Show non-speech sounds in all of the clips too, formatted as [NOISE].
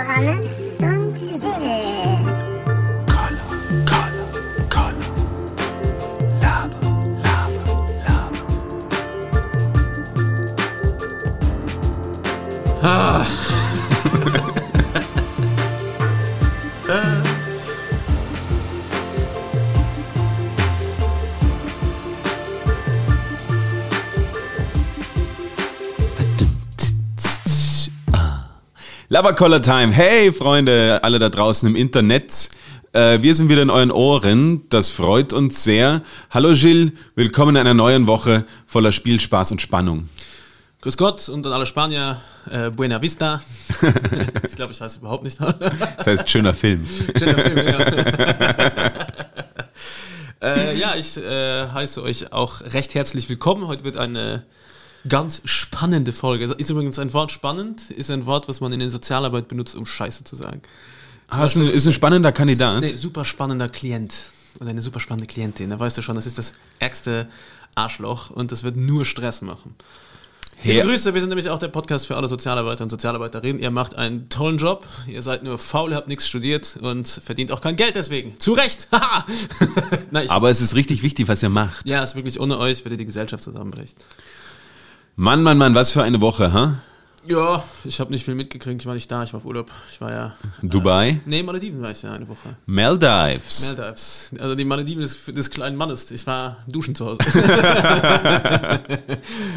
Johannes und Jill. Koller. Laber, Laber, Laber. Labercoller Time. Hey Freunde, alle da draußen im Internet. Äh, wir sind wieder in euren Ohren. Das freut uns sehr. Hallo Gilles, willkommen in einer neuen Woche voller Spielspaß und Spannung. Grüß Gott und an alle Spanier, äh, Buena Vista. [LAUGHS] ich glaube, ich weiß überhaupt nicht. Das heißt schöner Film. Schöner Film, genau. [LAUGHS] äh, ja, ich äh, heiße euch auch recht herzlich willkommen. Heute wird eine ganz spannende Folge. Ist übrigens ein Wort spannend, ist ein Wort, was man in der Sozialarbeit benutzt, um Scheiße zu sagen. Ah, ist, ein, ist ein spannender Kandidat. Ist ein super spannender Klient oder eine super spannende Klientin. Da weißt du schon, das ist das ärgste Arschloch und das wird nur Stress machen. Her Grüße, wir sind nämlich auch der Podcast für alle Sozialarbeiter und Sozialarbeiterinnen. Ihr macht einen tollen Job, ihr seid nur faul, ihr habt nichts studiert und verdient auch kein Geld deswegen. Zu Recht! [LAUGHS] Nein, Aber es ist richtig wichtig, was ihr macht. ja, ist wirklich ohne euch würde die Gesellschaft zusammenbrechen. Mann, Mann, Mann, was für eine Woche, ha? Ja, ich habe nicht viel mitgekriegt, ich war nicht da, ich war auf Urlaub. Ich war ja. Dubai? Nee, Malediven war ich ja eine Woche. Maldives. Maldives. Also die Malediven des, des kleinen Mannes. Ich war duschen zu Hause. [LAUGHS]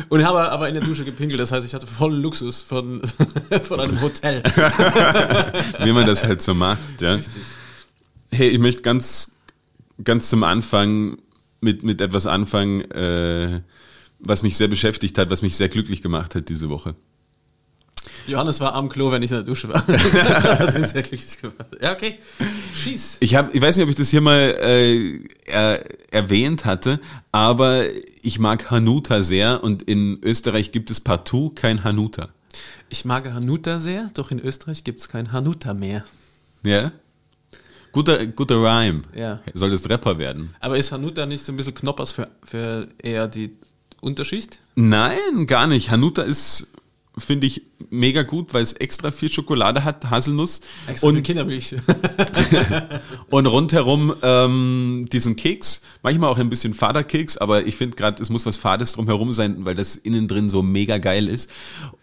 Und habe aber in der Dusche gepinkelt, das heißt, ich hatte vollen Luxus von, [LAUGHS] von einem Hotel. [LAUGHS] Wie man das halt so macht, ja. Richtig. Hey, ich möchte ganz, ganz zum Anfang mit, mit etwas anfangen, äh, was mich sehr beschäftigt hat, was mich sehr glücklich gemacht hat diese Woche. Johannes war am Klo, wenn ich in der Dusche war. [LAUGHS] das hat mich sehr glücklich gemacht. Ja, okay. Schieß. Ich habe, ich weiß nicht, ob ich das hier mal äh, er, erwähnt hatte, aber ich mag Hanuta sehr und in Österreich gibt es partout kein Hanuta. Ich mag Hanuta sehr, doch in Österreich gibt es kein Hanuta mehr. Ja? Guter, guter Rhyme. Ja. Solltest Rapper werden. Aber ist Hanuta nicht so ein bisschen Knoppers für, für eher die Unterschicht? Nein, gar nicht. Hanuta ist, finde ich, mega gut, weil es extra viel Schokolade hat, Haselnuss Extra und Kindermilch. [LAUGHS] Und rundherum ähm, diesen Keks, manchmal auch ein bisschen Faderkeks, aber ich finde gerade, es muss was Fades drumherum sein, weil das innen drin so mega geil ist.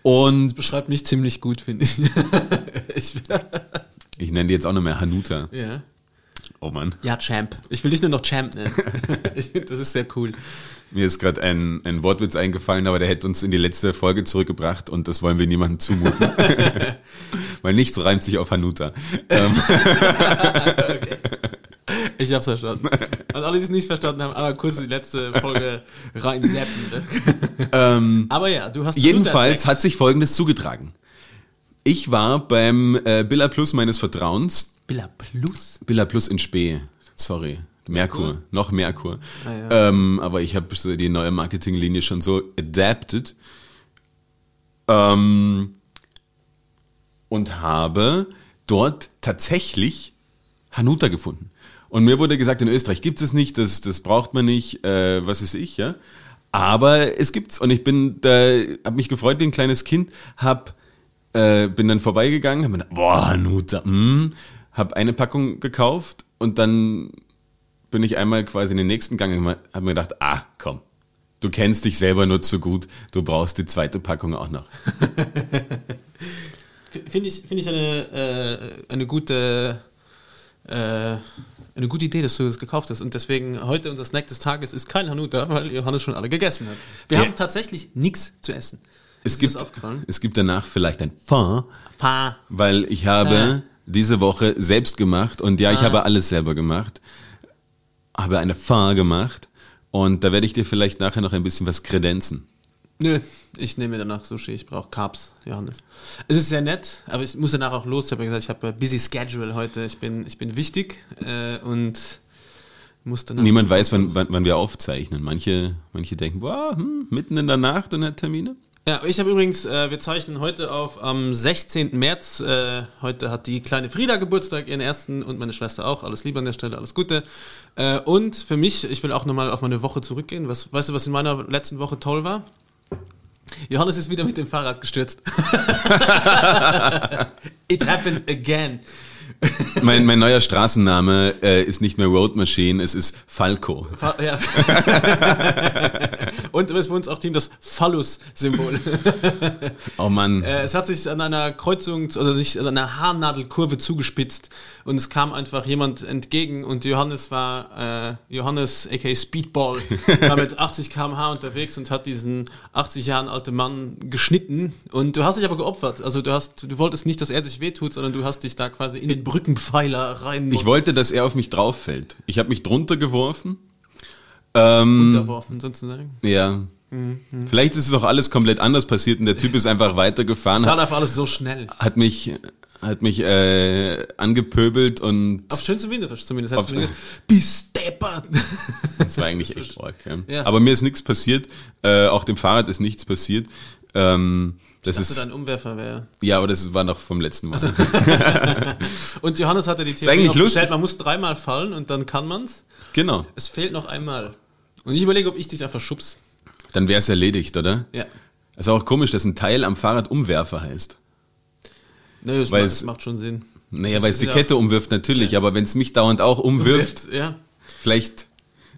Und Beschreibt mich ziemlich gut, finde ich. [LAUGHS] ich. ich nenne die jetzt auch noch mehr Hanuta. Ja. Oh Mann. Ja, Champ. Ich will dich nur noch Champ nennen. [LAUGHS] das ist sehr cool. Mir ist gerade ein, ein Wortwitz eingefallen, aber der hätte uns in die letzte Folge zurückgebracht und das wollen wir niemandem zumuten. [LAUGHS] weil nichts reimt sich auf Hanuta. Ähm, Ich hab's verstanden. Und alle, die es nicht verstanden haben, aber kurz die letzte Folge reinseppen. Ne? ähm, Aber ja, du hast Jedenfalls hat sich Folgendes zugetragen. Ich war beim äh, Billa Plus meines Vertrauens Billa Plus. Billa Plus in Spee. Sorry. Merkur. Noch Merkur. Ah, ja. ähm, aber ich habe so die neue Marketinglinie schon so adapted. Ähm, und habe dort tatsächlich Hanuta gefunden. Und mir wurde gesagt, in Österreich gibt es nicht, das, das braucht man nicht, äh, was ist ich, ja. Aber es gibt's und ich bin da, habe mich gefreut wie ein kleines Kind, hab, äh, bin dann vorbeigegangen, hab mir gedacht, boah, Hanuta, mm, hab eine Packung gekauft und dann bin ich einmal quasi in den nächsten Gang und hab mir gedacht, ah, komm, du kennst dich selber nur zu gut, du brauchst die zweite Packung auch noch. [LAUGHS] Finde ich, finde ich eine, äh, eine gute äh, eine gute Idee, dass du das gekauft hast. Und deswegen heute unser Snack des Tages ist kein Hanuta, weil Johannes schon alle gegessen hat. Wir Ja. haben tatsächlich nichts zu essen. Es Ist gibt, es gibt danach vielleicht ein Fond, Pa. weil ich habe diese Woche selbst gemacht und ja, ich Ah. habe alles selber gemacht, habe eine Fond gemacht und da werde ich dir vielleicht nachher noch ein bisschen was kredenzen. Nö, ich nehme mir danach Sushi, ich brauche Carbs, Johannes. Es ist sehr nett, aber ich muss danach auch los. Ich habe ja gesagt, ich habe ein busy schedule heute, ich bin, ich bin wichtig äh, und muss danach Niemand weiß, wann, wann, wann wir aufzeichnen. Manche, manche denken, boah, hm, mitten in der Nacht und hat Termine. Ja, ich habe übrigens, äh, wir zeichnen heute auf am 16. März. Äh, heute hat die kleine Frieda Geburtstag, ihren ersten und meine Schwester auch. Alles Liebe an der Stelle, alles Gute. Äh, und für mich, ich will auch nochmal auf meine Woche zurückgehen. Was, weißt du, was in meiner letzten Woche toll war? Johannes ist wieder mit dem Fahrrad gestürzt. [LAUGHS] It happened again. [LAUGHS] Mein, mein neuer Straßenname äh, ist nicht mehr Road Machine, es ist Falco. Fa ja. [LAUGHS] Und es ist bei uns auch Team das Phallus-Symbol. Oh Mann. Äh, es hat sich an einer Kreuzung, also nicht an einer Haarnadelkurve zugespitzt und es kam einfach jemand entgegen und Johannes war, äh, Johannes aka Speedball, war mit [LAUGHS] 80 km/h unterwegs und hat diesen 80 Jahren alten Mann geschnitten und du hast dich aber geopfert. Also du hast, du wolltest nicht, dass er sich wehtut, sondern du hast dich da quasi in den Brückenpfeiler rein Ich wollte, dass er auf mich drauf fällt. Ich habe mich drunter geworfen. Ähm, unterworfen, sozusagen. ja. Vielleicht ist es auch alles komplett anders passiert und der Typ ist einfach weitergefahren, Es war hat, einfach alles so schnell. hat mich, hat mich äh, angepöbelt und Auf schönste Wienerisch zumindest. Auf- Auf Bis deppert. das war eigentlich echt [LAUGHS] arg. Ja. Ja. Aber mir ist nichts passiert, äh, auch dem Fahrrad ist nichts passiert. Ähm, das Das ist, dein Umwerfer wäre. ja, aber das war noch vom letzten Mal. [LAUGHS] Und Johannes hatte die Theorie aufgestellt, man muss dreimal fallen und dann kann man's. Genau. Es fehlt noch einmal. Und ich überlege, ob ich dich einfach schubs. Dann wäre es erledigt, oder? Ja. ist auch komisch, dass ein Teil am Fahrrad Umwerfer heißt. Nee, das, Weil macht, es- macht schon Sinn. Naja, weil es die ja- Kette umwirft natürlich, aber wenn es mich dauernd auch umwirft, Ja, vielleicht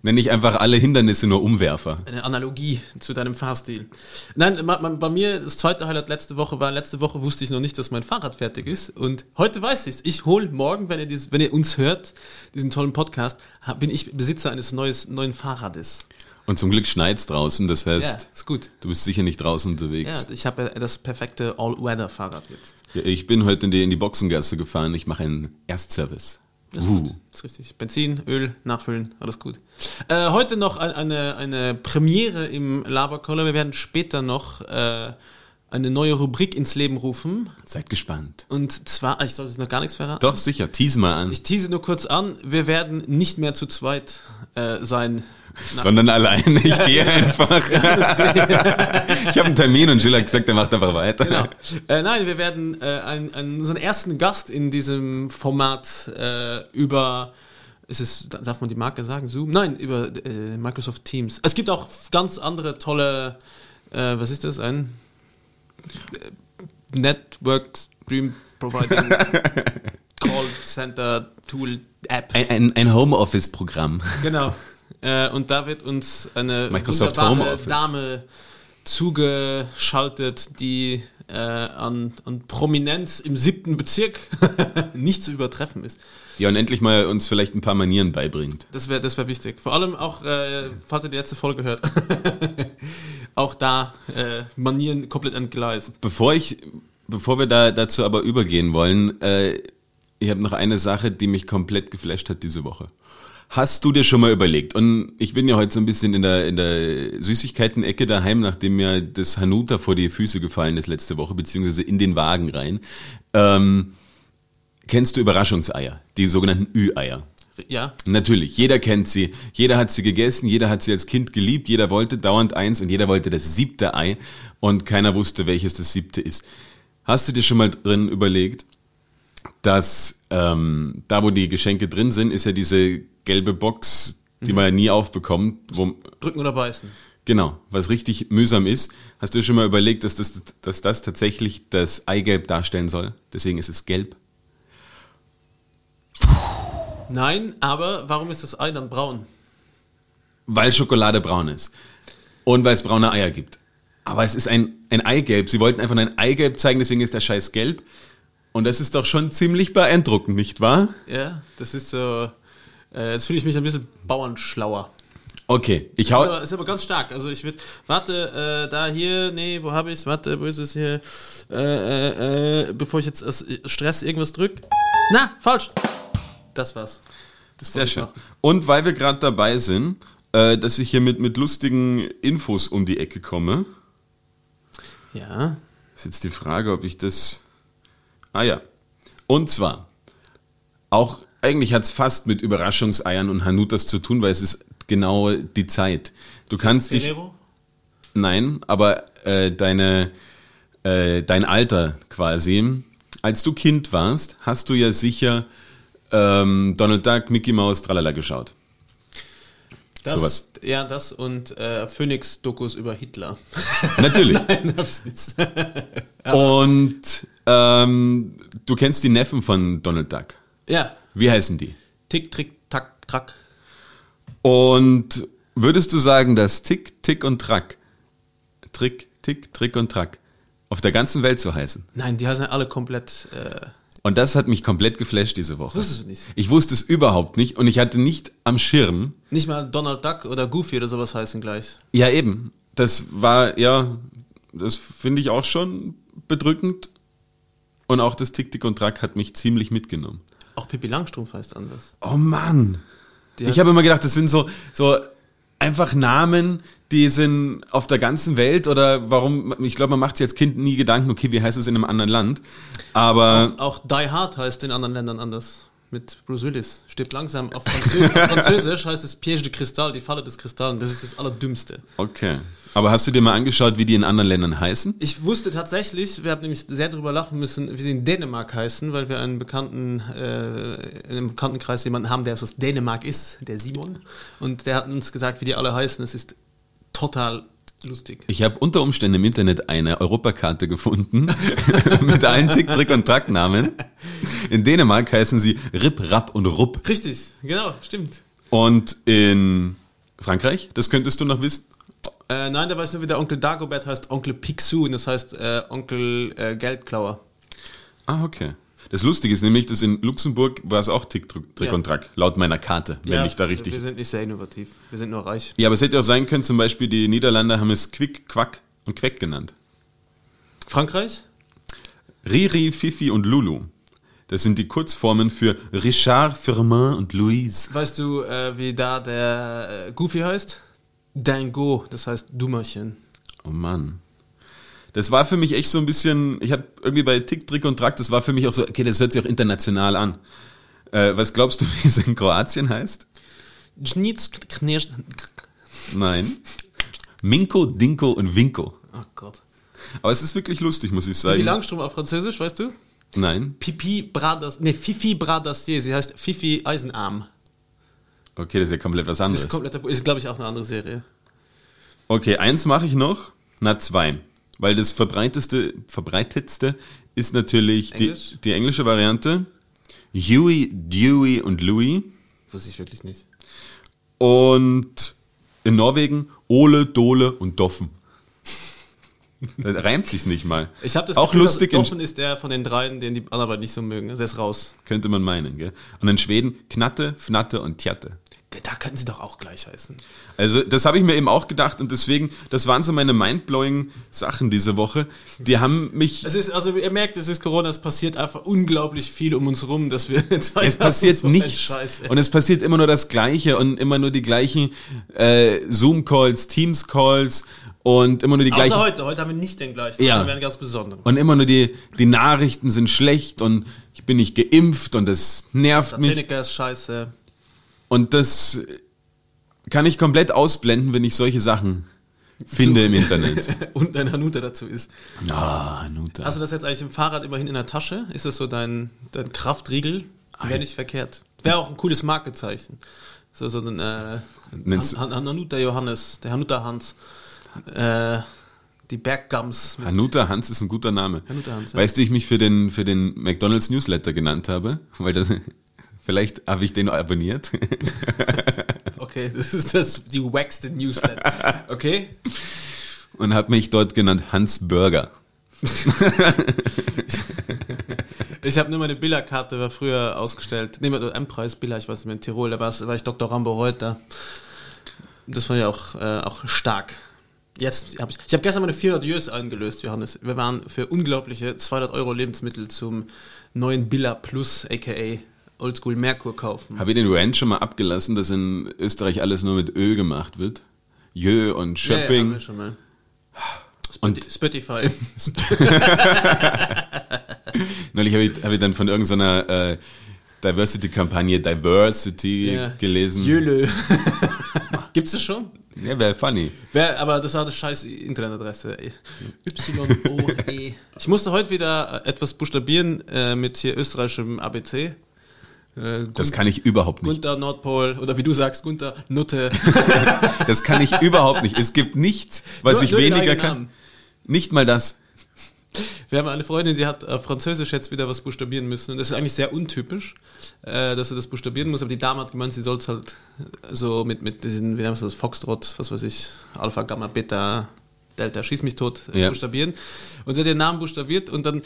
nenne ich einfach alle Hindernisse nur Umwerfer. eine Analogie zu deinem Fahrstil. Nein, bei mir, das zweite Highlight letzte Woche war, letzte Woche wusste ich noch nicht, dass mein Fahrrad fertig ist. Und heute weiß ich's. Ich hol morgen, wenn ihr, dieses, wenn ihr uns hört, diesen tollen Podcast, bin ich Besitzer eines neues, neuen Fahrrades. Und zum Glück schneit's draußen, das Ja, heißt, ist gut. du bist sicher nicht draußen Ja, unterwegs. ich habe das perfekte All-Weather-Fahrrad jetzt. Ja, ich bin heute in die, in die Boxengasse gefahren, ich mache einen Erstservice. Das ist Uh. gut. Ist richtig. Benzin, Öl, nachfüllen, alles gut. Äh, heute noch ein- eine, eine Premiere im Laberkoller. Wir werden später noch äh, eine neue Rubrik ins Leben rufen. Seid gespannt. Und zwar, ich soll jetzt noch gar nichts verraten. Doch, sicher, tease mal an. Ich tease nur kurz an, wir werden nicht mehr zu zweit äh, sein. Sondern alleine, ich gehe einfach. [LAUGHS] ich habe einen Termin und Jill hat gesagt, er macht einfach weiter. Genau. Äh, nein, wir werden äh, einen, einen, unseren ersten Gast in diesem Format äh, über, ist es, darf man die Marke sagen, Zoom? Nein, über äh, Microsoft Teams. Es gibt auch ganz andere tolle, äh, was ist das, ein äh, Network Stream Providing [LAUGHS] Call Center Tool App. Ein, ein, ein Homeoffice-Programm. Genau. Äh, und da wird uns eine Microsoft wunderbare. Dame zugeschaltet, die äh, an, an Prominenz im siebten Bezirk [LAUGHS] nicht zu übertreffen ist. Ja, und endlich mal uns vielleicht ein paar Manieren beibringt. Das wäre das wär wichtig. Vor allem auch, äh, falls ihr die letzte Folge hört, [LAUGHS] auch da äh, Manieren komplett entgleist. Bevor ich, bevor wir da dazu aber übergehen wollen, äh, ich habe noch eine Sache, die mich komplett geflasht hat diese Woche. Hast du dir schon mal überlegt? Und ich bin ja heute so ein bisschen in der, in der Süßigkeiten-Ecke daheim, nachdem mir das Hanuta vor die Füße gefallen ist letzte Woche, beziehungsweise in den Wagen rein. Ähm, kennst du Überraschungseier? Die sogenannten Ü-Eier? Ja, Natürlich, jeder kennt sie. Jeder hat sie gegessen, jeder hat sie als Kind geliebt, jeder wollte dauernd eins und jeder wollte das siebte Ei und keiner wusste, welches das siebte ist. Hast du dir schon mal drin überlegt, dass ähm, da, wo die Geschenke drin sind, ist ja diese gelbe Box, die man ja nie aufbekommt, wo, drücken oder beißen. genau, was richtig mühsam ist. Hast du schon mal überlegt, dass das, dass das tatsächlich das Eigelb darstellen soll? Deswegen ist es gelb. Nein, aber warum ist das Ei dann braun? Weil Schokolade braun ist. Und weil es braune Eier gibt. Aber es ist ein, ein Eigelb. Sie wollten einfach nur ein Eigelb zeigen, deswegen ist der Scheiß gelb. Und das ist doch schon ziemlich beeindruckend, nicht wahr? Ja, das ist so, äh, jetzt fühle ich mich ein bisschen bauernschlauer. Okay, ich Ist hau. aber, ist aber ganz stark. Also ich würde, warte, äh, da hier, nee, wo habe ich's? Warte, wo ist es hier? Äh, äh, äh, bevor ich jetzt aus Stress irgendwas drück. Na, falsch. Das war's. Das Sehr ich schön. machen. Und weil wir gerade dabei sind, äh, dass ich hier mit, mit lustigen Infos um die Ecke komme, Ja. ist jetzt die Frage, ob ich das. Ah ja. Und zwar, auch eigentlich hat es fast mit Überraschungseiern und Hanutas zu tun, weil es ist genau die Zeit. Du kannst dich. Ferrero? Nein, aber äh, deine, äh, dein Alter quasi. Als du Kind warst, hast du ja sicher ähm, Donald Duck, Mickey Mouse, tralala geschaut. Das, Sowas. Ja, das und äh, Phoenix-Dokus über Hitler. [LAUGHS] Natürlich. Nein, hab's nicht. [LAUGHS] Und ähm, du kennst die Neffen von Donald Duck. ja, Wie heißen die? Tick, Trick, Tack, Track. Und würdest du sagen, dass Tick, Tick und Track, Trick, Tick, Trick und Track auf der ganzen Welt so heißen? Nein, die heißen alle komplett. Äh, Und das hat mich komplett geflasht diese Woche. wusstest du nicht? Ich wusste es überhaupt nicht und ich hatte nicht am Schirm. Nicht mal Donald Duck oder Goofy oder sowas heißen gleich. Ja, eben. Das war, ja, das finde ich auch schon bedrückend. Und auch das Tick, Tick und Track hat mich ziemlich mitgenommen. Auch Pippi Langstrumpf heißt anders. Oh Mann. Ich habe immer gedacht, das sind so, so einfach Namen, die sind auf der ganzen Welt oder warum, ich glaube, man macht sich als Kind nie Gedanken, okay, wie heißt es in einem anderen Land? Aber Auch Die Hard heißt in anderen Ländern anders. Mit Bruce Willis. Stirbt langsam. Auf, Franzö auf [LAUGHS] Französisch heißt es Piège de Cristal, die Falle des Kristallen. Das ist das Allerdümmste. okay. Aber hast du dir mal angeschaut, wie die in anderen Ländern heißen? Ich wusste tatsächlich, wir haben nämlich sehr drüber lachen müssen, wie sie in Dänemark heißen, weil wir einen bekannten, äh, in einem Bekanntenkreis jemanden haben, der aus Dänemark ist, der Simon. Und der hat uns gesagt, wie die alle heißen. Es ist total lustig. Ich habe unter Umständen im Internet eine Europakarte gefunden [LAUGHS] mit allen Tick, Trick und Track-Namen. In Dänemark heißen sie Rip, Rap und Rupp. Richtig, genau, stimmt. Und in Frankreich, das könntest du noch wissen, Äh, nein, der weiß nur, wie der Onkel Dagobert heißt, Onkel Picsou, und das heißt äh, Onkel äh, Geldklauer. Ah, okay. Das Lustige ist nämlich, dass in Luxemburg war es auch Tick, Trick Ja. und Track, laut meiner Karte, wenn ich da richtig. Wir sind nicht sehr innovativ. Wir sind nur reich. Ja, aber es hätte auch sein können, zum Beispiel die Niederlande haben es Quick, Quack und Queck genannt. Frankreich? Riri, Fifi und Lulu. Das sind die Kurzformen für Richard, Firmin und Louise. Weißt du, äh, wie da der äh, Goofy heißt? Dango, das heißt Dummerchen. Oh Mann. Das war für mich echt so ein bisschen, ich habe irgendwie bei Tick, Trick und Track, das war für mich auch so, okay, das hört sich auch international an. Äh, was glaubst du, [LAUGHS] wie es in Kroatien heißt? Nein. Minko, Dinko und Winko. Oh Gott. Aber es ist wirklich lustig, muss ich Wie sagen. Langstrom auf Französisch, weißt du? Nein. Pipi Bradas, ne, Fifi Bradassier, sie heißt Fifi Eisenarm. Okay, das ist ja komplett was Das anderes. ist komplett, ist glaube ich auch eine andere Serie. Okay, eins mache ich noch. Na, zwei. Weil das verbreiteste, verbreitetste ist natürlich Englisch? Die, die englische Variante. Huey, Dewey und Louis. Wusste ich wirklich nicht. Und in Norwegen Ole, Dole und Doffen. Da reimt sich's nicht mal. Ich habe das Auch Gefühl, lustig, Doffen ist der von den dreien, den die anderen nicht so mögen. Der ist raus. könnte man meinen. Gell? Und in Schweden Knatte, Fnatte und Tjatte. Da könnten sie doch auch gleich heißen. Also das habe ich mir eben auch gedacht und deswegen, das waren so meine mindblowing Sachen diese Woche. Die haben mich... Es ist, also ihr merkt, es ist Corona, es passiert einfach unglaublich viel um uns rum, dass wir [LAUGHS] Es passiert nichts. Scheiß, und es passiert immer nur das Gleiche und immer nur die gleichen äh, Zoom-Calls, Teams-Calls und immer nur die gleichen. Außer heute, heute haben wir nicht den gleichen, Ja. heute haben wir einen ganz besonderen. Und immer nur die, die Nachrichten sind schlecht und ich bin nicht geimpft und das nervt mich. AstraZeneca ist scheiße. Und das kann ich komplett ausblenden, wenn ich solche Sachen finde im Internet. [LAUGHS] Und ein Hanuta dazu ist. Ah, Nuta. Hast du das jetzt eigentlich im Fahrrad immerhin in der Tasche? Ist das so dein, dein Kraftriegel? Wäre nicht verkehrt. Wäre auch ein cooles Markezeichen. So, so ein äh, Han Han Hanuta Johannes, der Hanuta Hans. Äh, die Berggums. mit- Hanuta Hans ist ein guter Name. Hanuta Hans, ja. Weißt du, wie ich mich für den, für den McDonalds Newsletter genannt habe? Weil das, vielleicht habe ich den abonniert. [LAUGHS] Okay, das ist das, die wackste Newsletter. Okay? Und habe mich dort genannt Hans Burger. [LAUGHS] Ich habe nur meine Billerkarte, war früher ausgestellt. Nee, mit M-Preis Biller, ich weiß nicht mehr, in Tirol, da war ich Dr. Rambo Reuter. Das war ja auch, äh, auch stark. Jetzt habe ich, ich habe gestern meine 400 Jös eingelöst, Johannes. Wir waren für unglaubliche 200 Euro Lebensmittel zum neuen Billa Plus, aka Oldschool Merkur kaufen. Habe ich den Rant schon mal abgelassen, dass in Österreich alles nur mit Ö gemacht wird? Jö und Ja, ja, wir schon mal. Und- Spotify. [LAUGHS] Neulich habe ich, hab ich dann von irgendeiner äh, Diversity-Kampagne Diversity Ja. gelesen. Jölö. [LAUGHS] Gibt's das schon? Ja, wäre funny. Wer, aber das war eine scheiß Internetadresse. Y-O-E. Ich musste heute wieder etwas buchstabieren äh, mit hier österreichischem ABC. Äh, Das kann ich überhaupt nicht. Gunther Nordpol oder wie du sagst, Gunther Nutte. [LAUGHS] Das kann ich überhaupt nicht. Es gibt nichts, was Nur- ich nur weniger kann. Namen. Nicht mal das. Wir haben eine Freundin, die hat auf Französisch jetzt wieder was buchstabieren müssen. Und das ist eigentlich sehr untypisch, äh, dass sie das buchstabieren muss. Aber die Dame hat gemeint, sie soll es halt so mit, mit diesen, wie nennt man das, Foxtrot, was weiß ich, Alpha, Gamma, Beta, Delta, schieß mich tot, äh, Ja. buchstabieren. Und sie hat den Namen buchstabiert und dann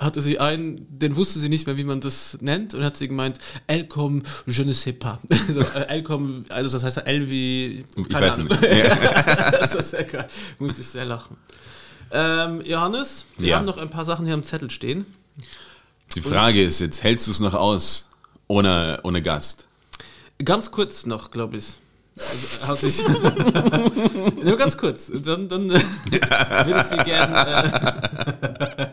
hatte sie einen, den wusste sie nicht mehr, wie man das nennt, und hat sie gemeint, Elcom, je ne sais pas. [LAUGHS] Also, äh, Elcom, also das heißt L wie, Ich weiß Ahnung. nicht. [LAUGHS] [LAUGHS] Das ist sehr geil. Musste ich sehr lachen. Ähm, Johannes, wir Ja. haben noch ein paar Sachen hier am Zettel stehen. Die Frage ist jetzt, hältst du es noch aus ohne, ohne Gast? Ganz kurz noch, glaube ich. Also, sich Nur ganz kurz. Und Dann, dann äh, würde ich Sie gerne. Äh,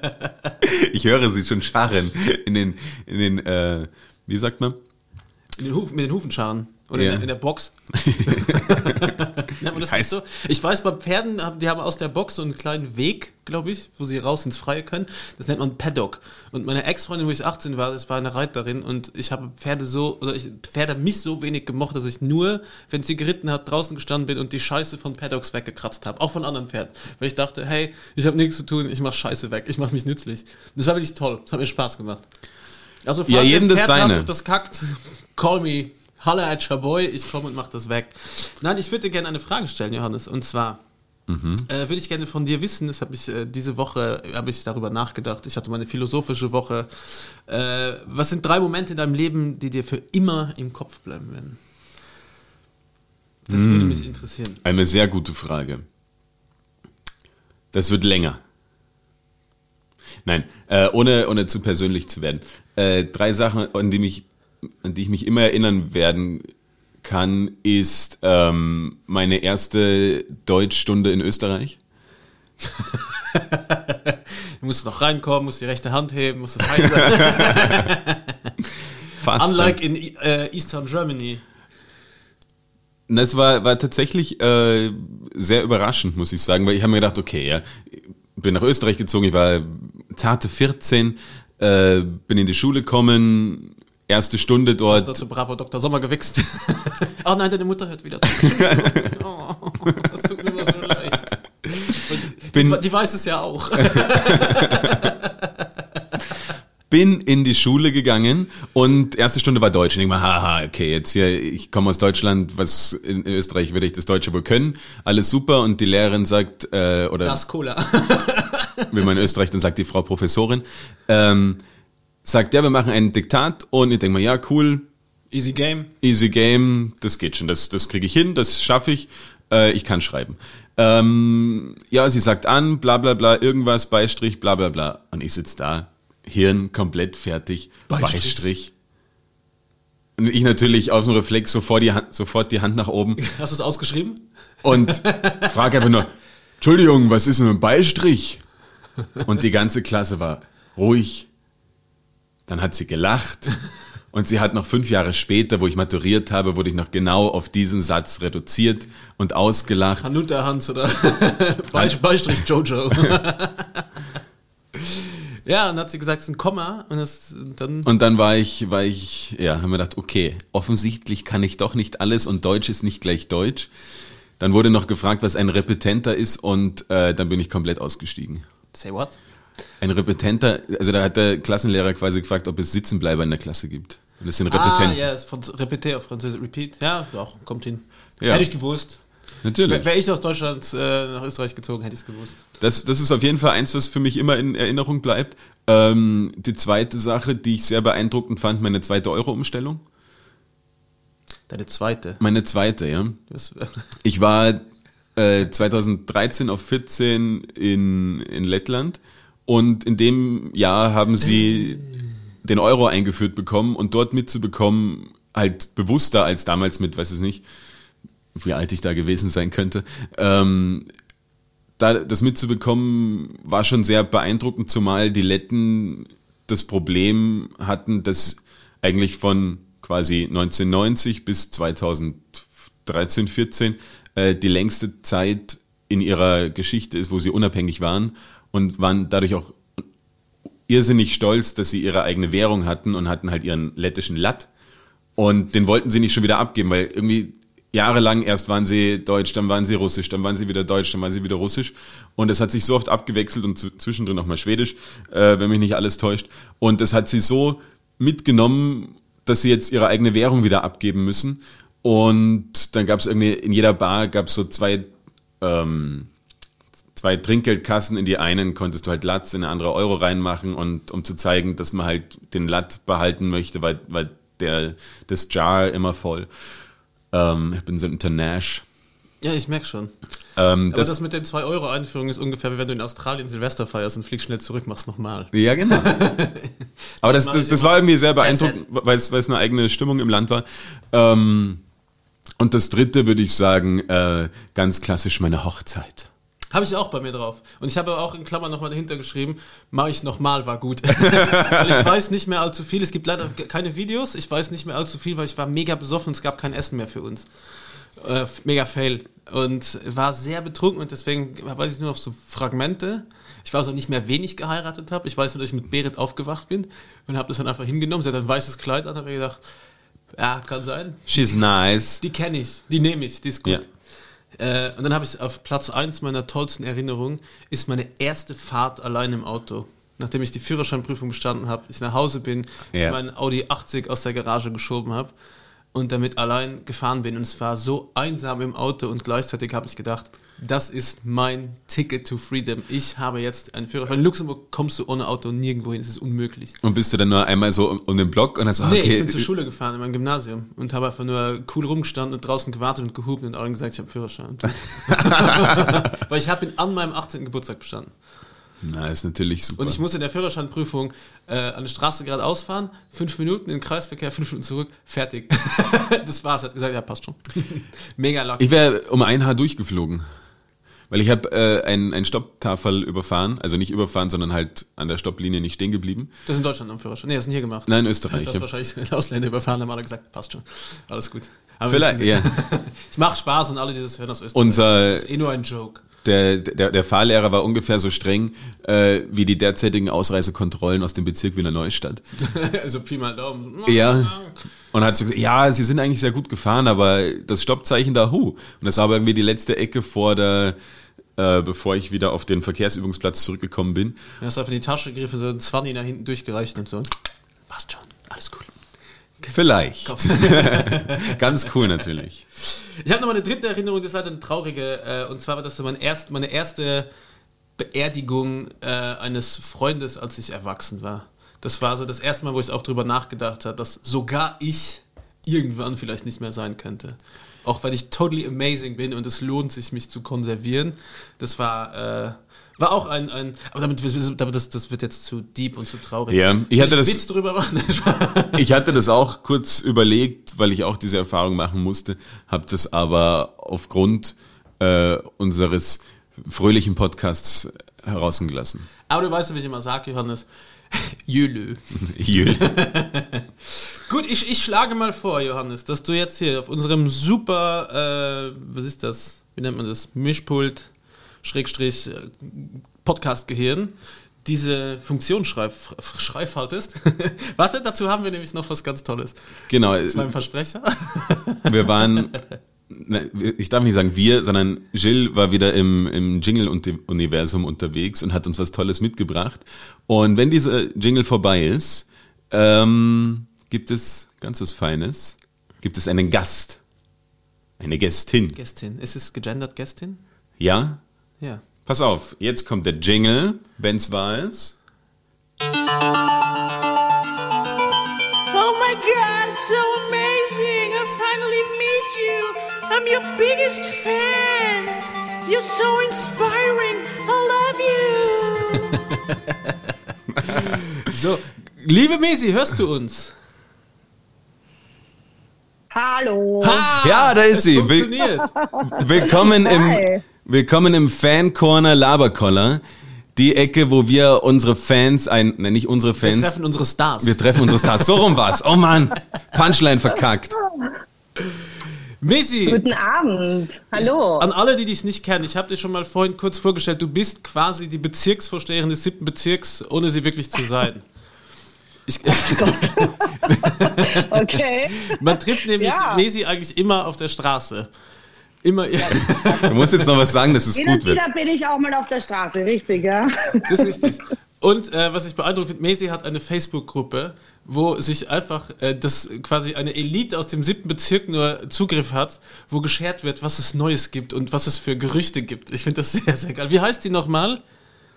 [LAUGHS] Ich höre sie schon scharren in den, in den äh, wie sagt man? in den Hufen, mit den Hufenscharen. Oder Ja. in, der, in der Box. [LAUGHS] Nennt man das heißt- nicht so? Ich weiß, bei Pferden, die haben aus der Box so einen kleinen Weg, glaube ich, wo sie raus ins Freie können. Das nennt man Paddock. Und meine Ex-Freundin, wo ich 18 war, das war eine Reiterin und ich habe Pferde so, oder ich, Pferde mich so wenig gemocht, dass ich nur, wenn sie geritten hat, draußen gestanden bin und die Scheiße von Paddocks weggekratzt habe. Auch von anderen Pferden. Weil ich dachte, hey, ich habe nichts zu tun, ich mache Scheiße weg, ich mache mich nützlich. Das war wirklich toll. Das hat mir Spaß gemacht. Also, falls Ja, ihr jedem das Pferd habt seine. und das kackt, [LAUGHS] call me. Halle at Chaboy, ich komme und mach das weg. Nein, ich würde dir gerne eine Frage stellen, Johannes. Und zwar äh, würde ich gerne von dir wissen, das habe ich äh, diese Woche, habe ich darüber nachgedacht, ich hatte meine philosophische Woche. Äh, was sind drei Momente in deinem Leben, die dir für immer im Kopf bleiben werden? Das würde mich interessieren. Eine sehr gute Frage. Das wird länger. Nein, äh, ohne, ohne zu persönlich zu werden. Äh, drei Sachen, an die, mich, an die ich mich immer erinnern werden kann, ist ähm, meine erste Deutschstunde in Österreich. [LAUGHS] Du musst noch reinkommen, musst die rechte Hand heben, musst das [LAUGHS] Heim sein. Fast. Unlike in äh, Eastern Germany. Das war, war tatsächlich äh, sehr überraschend, muss ich sagen, weil ich habe mir gedacht, okay, ja, bin nach Österreich gezogen, ich war zarte 14, äh, bin in die Schule gekommen, erste Stunde Hast dort. noch zu Bravo Dr. Sommer gewichst. oh [LAUGHS] nein, deine Mutter hört wieder. [LAUGHS] oh, das tut mir so leid. Bin- die, die weiß es ja auch. [LAUGHS] bin in die Schule gegangen und erste Stunde war Deutsch. Und ich denke mal, haha, okay, jetzt hier, ich komme aus Deutschland, was in Österreich würde ich das Deutsche wohl können. Alles super. Und die Lehrerin sagt, äh, oder Das Cola. wie man in Österreich dann sagt, die Frau Professorin, ähm, sagt, ja, wir machen ein Diktat und ich denke mal, ja, cool, Easy Game. easy game, das geht schon, das, das kriege ich hin, das schaffe ich, äh, ich kann schreiben. Ähm, ja, sie sagt an, bla bla bla, irgendwas, Beistrich, bla bla bla. Und ich sitze da, Hirn komplett fertig, Beistrich. Beistrich. Und ich natürlich aus dem Reflex sofort die Hand, sofort die Hand nach oben [LAUGHS] Hast du es ausgeschrieben? und frage einfach nur, Entschuldigung, was ist denn ein Beistrich? Und die ganze Klasse war ruhig. Dann hat sie gelacht. Und sie hat noch fünf Jahre später, wo ich maturiert habe, wurde ich noch genau auf diesen Satz reduziert und ausgelacht. Hanuta Hans oder [LAUGHS] Be Beistrich Jojo. [LAUGHS] ja, und dann hat sie gesagt, es ist ein Komma und das dann. Und dann war ich, war ich, ja, haben wir gedacht, okay, offensichtlich kann ich doch nicht alles und Deutsch ist nicht gleich Deutsch. Dann wurde noch gefragt, was ein Repetenter ist und äh, dann bin ich komplett ausgestiegen. Say what? Ein Repetenter, also da hat der Klassenlehrer quasi gefragt, ob es Sitzenbleiber in der Klasse gibt. Und das sind Ah, Repetenten. ja, ist von Repeté auf Französisch. Repeat. Ja, doch, kommt hin. Ja. Hätte ich gewusst. Natürlich. Wäre ich aus Deutschland äh, nach Österreich gezogen, hätte ich es gewusst. Das, das ist auf jeden Fall eins, was für mich immer in Erinnerung bleibt. Ähm, die zweite Sache, die ich sehr beeindruckend fand, meine zweite Euro-Umstellung. Deine zweite. Meine zweite, ja. Ich war äh, 2013 auf 14 in, in Lettland und in dem Jahr haben sie den Euro eingeführt bekommen und dort mitzubekommen, halt bewusster als damals mit, weiß ich nicht, wie alt ich da gewesen sein könnte, ähm, da, das mitzubekommen war schon sehr beeindruckend, zumal die Letten das Problem hatten, dass eigentlich von quasi 1990 bis 2013, 14 äh, die längste Zeit in ihrer Geschichte ist, wo sie unabhängig waren und waren dadurch auch irrsinnig stolz, dass sie ihre eigene Währung hatten und hatten halt ihren lettischen Lat Und den wollten sie nicht schon wieder abgeben, weil irgendwie jahrelang erst waren sie Deutsch, dann waren sie Russisch, dann waren sie wieder Deutsch, dann waren sie wieder Russisch. Und es hat sich so oft abgewechselt und zwischendrin noch mal Schwedisch, äh, wenn mich nicht alles täuscht. Und es hat sie so mitgenommen, dass sie jetzt ihre eigene Währung wieder abgeben müssen. Und dann gab es irgendwie in jeder Bar gab es so zwei ähm, zwei Trinkgeldkassen. In die einen konntest du halt Latz, in eine andere Euro reinmachen und um zu zeigen, dass man halt den Lat behalten möchte, weil, weil der, das Jar immer voll. Ähm, ich bin so international. Ja, ich merke schon. Ähm, Aber das, das, mit den 2-Euro-Einführungen ist ungefähr wie wenn du in Australien Silvester feierst und fliegst schnell zurück, machst nochmal. Ja, genau. [LAUGHS] Aber das, das, das war irgendwie sehr beeindruckend, weil es, weil es eine eigene Stimmung im Land war. Ähm, und das dritte würde ich sagen, äh, ganz klassisch meine Hochzeit. Habe ich auch bei mir drauf. Und ich habe auch in Klammern nochmal dahinter geschrieben, mache ich nochmal, war gut. [LAUGHS] weil ich weiß nicht mehr allzu viel. Es gibt leider keine Videos. Ich weiß nicht mehr allzu viel, weil ich war mega besoffen und es gab kein Essen mehr für uns. Äh, mega fail. Und war sehr betrunken und deswegen weiß ich nur noch so Fragmente. Ich weiß auch nicht mehr, wen ich geheiratet habe. Ich weiß nur, dass ich mit Berit aufgewacht bin und habe das dann einfach hingenommen. Sie hat ein weißes Kleid an, habe mir gedacht, ja, kann sein. She's nice. Die kenne ich, die nehme ich, die ist gut. Ja. Äh, und dann habe ich auf Platz 1 meiner tollsten Erinnerungen, ist meine erste Fahrt allein im Auto. Nachdem ich die Führerscheinprüfung bestanden habe, ich nach Hause bin, ja. ich meinen Audi 80 aus der Garage geschoben habe und damit allein gefahren bin. Und es war so einsam im Auto und gleichzeitig habe ich gedacht, das ist mein Ticket to Freedom. Ich habe jetzt einen Führerschein. In Luxemburg kommst du ohne Auto nirgendwo hin, es ist unmöglich. Und bist du dann nur einmal so um, um den Block und hast okay. Nee, ich bin zur Schule gefahren in meinem Gymnasium und habe einfach nur cool rumgestanden und draußen gewartet und gehupt und allen gesagt, ich habe Führerschein. [LAUGHS] Weil ich habe ihn an meinem 18. Geburtstag bestanden. Na, ist natürlich super. Und ich musste in der Führerscheinprüfung äh, an der Straße geradeaus fahren, fünf Minuten in den Kreisverkehr, fünf Minuten zurück, fertig. [LAUGHS] das war's. Hat gesagt, ja, passt schon. [LAUGHS] Mega lucky. Ich wäre um ein Haar durchgeflogen. Weil ich habe äh, ein, ein Stopptafel überfahren, also nicht überfahren, sondern halt an der Stopplinie nicht stehen geblieben. Das ist in Deutschland am Führerschein. Nee, das ist hier gemacht. Nein, in Österreich. Das ist wahrscheinlich Ausländer überfahren, haben alle gesagt, passt schon. Alles gut. Aber Vielleicht, ja. [LAUGHS] ich mache Spaß und alle, die das hören aus Österreich. Unser, das ist eh nur ein Joke. Der, der, der Fahrlehrer war ungefähr so streng äh, wie die derzeitigen Ausreisekontrollen aus dem Bezirk Wiener Neustadt. [LAUGHS] also Pi mal Daumen. Ja. [LAUGHS] Und hat so gesagt, ja, sie sind eigentlich sehr gut gefahren, aber das Stoppzeichen da, hu. Und das war aber irgendwie die letzte Ecke vor der, äh, bevor ich wieder auf den Verkehrsübungsplatz zurückgekommen bin. Du hast einfach in die Tasche gegriffen, so ein 20 nach hinten durchgereicht und so. Passt schon, alles cool. Vielleicht. [LAUGHS] Ganz cool natürlich. Ich habe noch mal eine dritte Erinnerung, das war eine traurige. Äh, und zwar war das so mein erst, meine erste Beerdigung äh, eines Freundes, als ich erwachsen war. Das war so das erste Mal, wo ich auch drüber nachgedacht habe, dass sogar ich irgendwann vielleicht nicht mehr sein könnte. Auch weil ich totally amazing bin und es lohnt sich, mich zu konservieren. Das war, äh, war auch ein, ein aber damit, damit das, das wird jetzt zu deep und zu traurig. Ja, ich hatte das, Witz drüber machen? [LAUGHS] ich hatte das auch kurz überlegt, weil ich auch diese Erfahrung machen musste, habe das aber aufgrund äh, unseres fröhlichen Podcasts herausgelassen. Aber du weißt, wie ich immer sage, Johannes, [LAUGHS] Jülü. Jülü. [LAUGHS] [LAUGHS] Gut, ich, ich schlage mal vor, Johannes, dass du jetzt hier auf unserem super, äh, was ist das? Wie nennt man das? Mischpult, Schrägstrich, äh, Podcast-Gehirn, diese Funktion schreif, schreifaltest. Warte, dazu haben wir nämlich noch was ganz Tolles. Genau. Das war ein Versprecher. wir waren ich darf nicht sagen wir, sondern Jill war wieder im, im Jingle-Universum unterwegs und hat uns was Tolles mitgebracht. Und wenn dieser Jingle vorbei ist, ähm, gibt es ganz was Feines. Gibt es einen Gast. Eine Gästin. Gästin. Ist es gegendert Gästin? Ja? Ja. Pass auf, jetzt kommt der Jingle, wenn's wahr ist. Oh my God, so your biggest fan! You're so inspiring! I love you! [LAUGHS] so, liebe Mesi, hörst du uns? Hallo. Ha, ja, da ist sie. Funktioniert. [LAUGHS] Willkommen im, willkommen im Fan Corner Laberkoller. Die Ecke, wo wir unsere Fans, ein, ne, nicht unsere Fans. Wir treffen unsere Stars. Wir treffen unsere Stars. So rum war's. Oh Mann. Punchline verkackt. [LAUGHS] Messi. Guten Abend. Hallo. Ich, an alle, die dich nicht kennen, ich habe dir schon mal vorhin kurz vorgestellt, du bist quasi die Bezirksvorsteherin des siebten Bezirks, ohne sie wirklich zu sein. [LAUGHS] Ich, Okay. [LAUGHS] man trifft nämlich Ja. Mesi eigentlich immer auf der Straße. Immer. Du musst jetzt noch was sagen, dass es Hin gut wird. wieder bin ich auch mal auf der Straße, richtig, ja? Das ist richtig. Und äh, was ich beeindruckend finde, Mesi hat eine Facebook-Gruppe, wo sich einfach äh, das quasi eine Elite aus dem siebten Bezirk nur Zugriff hat, wo geshared wird, was es Neues gibt und was es für Gerüchte gibt. Ich finde das [LAUGHS] sehr, sehr geil. Wie heißt die nochmal?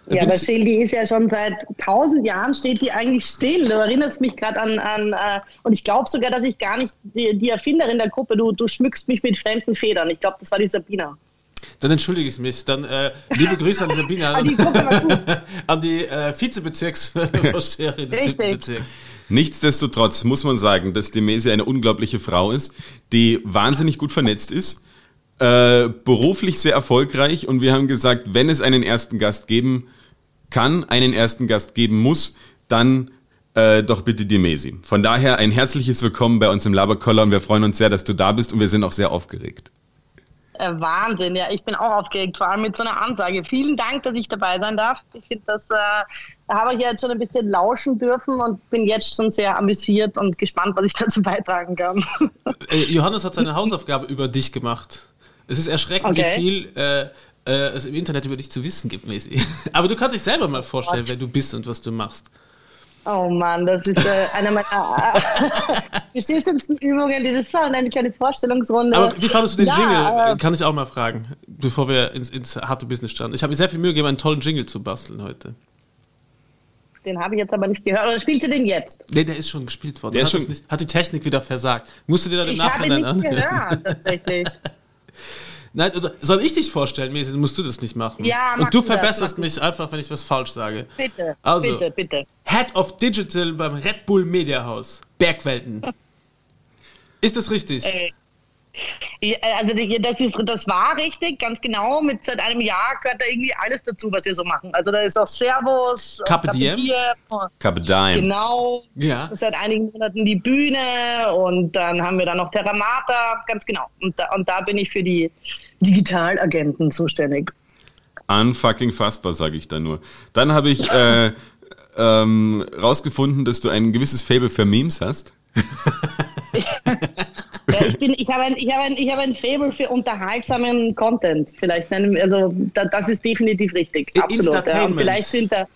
Da Ja, aber still, die ist ja schon seit tausend Jahren steht die eigentlich still. Du erinnerst mich gerade an, an äh, und ich glaube sogar, dass ich gar nicht die, die Erfinderin der Gruppe, du, du schmückst mich mit fremden Federn. Ich glaube, das war die Sabina. Dann entschuldige ich mich. Dann äh, liebe Grüße an die Sabina, Ah, die [LAUGHS] an die äh, Vizebezirksvorsteherin [LAUGHS] des Richtig. Bezirks. Nichtsdestotrotz muss man sagen, dass die Mesi eine unglaubliche Frau ist, die wahnsinnig gut vernetzt ist, äh, beruflich sehr erfolgreich und wir haben gesagt, wenn es einen ersten Gast geben kann, einen ersten Gast geben muss, dann äh, doch bitte die Mesi. Von daher ein herzliches Willkommen bei uns im Laberkoller und wir freuen uns sehr, dass du da bist und wir sind auch sehr aufgeregt. Äh, Wahnsinn, ja, ich bin auch aufgeregt, vor allem mit so einer Ansage. Vielen Dank, dass ich dabei sein darf. Ich finde, das äh, habe ich jetzt schon ein bisschen lauschen dürfen und bin jetzt schon sehr amüsiert und gespannt, was ich [LAUGHS] dazu beitragen kann. Äh, Johannes hat seine Hausaufgabe über dich gemacht. Es ist erschreckend, Okay. wie viel äh, äh, es im Internet über dich zu wissen gibt, Messi. [LAUGHS] Aber du kannst dich selber mal vorstellen, wer du bist und was du machst. Oh Mann, das ist äh, eine meiner [LAUGHS] beschissensten Übungen. Das ist so eine kleine Vorstellungsrunde. Aber wie fandest du den ja, Jingle? Äh, Kann ich auch mal fragen, bevor wir ins, ins harte Business starten. Ich habe mir sehr viel Mühe gegeben, einen tollen Jingle zu basteln heute. den habe ich jetzt aber nicht gehört. Oder spielst du den jetzt? Nee, der ist schon gespielt worden. Der hat, schon- nicht, hat die Technik wieder versagt. Musst du dir dann im Ich habe ihn Nachhinein nicht anhören? gehört, tatsächlich. [LAUGHS] Nein, oder soll ich dich vorstellen? Dann musst du das nicht machen. Ja, mach Und du das, verbesserst mach mich einfach, wenn ich was falsch sage. Bitte, Also. bitte, bitte. Head of Digital beim Red Bull Media House. Bergwelten. [LAUGHS] Ist das richtig? Äh, Ja, Also die- das, ist, das war richtig, ganz genau. Mit seit einem Jahr gehört da irgendwie alles dazu, was wir so machen. Also da ist auch Servus, Carpe Diem. Carpe. Genau. Ja. Seit einigen Monaten die Bühne und dann haben wir da noch Terramata, ganz genau. Und da, und da bin ich für die Digitalagenten zuständig. Unfucking fassbar, sage ich da nur. Dann habe ich äh, ähm, rausgefunden, dass du ein gewisses Fable für Memes hast. [LAUGHS] Ja, ich, bin, ich habe ein, ich habe ein, ich habe ein Faible für unterhaltsamen Content. Vielleicht nennen wir, also da, das ist definitiv richtig. Absolut. Ja. Vielleicht sind da.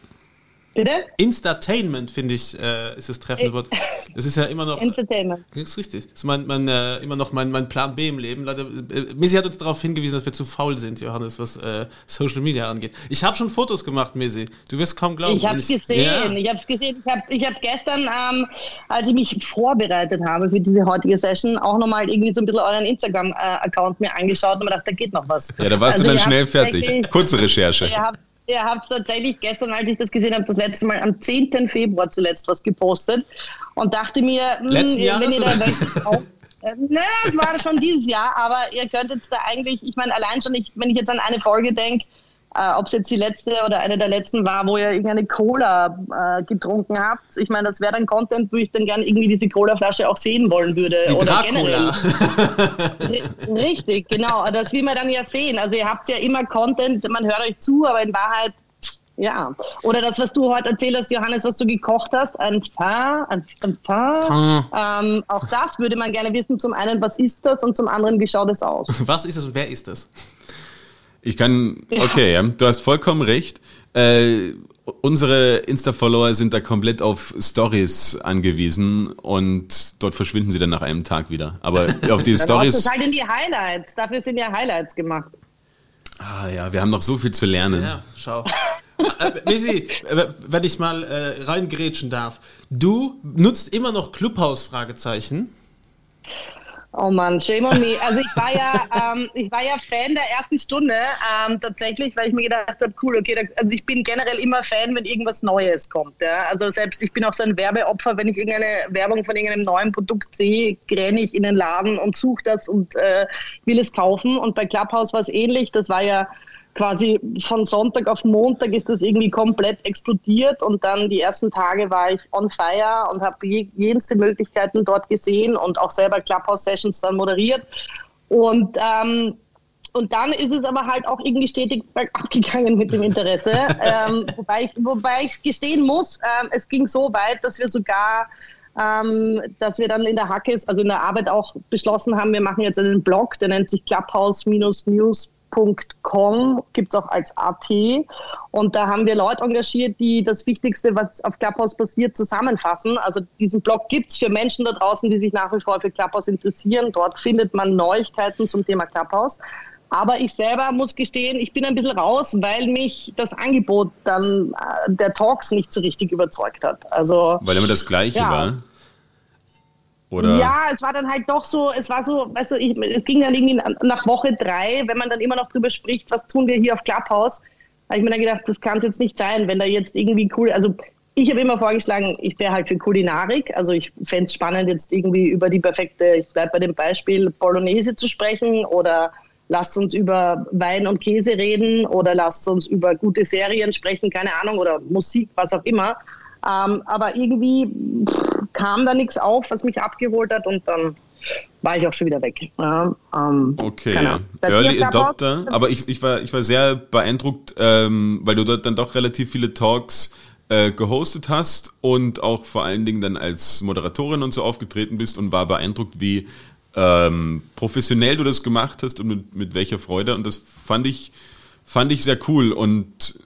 Bitte? Instatainment, finde ich, äh, ist das treffende Wort. [LAUGHS] Das ist ja immer noch. Entertainment. Das ist richtig. Das ist mein, mein, äh, immer noch mein, mein Plan B im Leben. Leider, äh, Missy hat uns darauf hingewiesen, dass wir zu faul sind, Johannes, was äh, Social Media angeht. Ich habe schon Fotos gemacht, Missy. Du wirst kaum glauben. Ich habe es gesehen. Ja. Ich habe es gesehen. Ich habe ich hab gestern, ähm, als ich mich vorbereitet habe für diese heutige Session, auch nochmal irgendwie so ein bisschen euren Instagram-Account mir angeschaut und mir gedacht, da geht noch was. Ja, da warst Also du dann schnell fertig. Kurze Recherche. Ihr habt, ihr habt tatsächlich gestern, als ich das gesehen habe, das letzte Mal am 10. Februar zuletzt was gepostet und dachte mir, hm, Letzten wenn Jahres, ihr da [LAUGHS] auch, äh, ne, es war schon dieses Jahr, aber ihr könnt jetzt da eigentlich, ich meine, allein schon, ich, wenn ich jetzt an eine Folge denke, äh, ob es jetzt die letzte oder eine der letzten war, wo ihr irgendeine Cola äh, getrunken habt. Ich meine, das wäre dann Content, wo ich dann gerne irgendwie diese Cola-Flasche auch sehen wollen würde. Die oder Dracula. [LAUGHS] Ri- Richtig, genau. Das will man dann ja sehen. Also ihr habt ja immer Content, man hört euch zu, aber in Wahrheit, ja. Oder das, was du heute erzählt hast, Johannes, was du gekocht hast, ein Pain, ein, ein Pain. Ähm, auch das würde man gerne wissen. Zum einen, was ist das? Und zum anderen, wie schaut es aus? [LAUGHS] Was ist das und wer ist das? Ich kann, okay, ja, du hast vollkommen recht. Äh, unsere Insta-Follower sind da komplett auf Stories angewiesen und dort verschwinden sie dann nach einem Tag wieder. Aber [LAUGHS] auf die Dann brauchst du Stories, es halt in die Highlights. Dafür sind ja Highlights gemacht. ah ja, wir haben noch so viel zu lernen. Ja, schau. äh, Missy, äh, wenn ich mal äh, reingrätschen darf. Du nutzt immer noch Clubhouse? Fragezeichen. Oh Mann, shame on me. Also ich war ja, [LAUGHS] ähm, ich war ja Fan der ersten Stunde ähm, tatsächlich, weil ich mir gedacht habe, cool, okay, da, also ich bin generell immer Fan, wenn irgendwas Neues kommt. Ja? Also selbst ich bin auch so ein Werbeopfer, wenn ich irgendeine Werbung von irgendeinem neuen Produkt sehe, renne ich in den Laden und suche das und äh, will es kaufen. Und bei Clubhouse war es ähnlich. Das war ja quasi von Sonntag auf Montag ist das irgendwie komplett explodiert und dann die ersten Tage war ich on fire und habe je, jenste Möglichkeiten dort gesehen und auch selber Clubhouse-Sessions dann moderiert. Und ähm, und dann ist es aber halt auch irgendwie stetig abgegangen mit dem Interesse. [LAUGHS] ähm, wobei, ich, wobei ich gestehen muss, ähm, es ging so weit, dass wir sogar ähm, dass wir dann in der Hackes, also in der Arbeit auch beschlossen haben, wir machen jetzt einen Blog, der nennt sich clubhouse-news.com, gibt es auch als AT. Und da haben wir Leute engagiert, die das Wichtigste, was auf Clubhouse passiert, zusammenfassen. Also diesen Blog gibt es für Menschen da draußen, die sich nach wie vor für Clubhouse interessieren. Dort findet man Neuigkeiten zum Thema Clubhouse. Aber ich selber muss gestehen, ich bin ein bisschen raus, weil mich das Angebot dann äh, der Talks nicht so richtig überzeugt hat. Also, weil immer das Gleiche ja. war. Oder? Ja, es war dann halt doch so, es war so, weißt du, ich, es ging dann irgendwie nach Woche drei, wenn man dann immer noch drüber spricht, was tun wir hier auf Clubhouse, habe ich mir dann gedacht, das kann es jetzt nicht sein, wenn da jetzt irgendwie cool, also ich habe immer vorgeschlagen, ich wäre halt für Kulinarik. Also ich fände es spannend, jetzt irgendwie über die perfekte, ich bleibe bei dem Beispiel, Bolognese zu sprechen oder lasst uns über Wein und Käse reden oder lasst uns über gute Serien sprechen, keine Ahnung, oder Musik, was auch immer. Ähm, aber irgendwie pff, kam da nichts auf, was mich abgeholt hat und dann war ich auch schon wieder weg. Ja, ähm, okay, Early Adopter, aber ich, ich, war, ich war sehr beeindruckt, ähm, weil du dort dann doch relativ viele Talks äh, gehostet hast und auch vor allen Dingen dann als Moderatorin und so aufgetreten bist und war beeindruckt, wie ähm, professionell du das gemacht hast und mit, mit welcher Freude. Und das fand ich, fand ich sehr cool. Und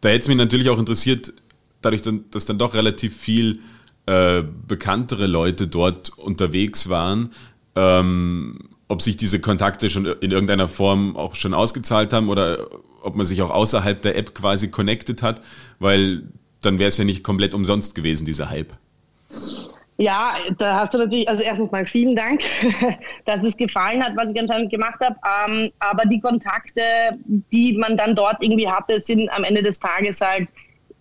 da hätte es mich natürlich auch interessiert, dadurch, dann, dass dann doch relativ viel äh, bekanntere Leute dort unterwegs waren, ähm, ob sich diese Kontakte schon in irgendeiner Form auch schon ausgezahlt haben oder ob man sich auch außerhalb der App quasi connected hat, weil dann wäre es ja nicht komplett umsonst gewesen, dieser Hype. Ja, da hast du natürlich, also erstens mal vielen Dank, [LAUGHS] dass es gefallen hat, was ich anscheinend gemacht habe. Ähm, aber die Kontakte, die man dann dort irgendwie hatte, sind am Ende des Tages halt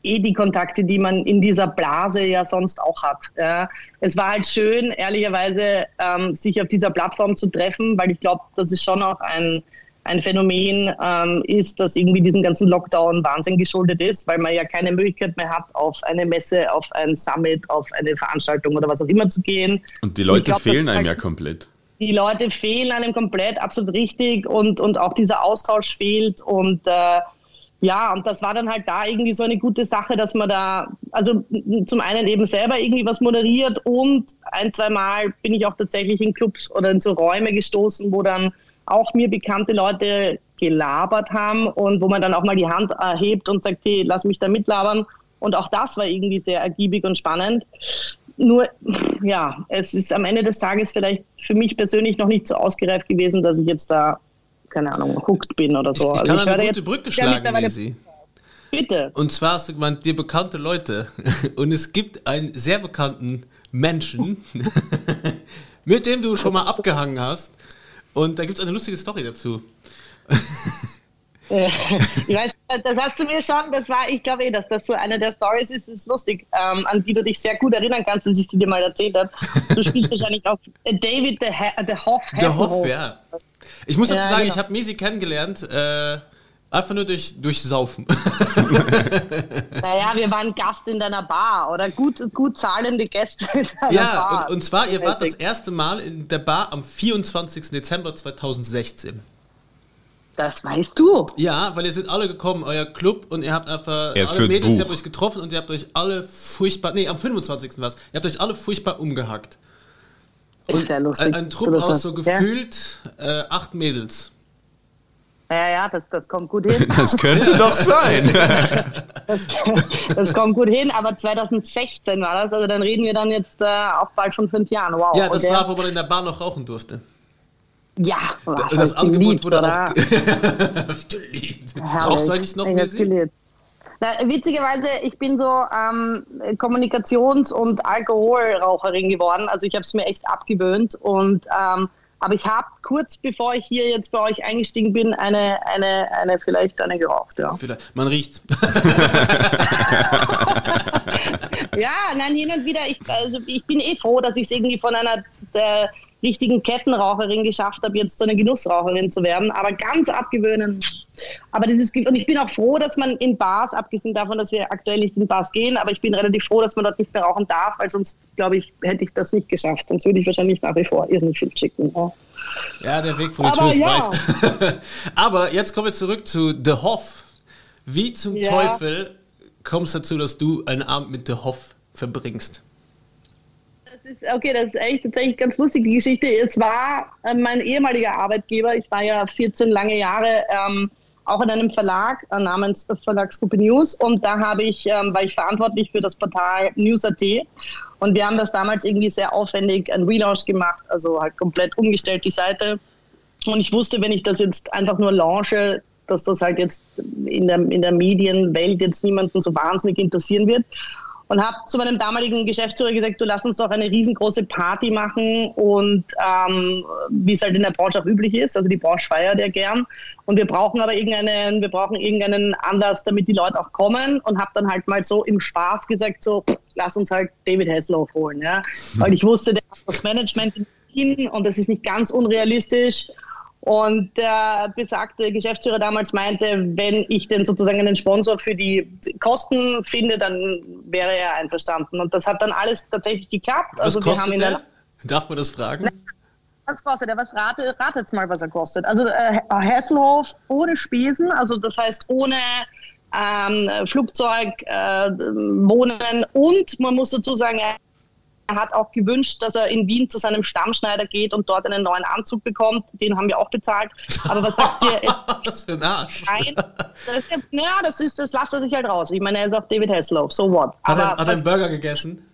eh die Kontakte, die man in dieser Blase ja sonst auch hat. Ja. Es war halt schön, ehrlicherweise, ähm, sich auf dieser Plattform zu treffen, weil ich glaube, das ist schon auch ein ein Phänomen ähm, ist, das irgendwie diesem ganzen Lockdown Wahnsinn geschuldet ist, weil man ja keine Möglichkeit mehr hat, auf eine Messe, auf ein Summit, auf eine Veranstaltung oder was auch immer zu gehen. Und die Leute glaub, fehlen einem ja komplett. Die Leute fehlen einem komplett, absolut richtig. Und, und auch dieser Austausch fehlt. Und äh, ja, und das war dann halt da irgendwie so eine gute Sache, dass man da, also zum einen eben selber irgendwie was moderiert und ein, zwei Mal bin ich auch tatsächlich in Clubs oder in so Räume gestoßen, wo dann auch mir bekannte Leute gelabert haben und wo man dann auch mal die Hand erhebt und sagt, hey, lass mich da mitlabern. Und auch das war irgendwie sehr ergiebig und spannend. Nur, ja, es ist am Ende des Tages vielleicht für mich persönlich noch nicht so ausgereift gewesen, dass ich jetzt da, keine Ahnung, hooked bin oder so. Ich, ich kann also ich eine gute Brücke schlagen, Lisi. Bitte. Und zwar hast du gemeint, dir bekannte Leute. [LAUGHS] Und es gibt einen sehr bekannten Menschen, [LAUGHS] mit dem du schon mal abgehangen hast. Und da gibt es eine lustige Story dazu. ich weiß, das hast du mir schon, das war, ich glaube eh, dass das so eine der Stories ist, ist lustig, ähm, an die du dich sehr gut erinnern kannst, dass ich dir mal erzählt habe. Du spielst [LAUGHS] wahrscheinlich auch David the, the Hoff. The Hoff, ja. Ich muss dazu ja, sagen, genau. ich habe Misi kennengelernt, äh, Einfach nur durch, durch Saufen. [LAUGHS] naja, wir waren Gast in deiner Bar oder gut, gut zahlende Gäste in deiner ja, Bar. Ja, und, und zwar, ihr wart das erste Mal in der Bar am 24. Dezember 2016. Das weißt du. Ja, weil ihr seid alle gekommen, euer Club, und ihr habt einfach er alle Mädels, ihr habt euch getroffen und ihr habt euch alle furchtbar, nee, am 25. was, ihr habt euch alle furchtbar umgehackt. Und ist ja lustig. Ein, ein Trupp aus so gefühlt ja? äh, acht Mädels. Ja, ja, das, das kommt gut hin. [LAUGHS] Das könnte doch sein. das, das, kommt gut hin, aber 2016 war das, also dann reden wir dann jetzt äh, auch bald schon fünf Jahren. Wow. Ja, das war, wo man in der Bar noch rauchen durfte. Ja, das, das Angebot geliebt, wurde oder? auch [LAUGHS] geliebt. Rauchst du eigentlich noch mehr? Na, witzigerweise, ich bin so ähm, Kommunikations- und Alkoholraucherin geworden. Also ich habe es mir echt abgewöhnt und ähm, aber ich habe kurz bevor ich hier jetzt bei euch eingestiegen bin, eine, eine, eine vielleicht eine geraucht, ja. Vielleicht. Man riecht. [LAUGHS] ja, nein, hin und wieder, ich, also ich bin eh froh, dass ich es irgendwie von einer der richtigen Kettenraucherin geschafft habe, jetzt so eine Genussraucherin zu werden. Aber ganz abgewöhnen. Aber das ist, und ich bin auch froh, dass man in Bars, abgesehen davon, dass wir aktuell nicht in Bars gehen, aber ich bin relativ froh, dass man dort nicht mehr rauchen darf, weil sonst, glaube ich, hätte ich das nicht geschafft. Sonst würde ich wahrscheinlich nach wie vor irrsinnig viel schicken. Ja. Ja, der Weg vor die Aber Tür ist ja. weit. [LAUGHS] Aber jetzt kommen wir zurück zu The Hoff. Wie zum Ja. Teufel kommst du dazu, dass du einen Abend mit The Hoff verbringst? Ist, okay, das ist echt tatsächlich ganz lustig, die Geschichte. Es war äh, mein ehemaliger Arbeitgeber. Ich war ja 14 lange Jahre ähm, auch in einem Verlag äh, namens Verlagsgruppe News und da habe ich, ähm, war ich verantwortlich für das Portal News.at und wir haben das damals irgendwie sehr aufwendig ein Relaunch gemacht, also halt komplett umgestellt die Seite. Und ich wusste, wenn ich das jetzt einfach nur launche, dass das halt jetzt in der, in der Medienwelt jetzt niemanden so wahnsinnig interessieren wird. Und habe zu meinem damaligen Geschäftsführer gesagt, du lass uns doch eine riesengroße Party machen und ähm, wie es halt in der Branche auch üblich ist, also die Branche feiert ja gern. Und wir brauchen aber irgendeinen, wir brauchen irgendeinen Anlass, damit die Leute auch kommen und habe dann halt mal so im Spaß gesagt, so lass uns halt David Hasselhoff holen, ja. Weil ich wusste, der hat das Management in Wien und das ist nicht ganz unrealistisch. Und der besagte Geschäftsführer damals meinte, wenn ich denn sozusagen einen Sponsor für die Kosten finde, dann wäre er einverstanden. Und das hat dann alles tatsächlich geklappt. Was also wir haben kostet ihn dann der? Darf man das fragen? was kostet er? Was rate, ratet mal, was er kostet? Also äh, Hasselhoff ohne Spesen, also das heißt ohne ähm, Flugzeug, äh, Wohnen und man muss dazu sagen, er hat auch gewünscht, dass er in Wien zu seinem Stammschneider geht und dort einen neuen Anzug bekommt. Den haben wir auch bezahlt. Aber was sagt ihr? [LAUGHS] Was für ein Arsch. kein, das naja, das ist, das lasst er sich halt raus. Ich meine, er ist auch David Hasselhoff, so what. Hat er, hat er einen Burger gegessen?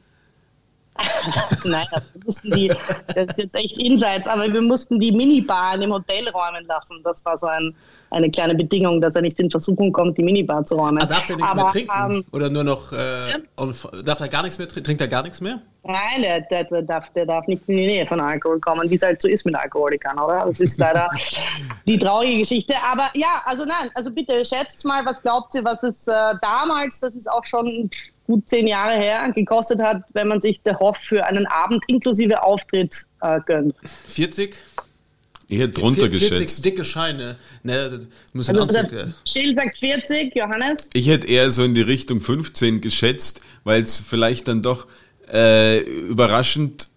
[LAUGHS] Nein, wir mussten die, das ist jetzt echt Insights, aber wir mussten die Minibar in dem Hotel räumen lassen. Das war so ein, eine kleine Bedingung, dass er nicht in Versuchung kommt, die Minibar zu räumen. Ah, darf der nichts aber, mehr trinken? Ähm, Oder nur noch. Äh, und darf er gar nichts mehr trinken? Trinkt er gar nichts mehr? nein, der, der, der, darf, der darf nicht in die Nähe von Alkohol kommen, wie es halt so ist mit Alkoholikern, oder? Das ist leider [LAUGHS] die traurige Geschichte. Aber ja, also nein, also bitte schätzt mal, was glaubt ihr, was es äh, damals, das ist auch schon gut zehn Jahre her, gekostet hat, wenn man sich der Hoff für einen Abend inklusive Auftritt äh, gönnt. 40? Eher drunter 40 geschätzt. dicke Scheine. Ne, das muss ein Also Anzug. der Äh, Schill sagt 40, Johannes. Ich hätte eher so in die Richtung 15 geschätzt, weil es vielleicht dann doch äh, überraschend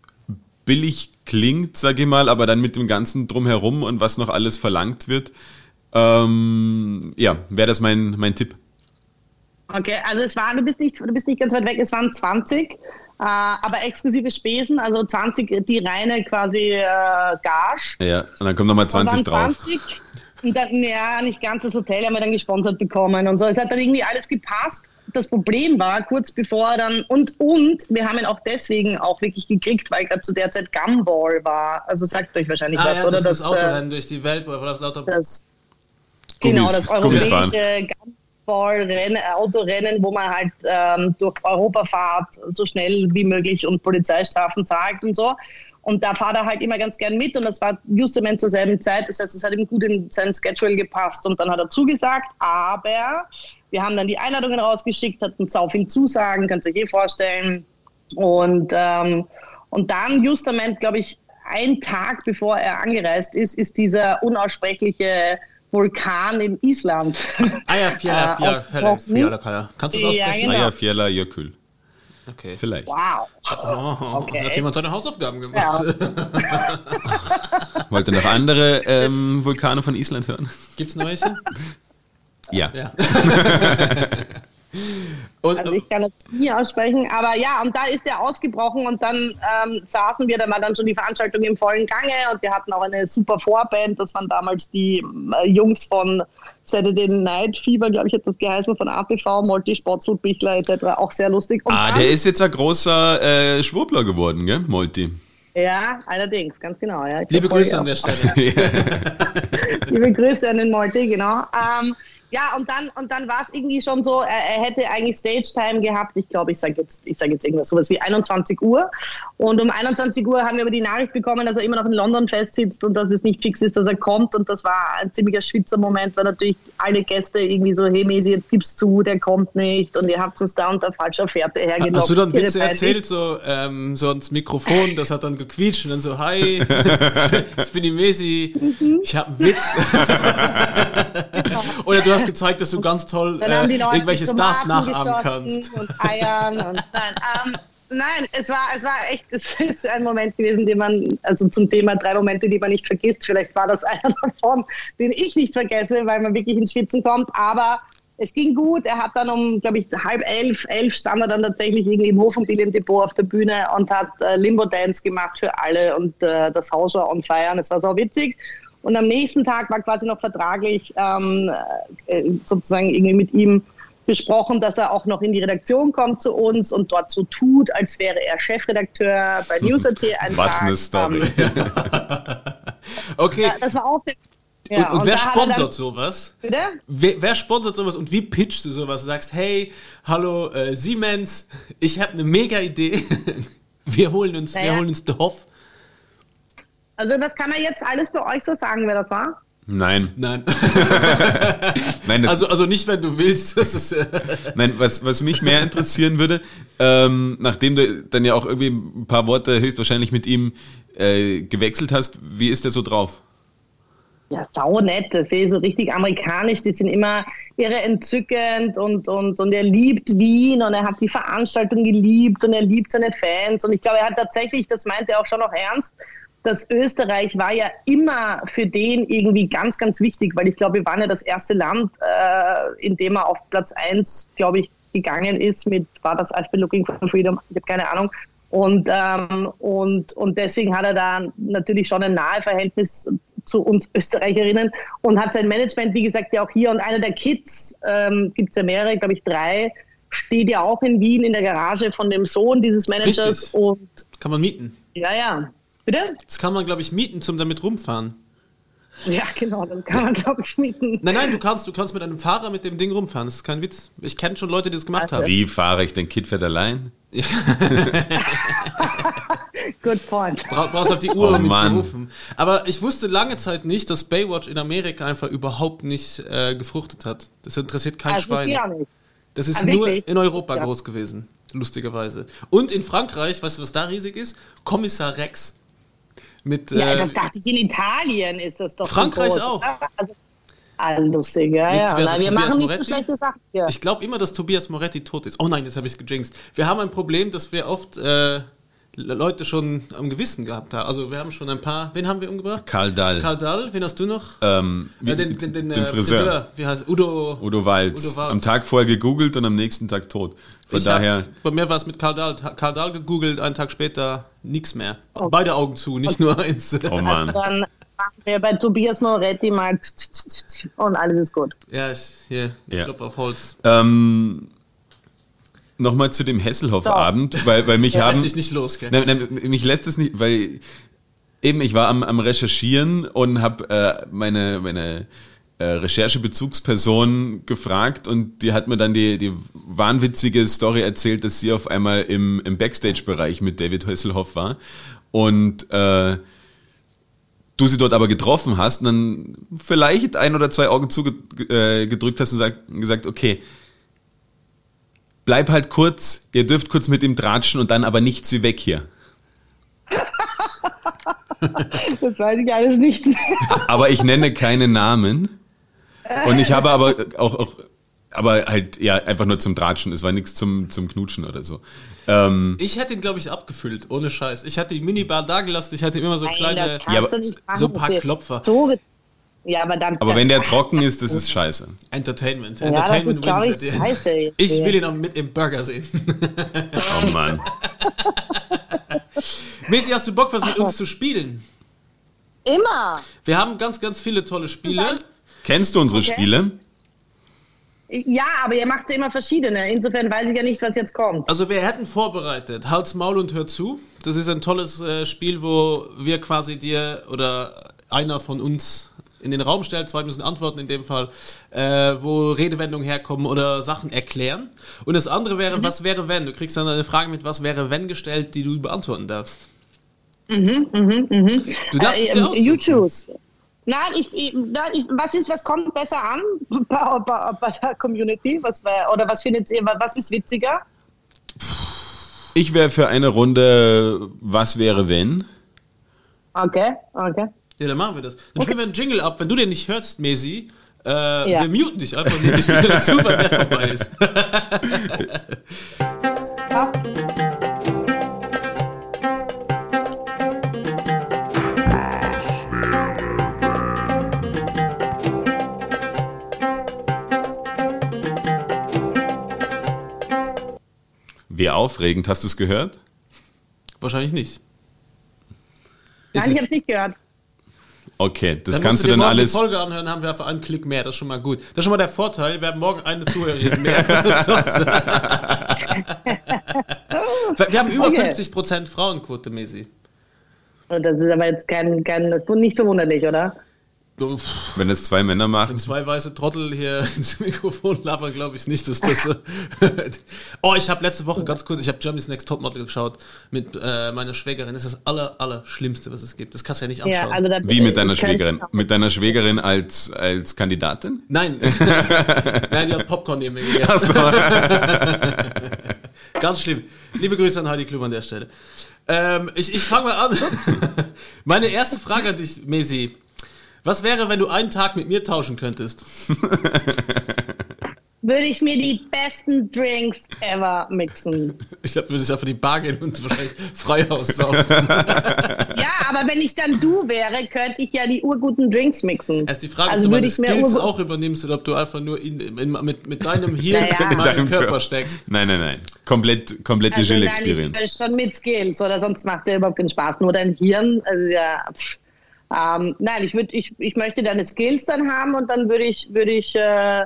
billig klingt, sage ich mal, aber dann mit dem ganzen drumherum und was noch alles verlangt wird. Ähm, ja, wäre das mein, mein Tipp. Okay, also es waren, du bist nicht, du bist nicht ganz weit weg, es waren 20, äh, aber exklusive Spesen, also 20 die reine quasi äh, Gage. Ja, und dann kommt nochmal Und 20 waren drauf. 20 und dann, ja, nicht ganz das Hotel haben wir dann gesponsert bekommen und so. Es hat dann irgendwie alles gepasst. Das Problem war, kurz bevor dann, und, und, wir haben ihn auch deswegen auch wirklich gekriegt, weil gerade zu der Zeit Gumball war. Also sagt euch wahrscheinlich ah, was, ja, oder? das ist das äh, Autorennen durch die Welt, wo er lauter. das, genau, Gummis- das Gummis fahren. Europäische Gumball-Rennen, äh, Autorennen, wo man halt ähm, durch Europa fahrt, so schnell wie möglich und Polizeistrafen zahlt und so. Und da fahrt er halt immer ganz gern mit und das war justament zur selben Zeit. Das heißt, es hat ihm gut in sein Schedule gepasst und dann hat er zugesagt, aber wir haben dann die Einladungen rausgeschickt, hatten sau viel Zusagen, könnt ihr euch eh vorstellen. Und, ähm, und dann justament, glaube ich, ein Tag bevor er angereist ist, ist dieser unaussprechliche Vulkan in Island. Ah ja, Fjella, äh, Fjella. Kannst du das Ja, aussprechen? genau. Naja, Fjella, Jökull. Okay. Vielleicht. Wow. Oh, Okay. Hat jemand seine Hausaufgaben gemacht? Ja. [LAUGHS] Wollt ihr noch andere ähm, Vulkane von Island hören? Gibt's noch welche? Ja. Ja. [LAUGHS] Und Also ich kann das nie aussprechen, aber ja, und da ist er ausgebrochen und dann ähm, saßen wir, da war dann schon die Veranstaltung im vollen Gange und wir hatten auch eine super Vorband, das waren damals die äh, Jungs von Saturday Night Fever, glaube ich, hat das geheißen, von ATV, Molti, Spotzel, Bichler etc., auch sehr lustig. Und Ah, dann, der ist jetzt ein großer äh, Schwurbler geworden, gell, Molti? Ja, allerdings, ganz genau. Ja. Liebe Grüße an der Stelle. [LAUGHS] Liebe Grüße an den Molti, genau. Ähm, ja, und dann, und dann war es irgendwie schon so, er, er hätte eigentlich Stage-Time gehabt. Ich glaube, ich sage jetzt, ich sage jetzt irgendwas, sowas wie 21 Uhr. Und um 21 Uhr haben wir aber die Nachricht bekommen, dass er immer noch in London festsitzt und dass es nicht fix ist, dass er kommt. Und das war ein ziemlicher Schwitzer-Moment, weil natürlich alle Gäste irgendwie so, hey Mesi, jetzt gib's zu, der kommt nicht und ihr habt uns da unter falscher Fährte hergelockt. Hast du dann Witze erzählt, so, ähm, so ans Mikrofon, das hat dann gequietscht und dann so, hi, [LAUGHS] ich bin die Messi, ich habe einen Witz. [LAUGHS] Oder du hast gezeigt, dass du ganz toll äh, irgendwelche Stars nachahmen kannst. Und Eiern und [LAUGHS] nein, ähm, nein, es war, es war echt, es ist ein Moment gewesen, den man, also zum Thema drei Momente, die man nicht vergisst. Vielleicht war das [LAUGHS] einer davon, den ich nicht vergesse, weil man wirklich ins Schwitzen kommt. Aber es ging gut. Er hat dann um, glaube ich, halb elf, elf stand er dann tatsächlich irgendwie im Hofimmobiliendepot auf der Bühne und hat äh, Limbo-Dance gemacht für alle und äh, das Haus war on fire und es war so witzig. Und am nächsten Tag war quasi noch vertraglich ähm, äh, sozusagen irgendwie mit ihm besprochen, dass er auch noch in die Redaktion kommt zu uns und dort so tut, als wäre er Chefredakteur bei [LAUGHS] News.at. Was eine Story. Ähm, [LAUGHS] Okay. ja, das war auch der, ja, und, und, wer er sponsert dann- sowas? Bitte? Wer, wer sponsert sowas und wie pitchst du sowas? Du sagst, hey, hallo äh, Siemens, ich habe eine mega Idee. [LAUGHS] Wir holen uns, wir Naja. holen uns den Hoff. Also das kann man jetzt alles bei euch so sagen, wer das war? Nein, Nein. [LAUGHS] nein, Also, also nicht, wenn du willst. Das ist, äh, nein was, was mich mehr interessieren würde, ähm, nachdem du dann ja auch irgendwie ein paar Worte höchstwahrscheinlich mit ihm äh, gewechselt hast, wie ist der so drauf? Ja, sau nett. Das ist so richtig amerikanisch. Die sind immer irre entzückend und, und, und er liebt Wien und er hat die Veranstaltung geliebt und er liebt seine Fans. Und ich glaube, er hat tatsächlich, das meint er auch schon noch ernst, dass Österreich war ja immer für den irgendwie ganz, ganz wichtig, weil ich glaube, wir waren ja das erste Land, äh, in dem er auf Platz 1, glaube ich, gegangen ist mit, war das I've been looking for freedom, ich habe keine Ahnung. Und, ähm, und, und deswegen hat er da natürlich schon ein nahe Verhältnis zu uns Österreicherinnen und hat sein Management, wie gesagt, ja auch hier. Und einer der Kids, ähm, gibt es ja mehrere, glaube ich drei, steht ja auch in Wien in der Garage von dem Sohn dieses Managers. Richtig. Und kann man mieten. ja, ja. Bitte? Das kann man, glaube ich, mieten, zum damit rumfahren. Ja, genau, dann kann man, glaube ich, mieten. Nein, nein, du kannst, du kannst mit einem Fahrer mit dem Ding rumfahren. Das ist kein Witz. Ich kenne schon Leute, die das gemacht Also- haben. Wie fahre ich? Den Kid fährt allein? [LAUGHS] Good point. Bra brauchst halt die Uhr, Oh um ihn zu rufen. Aber ich wusste lange Zeit nicht, dass Baywatch in Amerika einfach überhaupt nicht äh, gefruchtet hat. Das interessiert kein Also, Schwein. ja nicht. Das ist Ah, nur wirklich? in Europa Ja. groß gewesen, lustigerweise. Und in Frankreich, weißt du, was da riesig ist? Kommissar Rex. Mit, Ja, äh, das dachte ich, in Italien ist das doch so Frankreich groß. auch. Also, lustig, ja, ja. Na, wir Tobias machen nicht so Moretti. schlechte Sachen hier. ich glaube immer, dass Tobias Moretti tot ist. Oh nein, jetzt habe ich es gejinxt. Wir haben ein Problem, dass wir oft äh, Leute schon am Gewissen gehabt haben. Also wir haben schon ein paar. Wen haben wir umgebracht? Karl Dahl. Karl Dahl, wen hast du noch? ähm, Ja, den, den, den, den äh, Friseur. Wie heißt Udo? Udo Walz. Udo Walz. Am Tag vorher gegoogelt und am nächsten Tag tot. Von Ich daher, hab, bei mir war es mit Karl Dahl. Karl Dahl gegoogelt, einen Tag später nichts mehr. Beide Augen zu, nicht nur eins. oh Mann. Dann machen wir bei Tobias Moretti mal tsch, tsch, tsch, tsch, und alles ist gut. ja, ich, hier, Ja. Klopf auf Holz. Ähm, Nochmal zu dem Hesselhoff-Abend, weil, weil mich Das haben. lässt sich nicht los, gell? Nein, nein, mich lässt es nicht, weil eben ich war am, am Recherchieren und habe äh, meine, meine äh, Recherchebezugsperson gefragt und die hat mir dann die, die wahnwitzige Story erzählt, dass sie auf einmal im, im Backstage-Bereich mit David Hasselhoff war und äh, du sie dort aber getroffen hast und dann vielleicht ein oder zwei Augen zugedrückt äh, hast und sagt, gesagt, okay, bleib halt kurz, ihr dürft kurz mit ihm tratschen und dann aber nicht sie weg hier. [LAUGHS] Das weiß ich alles nicht mehr. Aber ich nenne keine Namen. Und ich habe aber auch, auch aber halt, ja, einfach nur zum Tratschen. Es war nichts zum, zum Knutschen oder so. Ähm, Ich hätte ihn, glaube ich, abgefüllt, ohne Scheiß. Ich hatte die Minibar da gelassen, ich hatte immer so Nein, kleine, Ja, aber machen. so ein paar Klopfer. So, ja, aber dann. aber wenn der [LAUGHS] trocken ist, das ist scheiße. Entertainment. Ja, das Entertainment ist, ich, scheiße. [LAUGHS] Ich will ihn auch mit im Burger sehen. Oh Mann. [LAUGHS] Messi, hast du Bock, was mit uns zu spielen? Immer. Wir haben ganz, ganz viele tolle Spiele. Kennst du unsere Okay. Spiele? Ja, aber ihr macht ja immer verschiedene. Insofern weiß ich ja nicht, was jetzt kommt. Also wir hätten vorbereitet, Hals, Maul und Hör zu. Das ist ein tolles äh, Spiel, wo wir quasi dir oder einer von uns in den Raum stellt, zwei müssen antworten in dem Fall, äh, wo Redewendungen herkommen oder Sachen erklären. Und das andere wäre, was wäre wenn? Du kriegst dann eine Frage mit was wäre wenn gestellt, die du beantworten darfst. Du darfst es Äh, dir ähm, aussuchen. you choose. Nein, ich, ich, nein ich, was ist, was kommt besser an [LAUGHS] bei, bei, bei der Community? Was oder was findet ihr, was ist witziger? Ich wäre für eine Runde Was wäre wenn? Okay, okay. Ja, dann machen wir das. Dann okay. spielen wir einen Jingle ab. Wenn du den nicht hörst, Mesi, äh, ja. wir muten dich einfach und dich wieder dazu, weil der vorbei ist. Wie aufregend, hast du es gehört? Wahrscheinlich nicht. Nein, ich habe es nicht gehört. Okay, das Dann kannst du dann morgen alles. Die Folge anhören, haben wir einfach einen Klick mehr. Das ist schon mal gut. Das ist schon mal der Vorteil. Wir haben morgen eine Zuhörerin mehr. [LAUGHS] [LAUGHS] wir haben über Okay. 50% Frauenquote, Messi. Und das ist aber jetzt kein, kein das ist nicht verwunderlich, oder? Uff, Wenn es zwei Männer machen. Zwei weiße Trottel hier [LAUGHS] ins Mikrofon labern, glaube ich nicht, dass das. so- [LAUGHS] oh, ich habe letzte Woche ganz kurz, ich habe Germany's Next Topmodel geschaut mit äh, meiner Schwägerin. Das ist das aller, aller Schlimmste, was es gibt. Das kannst du ja nicht anschauen. Ja, also da, Wie mit deiner Schwägerin? Mit deiner Schwägerin als, als Kandidatin? Nein, [LAUGHS] nein, die hat Popcorn neben mir gegessen. Ganz schlimm. Liebe Grüße an Heidi Klum an der Stelle. Ähm, ich ich fange mal an. Meine erste Frage an dich, Mesi. Was wäre, wenn du einen Tag mit mir tauschen könntest? [LAUGHS] Würde ich mir die besten Drinks ever mixen. Ich glaube, du würdest einfach die Bar gehen und wahrscheinlich Freihaus saufen. [LAUGHS] Ja, aber wenn ich dann du wäre, könnte ich ja die urguten Drinks mixen. Erst die Frage, also ob du würde meine ich mir Skills auch übernimmst oder ob du einfach nur in, in, mit, mit deinem Hirn Naja. in Deinem Körper Körper. steckst. Nein, nein, nein. Komplett, komplett Also Digital nein, ich Experience. will schon mit Skills, oder sonst macht es ja überhaupt keinen Spaß. Nur dein Hirn, also ja. Pff. Ähm, nein, ich, würd, ich, ich möchte deine Skills dann haben und dann würde ich, würde ich, äh,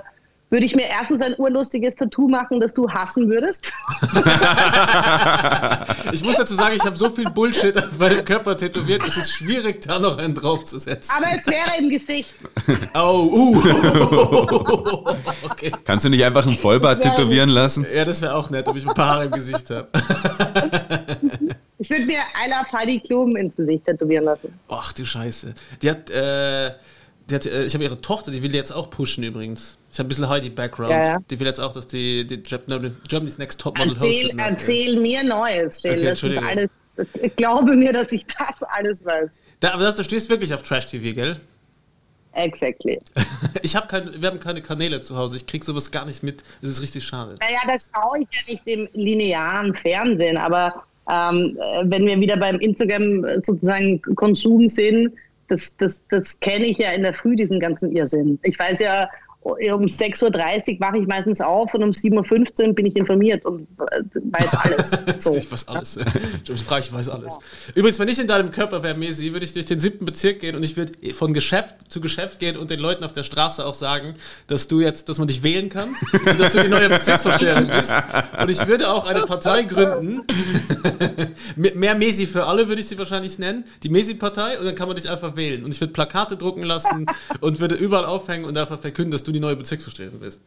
würde ich mir erstens ein urlustiges Tattoo machen, das du hassen würdest. [LAUGHS] Ich muss dazu sagen, ich habe so viel Bullshit auf meinem Körper tätowiert, es ist schwierig, da noch einen draufzusetzen. Aber es wäre im Gesicht. Oh, uh. [LAUGHS] Okay. Kannst du nicht einfach ein Vollbart tätowieren lassen? Ja, das wäre auch nett, ob ich ein paar Haare im Gesicht habe. [LAUGHS] Ich würde mir I love Heidi Klum ins Gesicht tätowieren lassen. Ach du Scheiße. Die hat, äh, die hat äh, ich habe ihre Tochter, die will die jetzt auch pushen übrigens. Ich habe ein bisschen Heidi-Background. Ja, ja. Die will jetzt auch, dass die, die Germany's Next Topmodel Erzähl, hostet. ne? erzähl mir Neues, Jill. Okay, das ist alles, glaube mir, dass ich das alles weiß. Da, aber du stehst wirklich auf Trash-TV, gell? Exactly. [LAUGHS] Ich habe kein, wir haben keine Kanäle zu Hause. Ich krieg sowas gar nicht mit. Es ist richtig schade. Naja, das schaue ich ja nicht im linearen Fernsehen, aber ähm, äh, wenn wir wieder beim Instagram äh, sozusagen Konsum sind, das, das, das kenne ich ja in der Früh, diesen ganzen Irrsinn. Ich weiß ja, um 6.30 Uhr wache ich meistens auf und um 7.15 Uhr bin ich informiert und äh, weiß alles. [LAUGHS] So. Ich weiß alles. Ich frage, ich weiß alles. Übrigens, wenn ich in deinem Körper wäre, Mesi, würde ich durch den siebten Bezirk gehen und ich würde von Geschäft zu Geschäft gehen und den Leuten auf der Straße auch sagen, dass du jetzt, dass man dich wählen kann und dass du die neue Bezirksvorsteherin [LAUGHS] bist. Und ich würde auch eine Partei gründen. [LAUGHS] Mehr Mesi für alle würde ich sie wahrscheinlich nennen. Die Mesi-Partei und dann kann man dich einfach wählen. Und ich würde Plakate drucken lassen und würde überall aufhängen und einfach verkünden, dass du die neue Bezirksvorsteherin bist.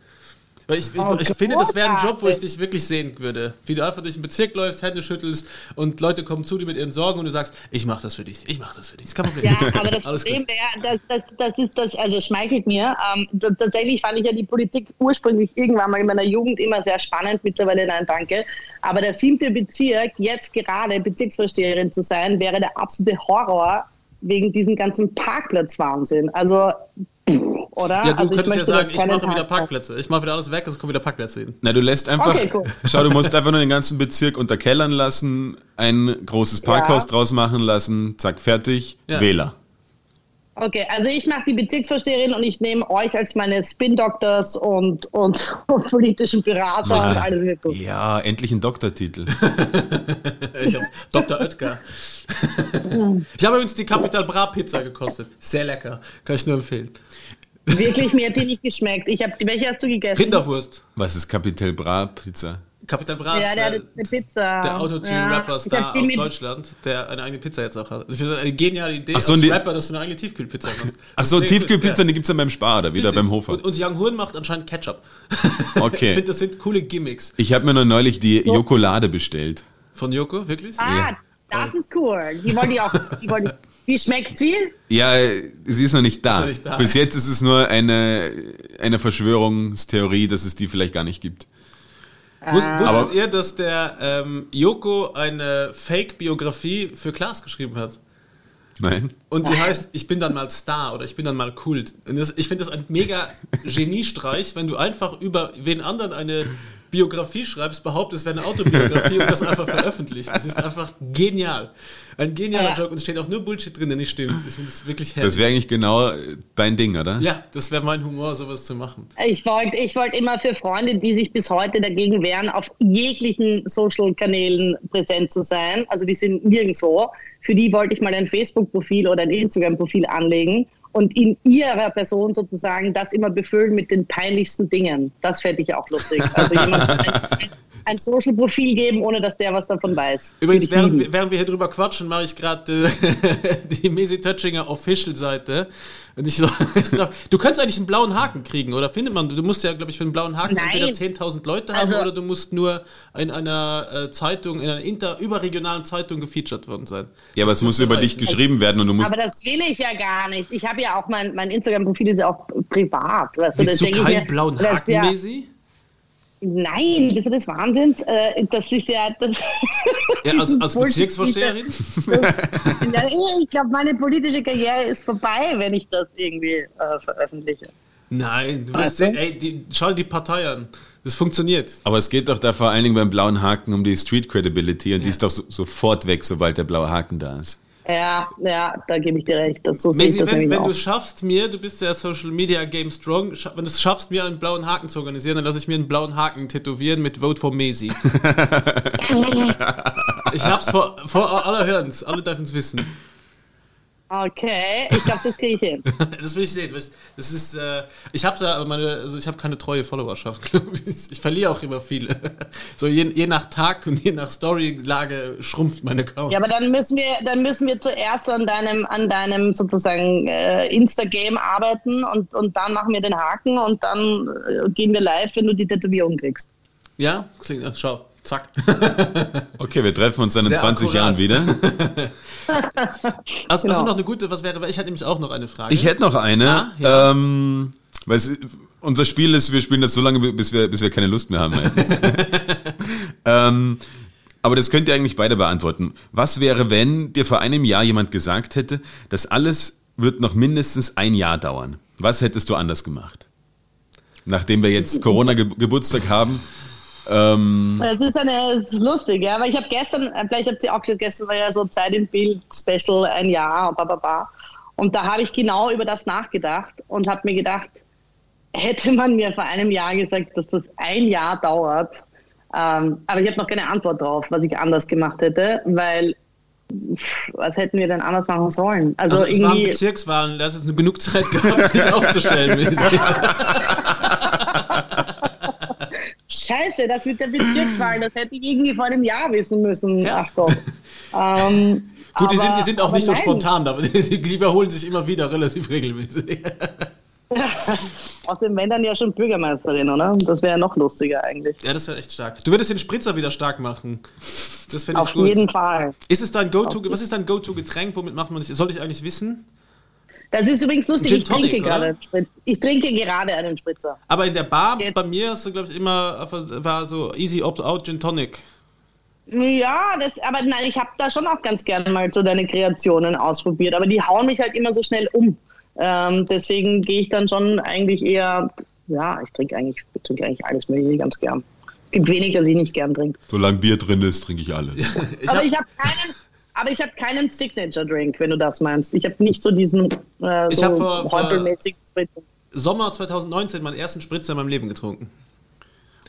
Weil ich, ich, Oh, ich finde, das wäre ein Job, wo ich dich wirklich sehen würde. Wie du einfach durch den Bezirk läufst, Hände schüttelst und Leute kommen zu dir mit ihren Sorgen und du sagst, ich mache das für dich, ich mache das für dich. Das kein Problem. Ja, aber das [LAUGHS] Problem wäre, das, das, das ist das, also schmeichelt mir. Ähm, tatsächlich fand ich ja die Politik ursprünglich irgendwann mal in meiner Jugend immer sehr spannend, mittlerweile nein, danke. Aber der siebte Bezirk, jetzt gerade Bezirksvorsteherin zu sein, wäre der absolute Horror wegen diesem ganzen Parkplatzwahnsinn. Also, [CLEARS THROAT] oder? Ja, du also könntest ja sagen, ich mache wieder Parkplatz- Parkplätze. Ich mache wieder alles weg, es kommen wieder Parkplätze hin. Na, du lässt einfach, Okay, cool. [LAUGHS] schau, du musst einfach nur den ganzen Bezirk unterkellern lassen, ein großes Parkhaus Ja. draus machen lassen, zack, fertig, Ja. Wähler. Okay, also ich mache die Bezirksvorsteherin und ich nehme euch als meine Spin-Doctors und, und, [LAUGHS] und politischen Berater und alles wird gut. Ja, endlich ein Doktortitel. [LAUGHS] Ich habe Dr. Oetker. [LAUGHS] ich habe übrigens die Capital Bra Pizza gekostet. Sehr lecker. Kann ich nur empfehlen. Wirklich, mir hat die nicht geschmeckt. Ich hab, welche hast du gegessen? Rinderwurst. Was ist Capital Bra Pizza? Capital Bra Ja, der hat eine Pizza. der Ja, Autotune-Rapper-Star die aus mit- Deutschland, der eine eigene Pizza jetzt auch hat. Ich finde das eine geniale Idee Ach so, als die- Rapper, dass du eine eigene Tiefkühlpizza machst. Ach so, Tiefkühlpizza, ja. die gibt's dann beim Spar oder wieder beim Hofer. Und, und Young Horn macht anscheinend Ketchup. [LAUGHS] Okay. ich finde, das sind coole Gimmicks. Ich habe mir noch neulich die Jokolade bestellt. Von Joko, wirklich? Ah, das ist cool. Die wollte ich auch. Die wollte ich. Wie schmeckt sie? Ja, sie ist noch nicht da. noch nicht da. Bis jetzt ist es nur eine, eine Verschwörungstheorie, dass es die vielleicht gar nicht gibt. Wus Ah. wusstet Aber- ihr, dass der ähm, Joko eine Fake-Biografie für Klaas geschrieben hat? Nein? Und die heißt, ich bin dann mal Star oder ich bin dann mal Kult. Und das, ich finde das ein mega [LAUGHS] Geniestreich, wenn du einfach über wen anderen eine Biografie schreibst, behauptest, es wäre eine Autobiografie und das einfach veröffentlicht. Das ist einfach genial. Ein genialer Ja. Joke und es steht auch nur Bullshit drin, der nicht stimmt. Ich finde das wirklich herrlich. Das wäre eigentlich genau dein Ding, oder? ja, das wäre mein Humor, sowas zu machen. Ich wollte ich wollt immer für Freunde, die sich bis heute dagegen wehren, auf jeglichen Social-Kanälen präsent zu sein, also die sind nirgendwo, für die wollte ich mal ein Facebook-Profil oder ein Instagram-Profil anlegen und in ihrer Person sozusagen das immer befüllen mit den peinlichsten Dingen. Das fände ich auch lustig. Also jemand [LAUGHS] ein, Social-Profil geben, ohne dass der was davon weiß. Übrigens, während, während wir hier drüber quatschen, mache ich gerade äh, [LAUGHS] die Mesi Tötschinger Official-Seite. Und ich, sag- [LAUGHS] ich sag, du könntest eigentlich einen blauen Haken kriegen, oder findet man? Du musst ja, glaube ich, für einen blauen Haken Nein. entweder 10.000 Leute haben Also- oder du musst nur in einer äh, Zeitung, in einer inter überregionalen Zeitung gefeatured worden sein. Ja, aber es muss über dich geschrieben werden und du musst. Aber das will ich ja gar nicht. Ich habe ja auch mein, mein Instagram-Profil ist ja auch privat. Weißt Willst du denk ich keinen mir, blauen Haken, ja, Mesi? Nein, bist du des Wahnsinns? Äh, das ist ja. Das Ja, als, als [LAUGHS] Bezirksvorsteherin? ja, ich glaube, meine politische Karriere ist vorbei, wenn ich das irgendwie äh, veröffentliche. Nein, du du? sehen, ey, die, schau dir die Partei an. Das funktioniert. Aber es geht doch da vor allen Dingen beim blauen Haken um die Street Credibility und die ist doch so, sofort weg, sobald der blaue Haken da ist. Ja, ja, da gebe ich dir recht. Das, so sehe ich Mesi, das wenn, wenn du es schaffst, mir, du bist ja Social Media Game Strong, wenn du es schaffst, mir einen blauen Haken zu organisieren, dann lasse ich mir einen blauen Haken tätowieren mit Vote for Mesi. [LAUGHS] ich hab's vor, vor aller Hörens, alle dürfen es wissen. Okay, ich glaube, das kriege ich hin. [LAUGHS] Das will ich sehen. Das ist, äh, ich habe da meine, also ich habe keine treue Followerschaft, [LAUGHS] glaube ich. Ich verliere auch immer viele. [LAUGHS] So je, je nach Tag und je nach Storylage schrumpft mein Account. Ja, aber dann müssen wir, dann müssen wir zuerst an deinem, an deinem sozusagen äh, Insta-Game arbeiten und, und dann machen wir den Haken und dann äh, gehen wir live, wenn du die Tätowierung kriegst. Ja, klingt, ja, schau, zack. [LAUGHS] Okay, wir treffen uns dann in Sehr 20 akkurat. Jahren wieder. [LAUGHS] Also, Genau. also noch eine gute, was wäre, weil ich hatte nämlich auch noch eine Frage. Ich hätte noch eine. Ah, ja. ähm, weil es, unser Spiel ist, wir spielen das so lange, bis wir, bis wir keine Lust mehr haben meistens. [LAUGHS] ähm, aber das könnt ihr eigentlich beide beantworten. Was wäre, wenn dir vor einem Jahr jemand gesagt hätte, das alles wird noch mindestens ein Jahr dauern? Was hättest du anders gemacht? Nachdem wir jetzt Corona-Geburtstag haben. Ähm, Das ist eine, das ist lustig, ja, weil ich habe gestern, äh, vielleicht habt ihr auch gesagt, gestern war ja so Zeit im Bild Special ein Jahr, ba, ba, ba. und da habe ich genau über das nachgedacht und habe mir gedacht, hätte man mir vor einem Jahr gesagt, dass das ein Jahr dauert, ähm, aber ich habe noch keine Antwort drauf, was ich anders gemacht hätte, weil pff, was hätten wir denn anders machen sollen? Also, Also, es waren irgendwie, Bezirkswahlen, da hast du genug Zeit gehabt, [LAUGHS] dich aufzustellen. [LAUGHS] Scheiße, das mit der Bezirkswahl, das hätte ich irgendwie vor einem Jahr wissen müssen. Ja. Ach Gott. Ähm, [LAUGHS] Gut, die aber- sind, die sind auch nicht so nein. spontan, aber [LAUGHS] die, die wiederholen sich immer wieder relativ regelmäßig. [LAUGHS] Außerdem wenn dann ja schon Bürgermeisterin, oder? Das wäre ja noch lustiger eigentlich. Ja, das wäre echt stark. Du würdest den Spritzer wieder stark machen. Das finde ich Auf gut. jeden Fall. Ist es dein Go-To, was ist dein Go-To-Getränk? Womit macht man das? Soll ich eigentlich wissen? Das ist übrigens lustig. Gin ich trinke Tonic, gerade oder? einen Spritz. Ich trinke gerade einen Spritzer. Aber in der Bar, Jetzt- bei mir hast du, glaube ich, immer, war so easy opt-out Gin Tonic. Ja, das, aber nein, ich habe da schon auch ganz gerne mal so deine Kreationen ausprobiert, aber die hauen mich halt immer so schnell um. Ähm, deswegen gehe ich dann schon eigentlich eher, ja, ich trinke eigentlich, ich trinke eigentlich alles Mögliche ganz gern. Es gibt wenig, das ich nicht gern trinke. solange Bier drin ist, trinke ich alles. [LAUGHS] Ich aber hab, ich habe keinen, aber ich habe keinen Signature Drink, wenn du das meinst. Ich habe nicht so diesen äh, Ich so vor- vor- häupelmäßigen Spritzer. Sommer 2019 meinen ersten Spritzer in meinem Leben getrunken.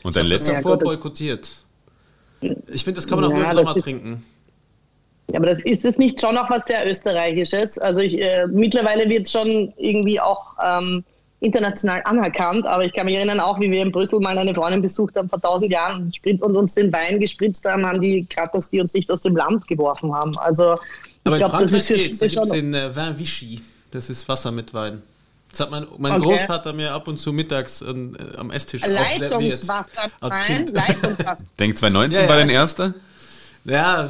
Und dann lässt Ja, davor das- boykottiert. Ich finde, das kann man auch Ja, nur im Sommer ist- trinken. Ja, aber das ist es nicht schon noch was sehr Österreichisches. Also ich, äh, mittlerweile wird schon irgendwie auch ähm, international anerkannt, aber ich kann mich erinnern, auch wie wir in Brüssel mal eine Freundin besucht haben vor tausend Jahren und, uns den Wein gespritzt haben, haben die gerade, dass die uns nicht aus dem Land geworfen haben. Also ich Aber in glaub, das Frankreich geht's. Da gibt es den äh, Vin Vichy. Das ist Wasser mit Wein. Das hat mein, mein Okay. Großvater mir ab und zu mittags äh, am Esstisch auch serviert. Leitungswasser, Als Kind. Leitungswasser. [LAUGHS] Denk 2019 Ja, war ja, dein erster? Ja,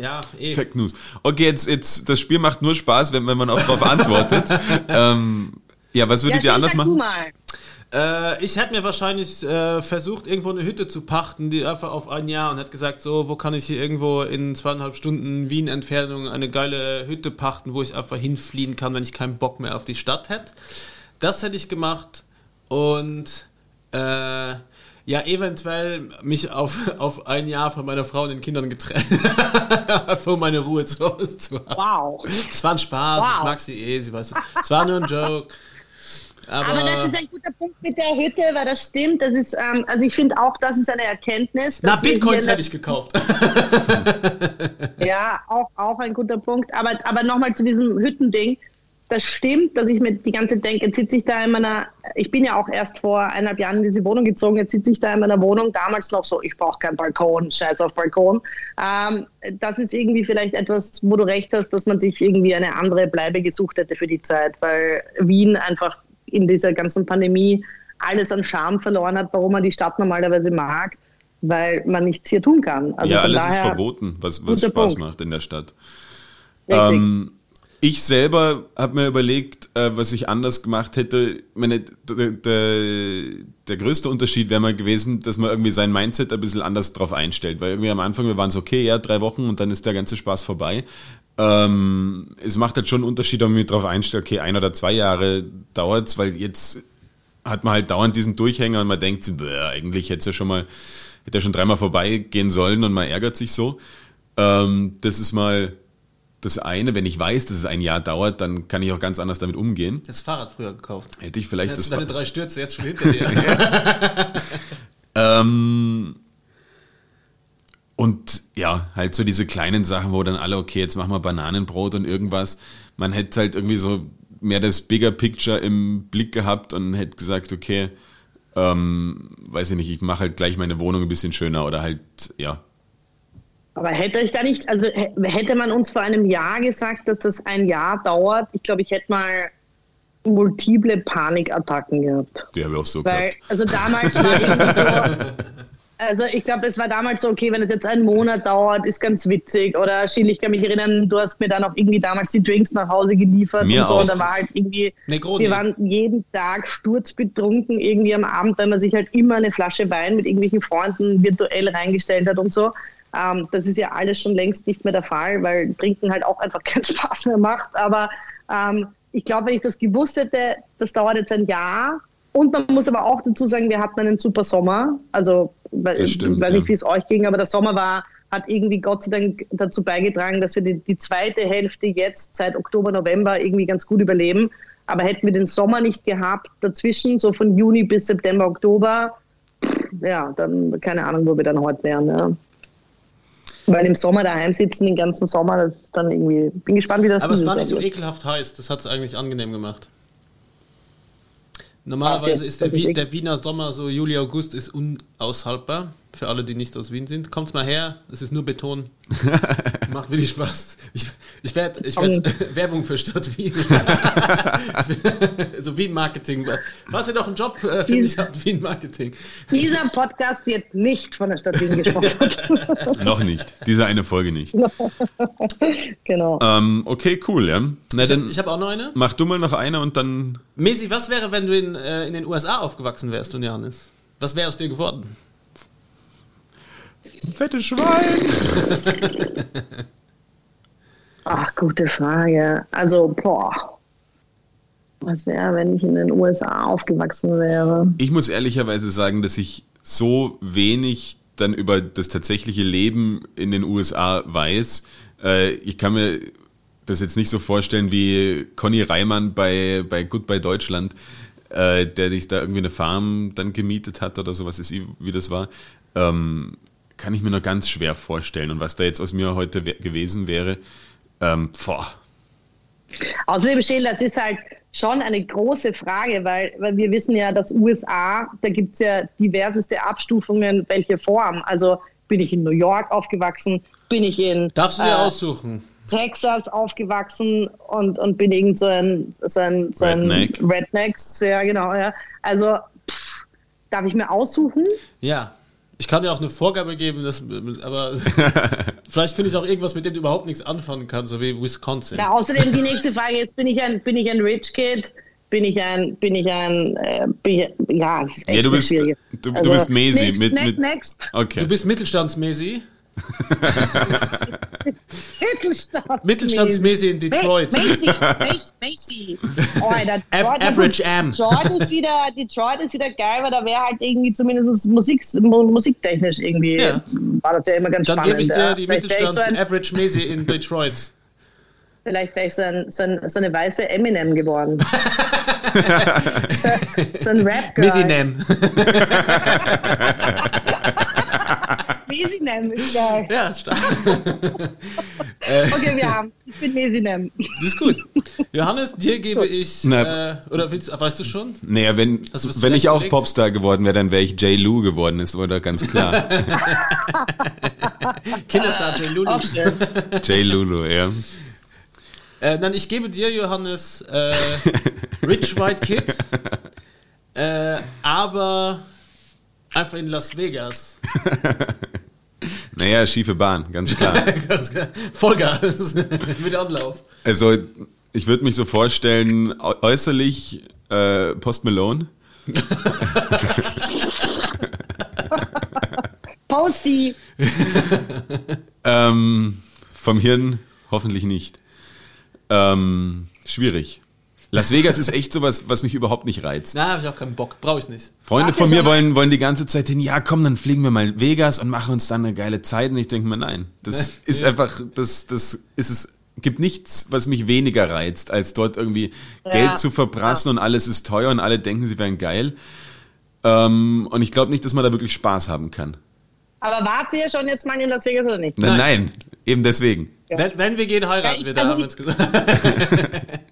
ja, eh. Fake News. Okay, jetzt, jetzt, das Spiel macht nur Spaß, wenn, wenn man auch darauf antwortet. [LAUGHS] ähm, ja, was würdet ja, ihr anders machen? mal. Äh, ich hätte mir wahrscheinlich äh, versucht, irgendwo eine Hütte zu pachten, die einfach auf ein Jahr und hätte gesagt, so, wo kann ich hier irgendwo in zweieinhalb Stunden Wien-Entfernung eine geile Hütte pachten, wo ich einfach hinfliehen kann, wenn ich keinen Bock mehr auf die Stadt hätte. Das hätte ich gemacht und äh, Ja, eventuell mich auf, [LAUGHS] auf ein Jahr von meiner Frau und den Kindern getrennt, [LAUGHS] um meine Ruhe zu Hause zu haben. Wow. Das war ein Spaß, Wow. das mag sie eh, sie weiß es. Es war nur ein Joke. Aber, Aber das ist ein guter Punkt mit der Hütte, weil das stimmt. Das ist, ähm, also ich finde auch, das ist eine Erkenntnis. na, Bitcoins hätte ich gekauft. Ja, auch, auch ein guter Punkt. Aber, aber nochmal zu diesem Hüttending. Das stimmt, dass ich mir die ganze Zeit denke, jetzt sitze ich da in meiner, ich bin ja auch erst vor eineinhalb Jahren in diese Wohnung gezogen, jetzt sitze ich da in meiner Wohnung, damals noch so, ich brauche keinen Balkon, scheiß auf Balkon. Ähm, das ist irgendwie vielleicht etwas, wo du recht hast, dass man sich irgendwie eine andere Bleibe gesucht hätte für die Zeit, weil Wien einfach in dieser ganzen Pandemie alles an Charme verloren hat, warum man die Stadt normalerweise mag, weil man nichts hier tun kann. Also ja, alles ist verboten, was, was Spaß Punkt. macht in der Stadt. Ähm, ich selber habe mir überlegt, äh, was ich anders gemacht hätte. Meine, der, der, der größte Unterschied wäre mal gewesen, dass man irgendwie sein Mindset ein bisschen anders drauf einstellt. Weil irgendwie am Anfang, wir waren so, okay, ja, drei Wochen und dann ist der ganze Spaß vorbei. Ähm, es macht halt schon einen Unterschied, ob man mich drauf einstellt, okay, ein oder zwei Jahre dauert's, weil jetzt hat man halt dauernd diesen Durchhänger und man denkt, bäh, eigentlich hätte es ja schon mal, hätte ja schon dreimal vorbeigehen sollen und man ärgert sich so. Ähm, das ist mal das eine. Wenn ich weiß, dass es ein Jahr dauert, dann kann ich auch ganz anders damit umgehen. Das Fahrrad früher gekauft. Hätte ich vielleicht Jetzt das. sind deine drei Stürze jetzt schon hinter dir. [LAUGHS] Ähm, und ja, halt so diese kleinen Sachen, wo dann alle, okay, jetzt machen wir Bananenbrot und irgendwas. Man hätte halt irgendwie so mehr das Bigger Picture im Blick gehabt und hätte gesagt, okay, ähm, weiß ich nicht, ich mache halt gleich meine Wohnung ein bisschen schöner oder halt, ja. Aber hätte euch da nicht, also hä- hätte man uns vor einem Jahr gesagt, dass das ein Jahr dauert, ich glaube, ich hätte mal multiple Panikattacken gehabt. Die habe ich auch so Weil, gehabt. also damals war irgendwie so, [LAUGHS] [LAUGHS] also ich glaube, es war damals so, okay, wenn es jetzt einen Monat dauert, ist ganz witzig. Oder Schill, ich kann mich erinnern, du hast mir dann auch irgendwie damals die Drinks nach Hause geliefert Mir und so. auch. Und da war halt irgendwie, Negroni. wir waren jeden Tag sturzbetrunken irgendwie am Abend, weil man sich halt immer eine Flasche Wein mit irgendwelchen Freunden virtuell reingestellt hat und so. Ähm, das ist ja alles schon längst nicht mehr der Fall, weil Trinken halt auch einfach [LAUGHS] keinen Spaß mehr macht. Aber ähm, ich glaube, wenn ich das gewusst hätte, das dauert jetzt ein Jahr. Und man muss aber auch dazu sagen, wir hatten einen super Sommer. Also, weil- Das stimmt, ich weiß ja. nicht, wie es euch ging, aber der Sommer war, hat irgendwie Gott sei Dank dazu beigetragen, dass wir die, die zweite Hälfte jetzt seit Oktober, November irgendwie ganz gut überleben. Aber hätten wir den Sommer nicht gehabt dazwischen, so von Juni bis September, Oktober, ja, dann keine Ahnung, wo wir dann heute wären. Ja. Weil im Sommer daheim sitzen, den ganzen Sommer, das ist dann irgendwie, bin gespannt, wie das Aber es war nicht so ekelhaft heiß. Das hat es eigentlich angenehm gemacht. Normalerweise ist der, der Wiener Sommer, so Juli, August, ist unaushaltbar. Für alle, die nicht aus Wien sind. Kommt mal her, es ist nur Beton. [LAUGHS] Macht wirklich Spaß. Ich, ich werde ich werd [LAUGHS] Werbung für Stadt Wien. [LAUGHS] so Wien-Marketing. Falls ihr noch einen Job äh, für mich habt, Wien-Marketing. Dieser Podcast wird nicht von der Stadt Wien gesponsert. [LAUGHS] Noch nicht. Diese eine Folge nicht. genau. Ähm, okay, cool, ja. Na Ich, dann ich habe auch noch eine. mach du mal noch eine und dann. Mesi, was wäre, wenn du in, äh, in den USA aufgewachsen wärst und Johannes? Was wäre aus dir geworden? Fette Schwein! Ach, gute Frage. Also, boah. Was wäre, wenn ich in den USA aufgewachsen wäre? Ich muss ehrlicherweise sagen, dass ich so wenig dann über das tatsächliche Leben in den USA weiß. Äh, ich kann mir das jetzt nicht so vorstellen wie Conny Reimann bei, bei Goodbye Deutschland, äh, der sich da irgendwie eine Farm dann gemietet hat oder sowas ist, wie das war. Ähm, kann ich mir noch ganz schwer vorstellen. Und was da jetzt aus mir heute we- gewesen wäre, ähm, boah. Außerdem, Schäl, das ist halt schon eine große Frage, weil, weil wir wissen ja, dass USA, da gibt es ja diverseste Abstufungen, welche Form. Also bin ich in New York aufgewachsen, bin ich in Darfst du dir äh, aussuchen? Texas aufgewachsen und, und bin irgend so ein, so ein, so ein Redneck. Rednecks, ja genau, ja. Also pff, darf ich mir aussuchen? Ja. Ich kann dir auch eine Vorgabe geben, dass, aber [LAUGHS] vielleicht finde ich auch irgendwas, mit dem du überhaupt nichts anfangen kannst, so wie Wisconsin. Ja, außerdem die nächste Frage jetzt, bin ich ein, bin ich ein Rich Kid? Bin ich ein, bin ich ein, äh, bin ich, ja, das ist echt Ja, du bist, schwierige- du, Also, du bist Mesi next, mit, next, mit next. Okay. Du bist mittelstandsmäßig. [LAUGHS] Mittelstandsmäßig. Mittelstandsmäßig in Detroit. Macy, Macy, Macy. Oh, Alter, [LAUGHS] Av- Detroit- Average Am. Detroit ist wieder, Detroit ist wieder geil, weil da wäre halt irgendwie zumindest Musik, mu- musiktechnisch irgendwie, Ja. war das ja immer ganz Dann spannend. gebe ich dir die ich so in Detroit. vielleicht wäre ich so, ein, so, ein, so eine weiße Eminem geworden. so, [LAUGHS] so ein Rap-Girl. Messi nehm. [LAUGHS] Mesinem ist geil. [LAUGHS] Ja, stark. [LAUGHS] Okay, wir haben. Ich bin Mesinem. Das ist gut. Johannes, dir gebe ich, Na. äh, oder willst, weißt du schon? Naja, wenn, wenn ich auch? Popstar geworden wäre, dann wäre ich J. Lou geworden, ist wohl doch ganz klar. [LAUGHS] Kinderstar J. Lulu. J. Lulu, ja. Äh, dann ich gebe dir, Johannes, äh, Rich White Kid, äh, aber einfach in Las Vegas. [LAUGHS] Naja, schiefe Bahn, ganz klar. [LAUGHS] Ganz klar. Vollgas [LAUGHS] mit Anlauf. Also, ich würde mich so vorstellen, äu- äußerlich äh, Post Malone. Posty. Ähm, vom Hirn hoffentlich nicht. Ähm, schwierig. Las Vegas ist echt sowas, was mich überhaupt nicht reizt. Na, habe ich auch keinen Bock. Brauche ich nicht. Freunde Warte von mir mal. wollen, wollen die ganze Zeit hin, ja komm, dann fliegen wir mal in Vegas und machen uns dann eine geile Zeit. Und ich denke mir, nein, das ist einfach, das, das ist es, gibt nichts, was mich weniger reizt, als dort irgendwie Geld zu verprassen und alles ist teuer und alle denken, sie wären geil. Ähm, und ich glaube nicht, dass man da wirklich Spaß haben kann. Aber wart ihr schon jetzt mal in Las Vegas oder nicht? Nein, Nein. nein eben deswegen. Wenn, wenn wir gehen, heiraten Ja, wir, da also haben wir uns gesagt. [LAUGHS] [LAUGHS]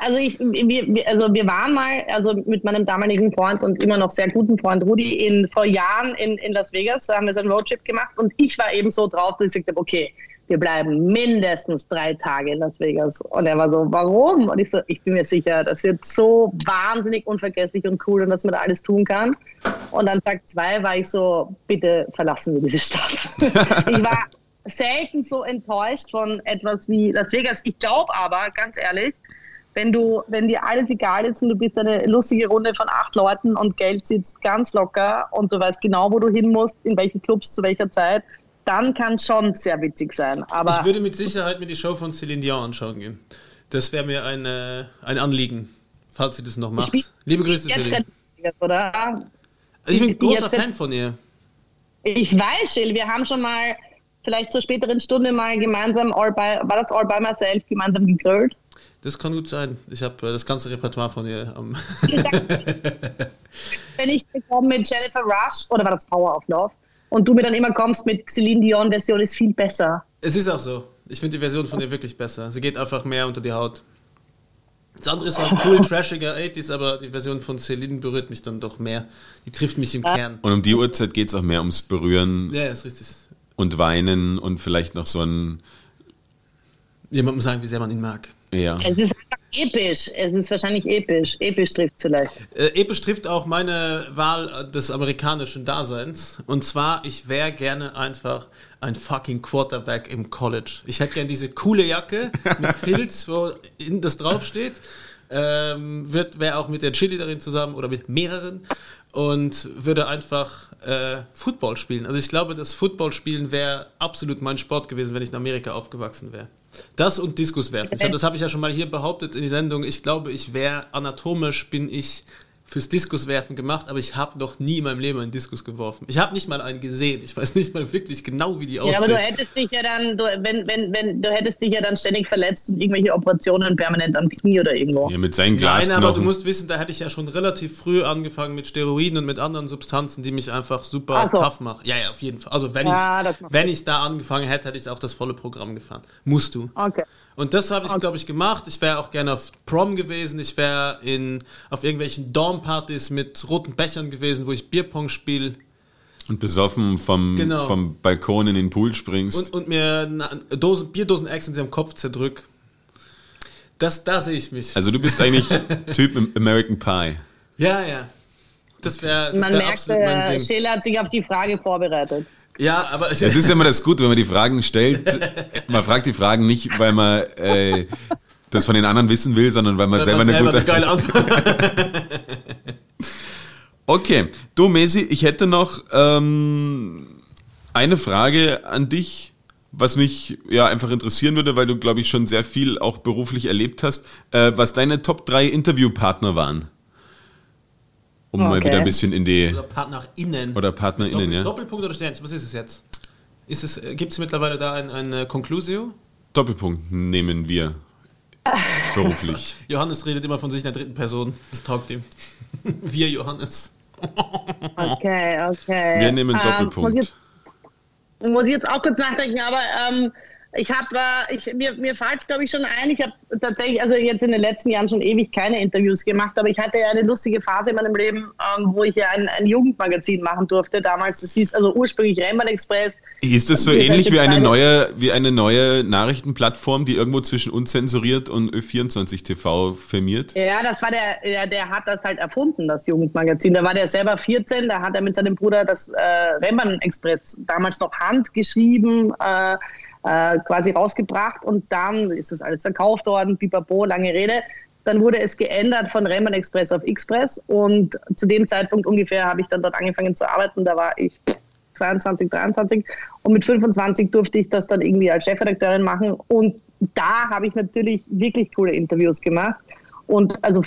Also ich, wir, also wir waren mal, also mit meinem damaligen Freund und immer noch sehr guten Freund Rudi in vor Jahren in, in Las Vegas, da haben wir so einen Roadtrip gemacht und ich war eben so drauf, dass ich gesagt habe, okay, wir bleiben mindestens drei Tage in Las Vegas. Und er war so, warum? Und ich so, ich bin mir sicher, das wird so wahnsinnig unvergesslich und cool und dass man da alles tun kann. Und an Tag zwei war ich so, bitte verlassen wir diese Stadt. [LAUGHS] ich war selten so enttäuscht von etwas wie Las Vegas. Ich glaube aber, ganz ehrlich, wenn du, wenn dir alles egal ist und du bist eine lustige Runde von acht Leuten und Geld sitzt ganz locker und du weißt genau, wo du hin musst, in welche Clubs, zu welcher Zeit, dann kann es schon sehr witzig sein. Aber Ich würde mit Sicherheit mir die Show von Celine Dion anschauen gehen. Das wäre mir ein, äh, ein Anliegen, falls sie das noch macht. Liebe Grüße, Celine. oder? Also ich bin ein großer Fan von ihr. Ich weiß, Jill, wir haben schon mal vielleicht zur späteren Stunde mal gemeinsam, all by, war das All by Myself, gemeinsam gegrillt? Das kann gut sein. Ich habe äh, das ganze Repertoire von ihr am. [LAUGHS] Wenn ich komme mit Jennifer Rush, oder war das Power of Love? Und du mir dann immer kommst mit Celine Dion, Version ist viel besser. es ist auch so. Ich finde die Version von ihr wirklich besser. Sie geht einfach mehr unter die Haut. Das andere ist auch cool, [LAUGHS] trashiger 80s, aber die Version von Celine berührt mich dann doch mehr. Die trifft mich im Kern. Und um die Uhrzeit geht es auch mehr ums Berühren Ja, ist richtig. und Weinen und vielleicht noch so ein, Jemandem sagen, wie sehr man ihn mag. Ja. Es ist einfach episch. Es ist wahrscheinlich episch. Episch trifft vielleicht. Äh, episch trifft auch meine Wahl des amerikanischen Daseins. Und zwar, ich wäre gerne einfach ein fucking Quarterback im College. Ich hätte gerne diese coole Jacke [LAUGHS] mit Filz, wo in das draufsteht. Ähm, wird wäre auch mit der Cheerleaderin zusammen oder mit mehreren und würde einfach äh, Football spielen. Also ich glaube, das Football spielen wäre absolut mein Sport gewesen, wenn ich in Amerika aufgewachsen wäre. Das und Diskus werfen. Ich hab, das habe ich ja schon mal hier behauptet in die Sendung. Ich glaube, ich wäre anatomisch bin ich fürs Diskuswerfen gemacht, aber ich habe noch nie in meinem Leben einen Diskus geworfen. Ich habe nicht mal einen gesehen. Ich weiß nicht mal wirklich genau, wie die Ja, aber du aussehen. hättest dich ja dann, du, wenn, wenn, wenn, du hättest dich ja dann ständig verletzt und irgendwelche Operationen permanent am Knie oder irgendwo. ja mit seinen Nein, aber du Glasknochen. musst wissen, da hätte ich ja schon relativ früh angefangen mit Steroiden und mit anderen Substanzen, die mich einfach super so. tough machen. Ja, ja, auf jeden Fall. Also wenn Ja, ich wenn ich da angefangen hätte, hätte ich auch das volle Programm gefahren. Musst du. Okay. Und das habe ich, glaube ich, gemacht. Ich wäre auch gerne auf Prom gewesen. Ich wäre in auf irgendwelchen Dormpartys mit roten Bechern gewesen, wo ich Bierpong spiele und besoffen vom, Genau. vom Balkon in den Pool springst. und, und mir na- Dosen, Bierdosen-Eggs in seinem Kopf zerdrück. Das, da sehe ich mich. also du bist eigentlich [LAUGHS] Typ American Pie. ja, ja. Das wäre das Man wär merkt, absolut mein äh, Ding. Scheele hat sich auf die Frage vorbereitet. Ja, aber [LAUGHS] Es ist ja immer das Gute, wenn man die Fragen stellt. Man fragt die Fragen nicht, weil man äh, das von den anderen wissen will, sondern weil man Weil selber man eine gute... eine geile Antwort. [LAUGHS] Okay, du Mesi, ich hätte noch ähm, eine Frage an dich, was mich ja einfach interessieren würde, weil du, glaube ich, schon sehr viel auch beruflich erlebt hast, äh, was deine Top 3 Interviewpartner waren. Um mal Okay. wieder ein bisschen in die. Oder PartnerInnen. Oder PartnerInnen, Doppel, ja. Doppelpunkt oder Sternchen? Was ist es jetzt? Ist es, Gibt es mittlerweile da ein, ein äh, Conclusio? Doppelpunkt nehmen wir [LAUGHS] beruflich. Johannes redet immer von sich in der dritten Person. Das taugt ihm. [LAUGHS] Wir, Johannes. [LAUGHS] Okay, okay. Wir nehmen Ähm, Doppelpunkt. muss, jetzt, muss ich jetzt auch kurz nachdenken, aber ähm, ich habe, äh, ich, mir, mir fällt es glaube ich schon ein, ich habe tatsächlich, also jetzt in den letzten Jahren schon ewig keine Interviews gemacht, aber ich hatte ja eine lustige Phase in meinem Leben, ähm, wo ich ja ein, ein Jugendmagazin machen durfte. Damals, das hieß also ursprünglich Rennbahn Express. Ist das so ähnlich wie eine neue, wie eine neue Nachrichtenplattform, die irgendwo zwischen unzensuriert und Ö24 TV firmiert? Ja, das war der, der, der hat das halt erfunden, das Jugendmagazin. Da war der selber 14, da hat er mit seinem Bruder das äh, Rennbahn Express damals noch handgeschrieben, äh, äh, quasi rausgebracht und dann ist das alles verkauft worden, pipapo, lange Rede. Dann wurde es geändert von Rennbahn Express auf Express und zu dem Zeitpunkt ungefähr habe ich dann dort angefangen zu arbeiten. Da war ich 22, 23 und mit 25 durfte ich das dann irgendwie als Chefredakteurin machen und da habe ich natürlich wirklich coole Interviews gemacht und also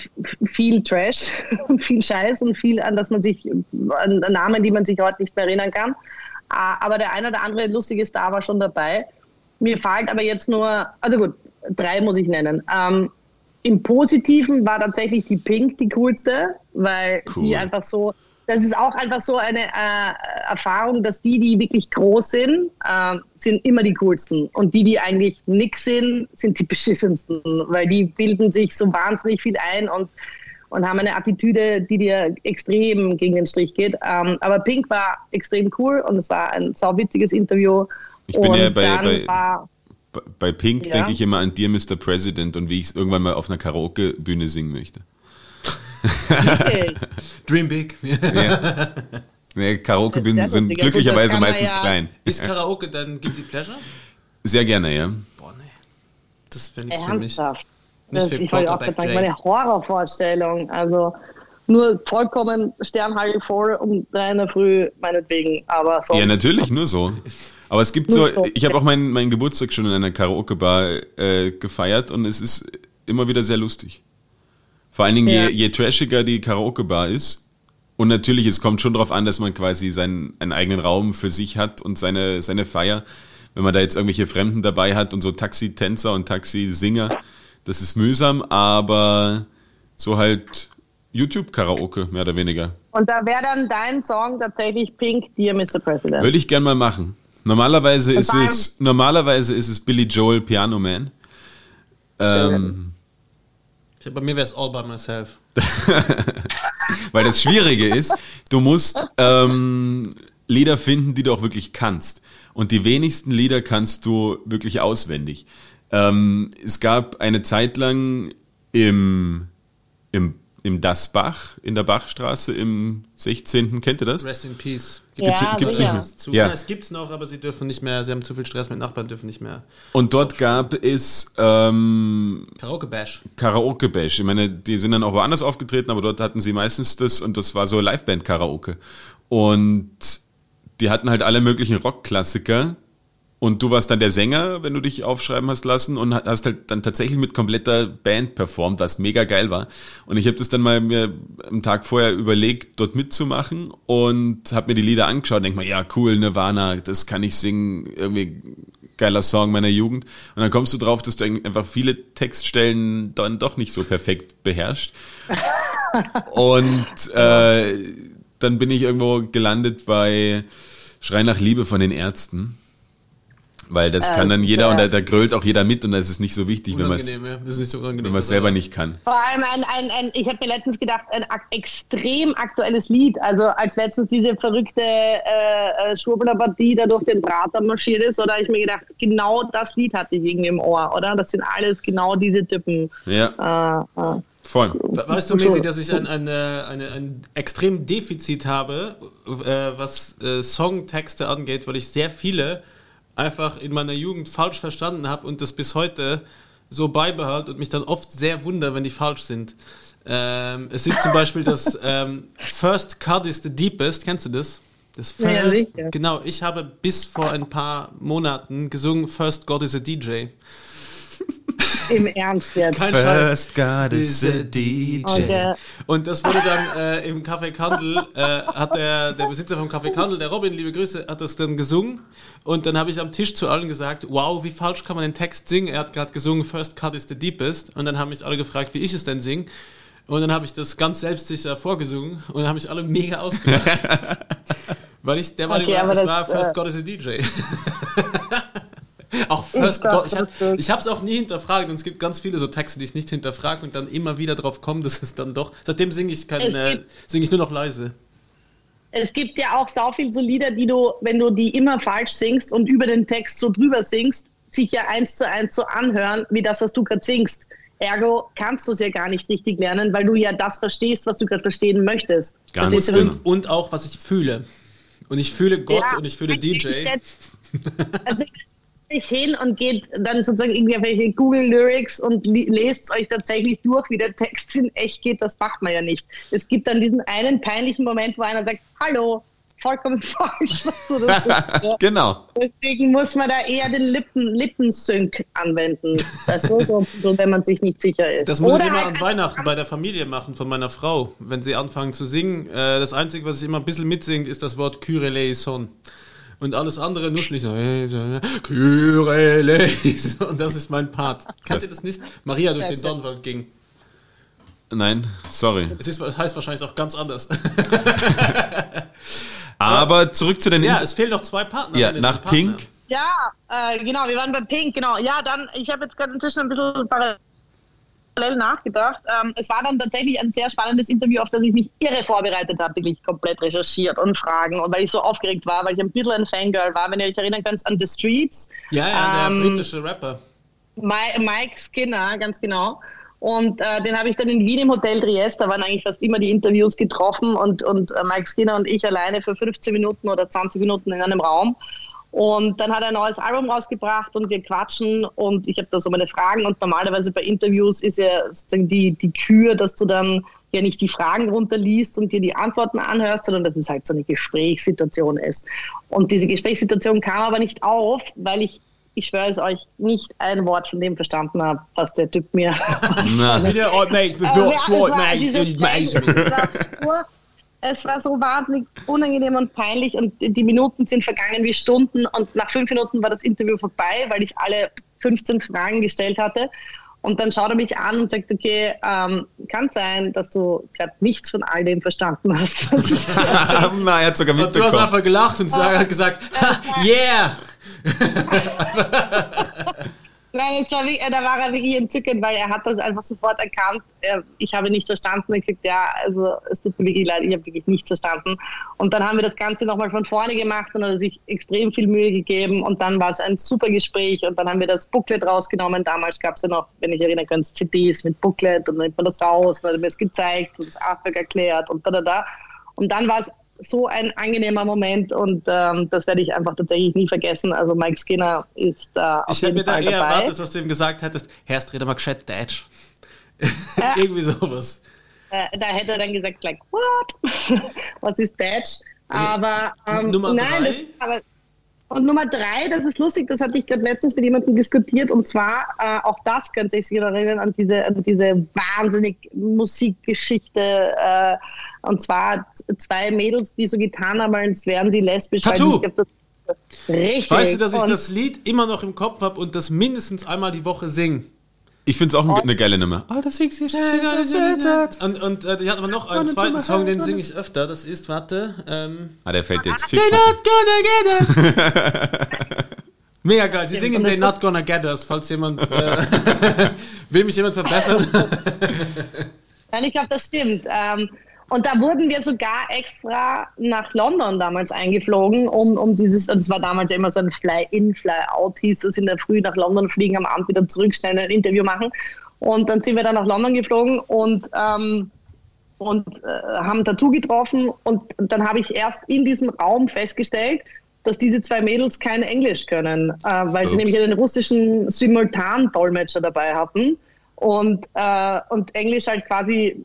viel Trash, [LAUGHS] viel Scheiß und viel an das man sich an Namen, die man sich heute nicht mehr erinnern kann. Ah, Aber der eine oder andere lustige Star war schon dabei. Mir fällt aber jetzt nur, also gut, drei muss ich nennen. Ähm, Im Positiven war tatsächlich die Pink die coolste, weil Cool. die einfach so, das ist auch einfach so eine äh, Erfahrung, dass die, die wirklich groß sind, äh, sind immer die coolsten. Und die, die eigentlich nix sind, sind die [LAUGHS] beschissensten, weil die bilden sich so wahnsinnig viel ein und, und haben eine Attitüde, die dir extrem gegen den Strich geht. Ähm, aber Pink war extrem cool und es war ein sauwitziges Interview. Ich bin und ja bei- bei- war, Bei- Pink Ja. denke ich immer an Dear Mr. President und wie ich es irgendwann mal auf einer Karaoke-Bühne singen möchte. [LAUGHS] Dream Big. Ja. [LAUGHS] Nee, Karaoke-Bühnen sind lustig. Glücklicherweise meistens ja- klein. Ist Karaoke dann Guilty Pleasure? Sehr gerne, ja. Boah, nee. Das wäre nichts für mich. Nicht Das, für ich wollte auch Jay. meine Horrorvorstellung. Also nur vollkommen Sternhagel voll um drei in der Früh, meinetwegen. Aber sonst Ja, natürlich, nur so. Aber es gibt so. ich habe auch meinen, meinen Geburtstag schon in einer Karaoke-Bar äh, gefeiert und es ist immer wieder sehr lustig. Vor allen Dingen, Ja. je, je trashiger die Karaoke-Bar ist, und natürlich, es kommt schon darauf an, dass man quasi seinen einen eigenen Raum für sich hat und seine, seine Feier. Wenn man da jetzt irgendwelche Fremden dabei hat und so Taxi-Tänzer und Taxi-Singer, das ist mühsam, aber so halt YouTube-Karaoke, mehr oder weniger. Und da wäre dann dein Song tatsächlich Pink, Dear Mr. President. Würde ich gern mal machen. Normalerweise ist es normalerweise ist es Billy Joel Piano Man. Ähm, Ich- Bei mir wäre es All by Myself. [LAUGHS] weil das Schwierige ist, du musst ähm, Lieder finden, die du auch wirklich kannst. Und die wenigsten Lieder kannst du wirklich auswendig. Ähm, es gab eine Zeit lang im, im, im Das Bach, in der Bachstraße im 16. Kennt ihr das? Rest in Peace. Gibt's- Ja, gibt's sicher. nicht mehr? Zu, Ja. ja. Es gibt's noch, aber sie dürfen nicht mehr, sie haben zu viel Stress mit Nachbarn, dürfen nicht mehr. Und dort gab es ähm, Karaoke Bash. Karaoke Bash. Ich meine, die sind dann auch woanders aufgetreten, aber dort hatten sie meistens das und das war so Liveband Karaoke. Und die hatten halt alle möglichen Rockklassiker. Und du warst dann der Sänger, wenn du dich aufschreiben hast lassen und hast halt dann tatsächlich mit kompletter Band performt, was mega geil war. Und ich habe das dann mal mir am Tag vorher überlegt, dort mitzumachen und habe mir die Lieder angeschaut und denk mal, ja cool, Nirvana, das kann ich singen, irgendwie geiler Song meiner Jugend. Und dann kommst du drauf, dass du einfach viele Textstellen dann doch nicht so perfekt beherrscht. [LAUGHS] Und äh, dann bin ich irgendwo gelandet bei Schrei nach Liebe von den Ärzten. Weil das kann dann jeder und da, da grölt auch jeder mit und da ist es nicht so wichtig, wenn man es Unangenehm, ja. So wenn man es selber nicht kann. Vor allem ein, ein, ein ich habe mir letztens gedacht, ein ak extrem aktuelles Lied. Also als letztens diese verrückte äh, äh, Schwurbler-Partie da durch den Prater marschiert ist, oder ich mir gedacht, genau das Lied hatte ich irgendwie im Ohr, oder? Das sind alles genau diese Typen. Ja, Äh, äh. voll. We- Weißt du, Mesi, dass ich ein, ein, äh, eine, ein extrem Defizit habe, äh, was äh, Songtexte angeht, weil ich sehr viele einfach in meiner Jugend falsch verstanden habe und das bis heute so beibehalte und mich dann oft sehr wundere, wenn die falsch sind. Ähm, es ist zum Beispiel das [LAUGHS] ähm, First Cut is the Deepest, kennst du das? Das Ja, First, sicher. genau, ich habe bis vor ein paar Monaten gesungen First God is a DJ. Im Ernst jetzt. Kein First Scheiß. God is a DJ. Und, äh, Und das wurde dann äh, im Café Kandel, äh, hat der, der Besitzer vom Café Kandel, der Robin, liebe Grüße, hat das dann gesungen. Und dann habe ich am Tisch zu allen gesagt, wow, wie falsch kann man den Text singen? Er hat gerade gesungen, First Cut is the deepest. Und dann haben mich alle gefragt, wie ich es denn singe. Und dann habe ich das ganz selbstsicher vorgesungen und dann haben mich alle mega ausgelacht. [LAUGHS] Weil ich, der war, Okay, es das, war First äh, God is a DJ. [LAUGHS] auch First God, ich habe das- ich hab's auch nie hinterfragt und es gibt ganz viele so Texte, die ich nicht hinterfrage und dann immer wieder drauf kommen, dass es dann doch, seitdem singe ich, kein, Es äh, singe ich nur noch leise. Es gibt ja auch sau viel so Lieder, die du, wenn du die immer falsch singst und über den Text so drüber singst, sich ja eins zu eins so anhören, wie das, was du gerade singst. Ergo kannst du es ja gar nicht richtig lernen, weil du ja das verstehst, was du gerade verstehen möchtest. Ganz genau. Und, und auch, was ich fühle. Und ich fühle Gott Ja, und ich fühle DJ. ich setz- [LAUGHS] Also ich hin und geht dann sozusagen irgendwie auf welche Google Lyrics und lest euch tatsächlich durch, wie der Text in echt geht. Das macht man ja nicht. Es gibt dann diesen einen peinlichen Moment, wo einer sagt, hallo, vollkommen [LAUGHS] falsch, was du das ist. Ja. [LAUGHS] Genau. Deswegen muss man da eher den Lippen, Lippensync anwenden. Das so, so, so, wenn man sich nicht sicher ist. Das muss Oder ich immer halt an Weihnachten bei der Familie machen, von meiner Frau, wenn sie anfangen zu singen. Äh, das Einzige, was ich immer ein bisschen mitsingt, ist das Wort Kyreleison. Und alles andere nur schließlich so, Kyreleison. [LAUGHS] Und das ist mein Part. Kennt ihr das nicht? Maria durch den Dornwald ging. Nein, sorry. Es ist, es heißt wahrscheinlich auch ganz anders. [LAUGHS] Aber zurück zu den ja, Inter- es fehlen noch zwei Partner. ja, nach Partner. Pink. Ja, äh, genau, wir waren bei Pink, genau. Ja, dann, ich habe jetzt gerade inzwischen ein bisschen parallel nachgedacht. Ähm, es war dann tatsächlich ein sehr spannendes Interview, auf das ich mich irre vorbereitet habe, wirklich komplett recherchiert und Fragen. Und weil ich so aufgeregt war, weil ich ein bisschen ein Fangirl war, wenn ihr euch erinnern könnt, an The Streets. Ja, ja, der Ähm, britische Rapper. Mi- Mike Skinner, ganz genau. Und äh, den habe ich dann in Wien im Hotel Triest, da waren eigentlich fast immer die Interviews getroffen und, und äh, Mike Skinner und ich alleine für 15 Minuten oder 20 Minuten in einem Raum. Und dann hat er ein neues Album rausgebracht und wir quatschen und ich habe da so meine Fragen und normalerweise bei Interviews ist ja sozusagen die, die Kür, dass du dann ja nicht die Fragen runterliest und dir die Antworten anhörst, sondern dass es halt so eine Gesprächssituation ist. Und diese Gesprächssituation kam aber nicht auf, weil ich, ich schwöre es euch, nicht ein Wort von dem verstanden habe, was der Typ mir [LAUGHS] [LAUGHS] oh, es sword, war mate, dieses ich mate. Es war so wahnsinnig unangenehm und peinlich und die Minuten sind vergangen wie Stunden und nach fünf Minuten war das Interview vorbei, weil ich alle 15 Fragen gestellt hatte. Und dann schaut er mich an und sagt, okay, ähm, kann sein, dass du gerade nichts von all dem verstanden hast, [LAUGHS] was ich [LAUGHS] Na, er hat sogar Und du hast mitbekommen. einfach gelacht und hat gesagt, [LAUGHS] ha, yeah! Nein, war da war er wirklich entzückend, weil er hat das einfach sofort erkannt. Er, ich habe nicht verstanden. Ich gesagt, ja, also es tut mir wirklich leid, ich habe wirklich nichts verstanden. Und dann haben wir das Ganze nochmal von vorne gemacht und hat er sich extrem viel Mühe gegeben. Und dann war es ein super Gespräch und dann haben wir das Booklet rausgenommen. Damals gab es ja noch, wenn ich erinnern kann, CDs mit Booklet und dann nimmt man das raus und dann hat er mir es gezeigt und das Artwork erklärt und da, da, da. Und dann war es so ein angenehmer Moment und ähm, das werde ich einfach tatsächlich nie vergessen. Also Mike Skinner ist da auf Ich hätte jeden mir da Fall eher dabei. erwartet, dass du ihm gesagt hättest, Herrst, rede mal gescheit Deutsch. [LAUGHS] Irgendwie sowas. Da hätte er dann gesagt, like, what? [LAUGHS] Was ist Dutch? Aber ähm, Nummer nein, das, aber, und Nummer drei, das ist lustig, das hatte ich gerade letztens mit jemandem diskutiert und zwar, äh, auch das könnte ich sich erinnern an diese, an diese wahnsinnig Musikgeschichte äh, und zwar zwei Mädels, die so getan haben, als wären sie lesbisch. weil Tattoo! das, richtig. Weißt du, dass ich Und- das Lied immer noch im Kopf habe und das mindestens einmal die Woche singe? Ich finde es auch eine geile Nummer. Oh, das ist Und, und äh, ich hatte aber noch einen zweiten Song, den singe ich öfter. Das ist, warte, ähm, Ah, der fällt jetzt fix. They're not gonna get us. [LAUGHS] Mega geil, sie singen They're not gonna get us, falls jemand, äh, [LAUGHS] will mich jemand verbessern? [LAUGHS] Nein, ich glaube, das stimmt. Ähm, und da wurden wir sogar extra nach London damals eingeflogen, um, um dieses, und es war damals immer so ein Fly-in, Fly-out, hieß es in der Früh nach London fliegen, am Abend wieder zurück, schnell ein Interview machen. Und dann sind wir dann nach London geflogen und, ähm, und äh, haben Tattoo getroffen. Und dann habe ich erst in diesem Raum festgestellt, dass diese zwei Mädels kein Englisch können, äh, weil sie Ups. nämlich einen russischen Simultan-Dolmetscher dabei hatten und, äh, und Englisch halt quasi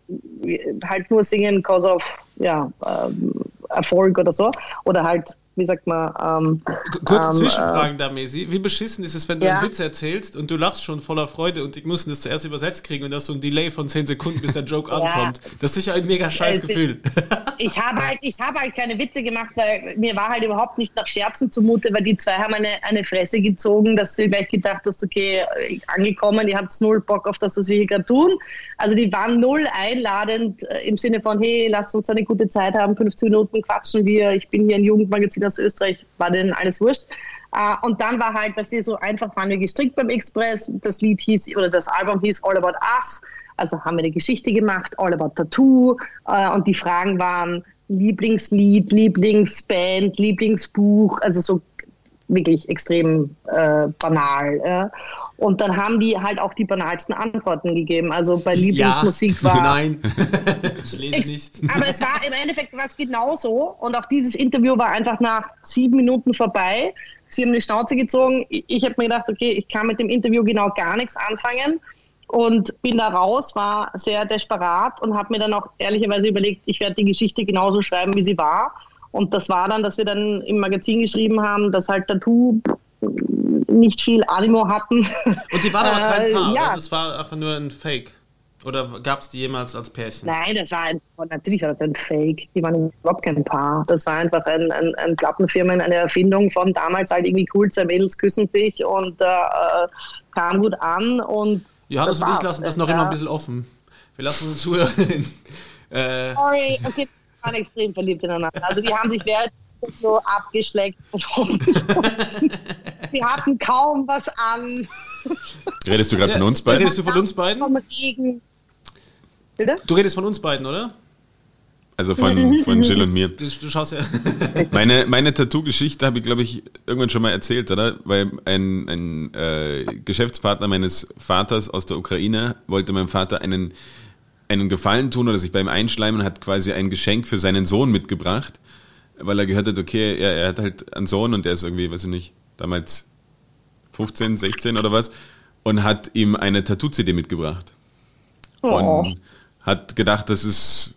halt nur singen cause of, ja, ähm, Erfolg oder so. Oder halt wie sagt man, ähm, Kurze ähm, Zwischenfragen da, Mesi. Wie beschissen ist es, wenn du Ja. einen Witz erzählst und du lachst schon voller Freude und ich muss das zuerst übersetzt kriegen und das so ein Delay von 10 Sekunden, bis der [LAUGHS] Joke ankommt. Das ist sicher ein mega scheiß Gefühl. [LAUGHS] ich habe halt, ich habe halt keine Witze gemacht, weil mir war halt überhaupt nicht nach Scherzen zumute, weil die zwei haben eine, eine Fresse gezogen, dass du gleich gedacht hast, okay, äh, angekommen, ihr habt null Bock auf das, was wir hier gerade tun. Also die waren null einladend äh, im Sinne von, hey, lasst uns eine gute Zeit haben, 15 Minuten quatschen wir, ich bin hier ein Jugendmagazin aus Österreich, war denen alles wurscht. Äh, und dann war halt, dass die so einfach waren wir gestrickt beim Express, das Lied hieß, oder das Album hieß All About Us, also haben wir eine Geschichte gemacht, All About Tattoo. Äh, und die Fragen waren Lieblingslied, Lieblingsband, Lieblingsbuch, also so wirklich extrem äh, banal. Ja. Und dann haben die halt auch die banalsten Antworten gegeben. Also bei Lieblingsmusik war. [LAUGHS] Nein, [LAUGHS] ich lese nicht. Aber es war im Endeffekt war es genauso. Und auch dieses Interview war einfach nach sieben Minuten vorbei. Sie haben die Schnauze gezogen. Ich, ich habe mir gedacht, okay, ich kann mit dem Interview genau gar nichts anfangen. Und bin da raus, war sehr desperat und habe mir dann auch ehrlicherweise überlegt, ich werde die Geschichte genauso schreiben, wie sie war. Und das war dann, dass wir dann im Magazin geschrieben haben, dass halt Tattoo nicht viel Animo hatten. Und die waren aber kein Äh, Paar, ja. Das war einfach nur ein Fake. Oder gab es die jemals als Pärchen? Nein, das war ein, natürlich war das ein Fake. Die waren überhaupt kein Paar. Das war einfach ein, ein, ein Plattenfirmen, eine Erfindung von damals halt irgendwie cool, zwei Mädels küssen sich und äh, äh, kam gut an und Johannes das und ich lassen das noch Ja. immer ein bisschen offen. Wir lassen uns [LAUGHS] zuhören. äh, Sorry, okay, die waren extrem verliebt ineinander. Also die haben sich [LAUGHS] während so abgeschleckt. [LAUGHS] Sie hatten kaum was an Redest du gerade von uns beiden? redest du von uns beiden? vom Regen. Bitte? Du redest von uns beiden, oder? Also von, von Jill und mir. Du, du schaust ja. [LAUGHS] Meine, meine Tattoo-Geschichte habe ich, glaube ich, irgendwann schon mal erzählt, oder? Weil ein, ein äh, Geschäftspartner meines Vaters aus der Ukraine wollte meinem Vater einen, einen Gefallen tun oder sich bei ihm einschleimen und hat quasi ein Geschenk für seinen Sohn mitgebracht, weil er gehört hat, okay, er, er hat halt einen Sohn und der ist irgendwie, weiß ich nicht, damals 15, 16 oder was und hat ihm eine Tattoo-CD mitgebracht. Oh. Und hat gedacht, dass es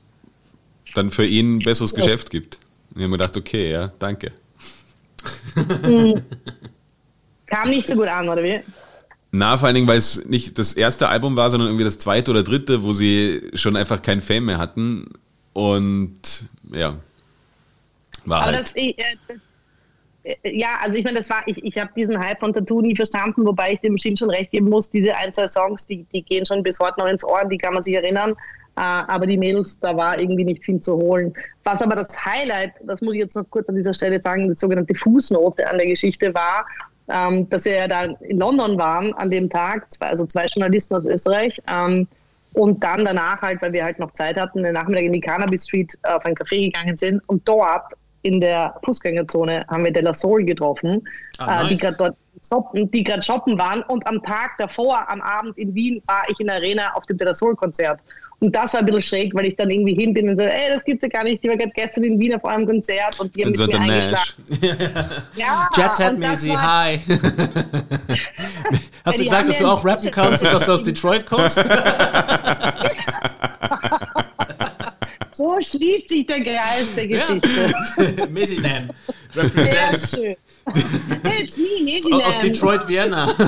dann für ihn ein besseres Geschäft gibt. Und ich habe mir gedacht, okay, ja, danke. [LAUGHS] Kam nicht so gut an, oder wie? Na, vor allen Dingen, weil es nicht das erste Album war, sondern irgendwie das zweite oder dritte, wo sie schon einfach kein Fame mehr hatten. Und ja, war halt. das, ich, äh, das, äh, ja, also ich meine, das war, ich, ich habe diesen Hype von Tattoo nie verstanden, wobei ich dem Shin schon recht geben muss, diese ein, zwei Songs, die, die gehen schon bis heute noch ins Ohr, die kann man sich erinnern. Äh, aber die Mädels, da war irgendwie nicht viel zu holen. Was aber das Highlight, das muss ich jetzt noch kurz an dieser Stelle sagen, die sogenannte Fußnote an der Geschichte war, ähm, dass wir ja da in London waren an dem Tag, also zwei Journalisten aus Österreich. Ähm, und dann danach halt, weil wir halt noch Zeit hatten, den Nachmittag in die Cannabis Street auf ein Café gegangen sind. Und dort in der Fußgängerzone haben wir De La Soul getroffen, Ah, äh, die nice. gerade dort shoppen, die gerade shoppen waren. Und am Tag davor, am Abend in Wien, war ich in der Arena auf dem De La Soul Konzert. Und das war ein bisschen schräg, weil ich dann irgendwie hin bin und so, ey, das gibt's ja gar nicht. Ich war gerade gestern in Wien auf eurem Konzert und die haben Und so mit der mir Nash. eingeschlagen. [LAUGHS] Ja, Jet Set und das Mäßig, war- hi. [LAUGHS] Hast du die gesagt, dass du auch rappen [LAUGHS] kannst und dass du aus Detroit kommst? So schließt sich der Kreis der Ja. Geschichte. [LAUGHS] Nam. Sehr schön. It's me, Mesi Aus. Detroit, Vienna. [LAUGHS]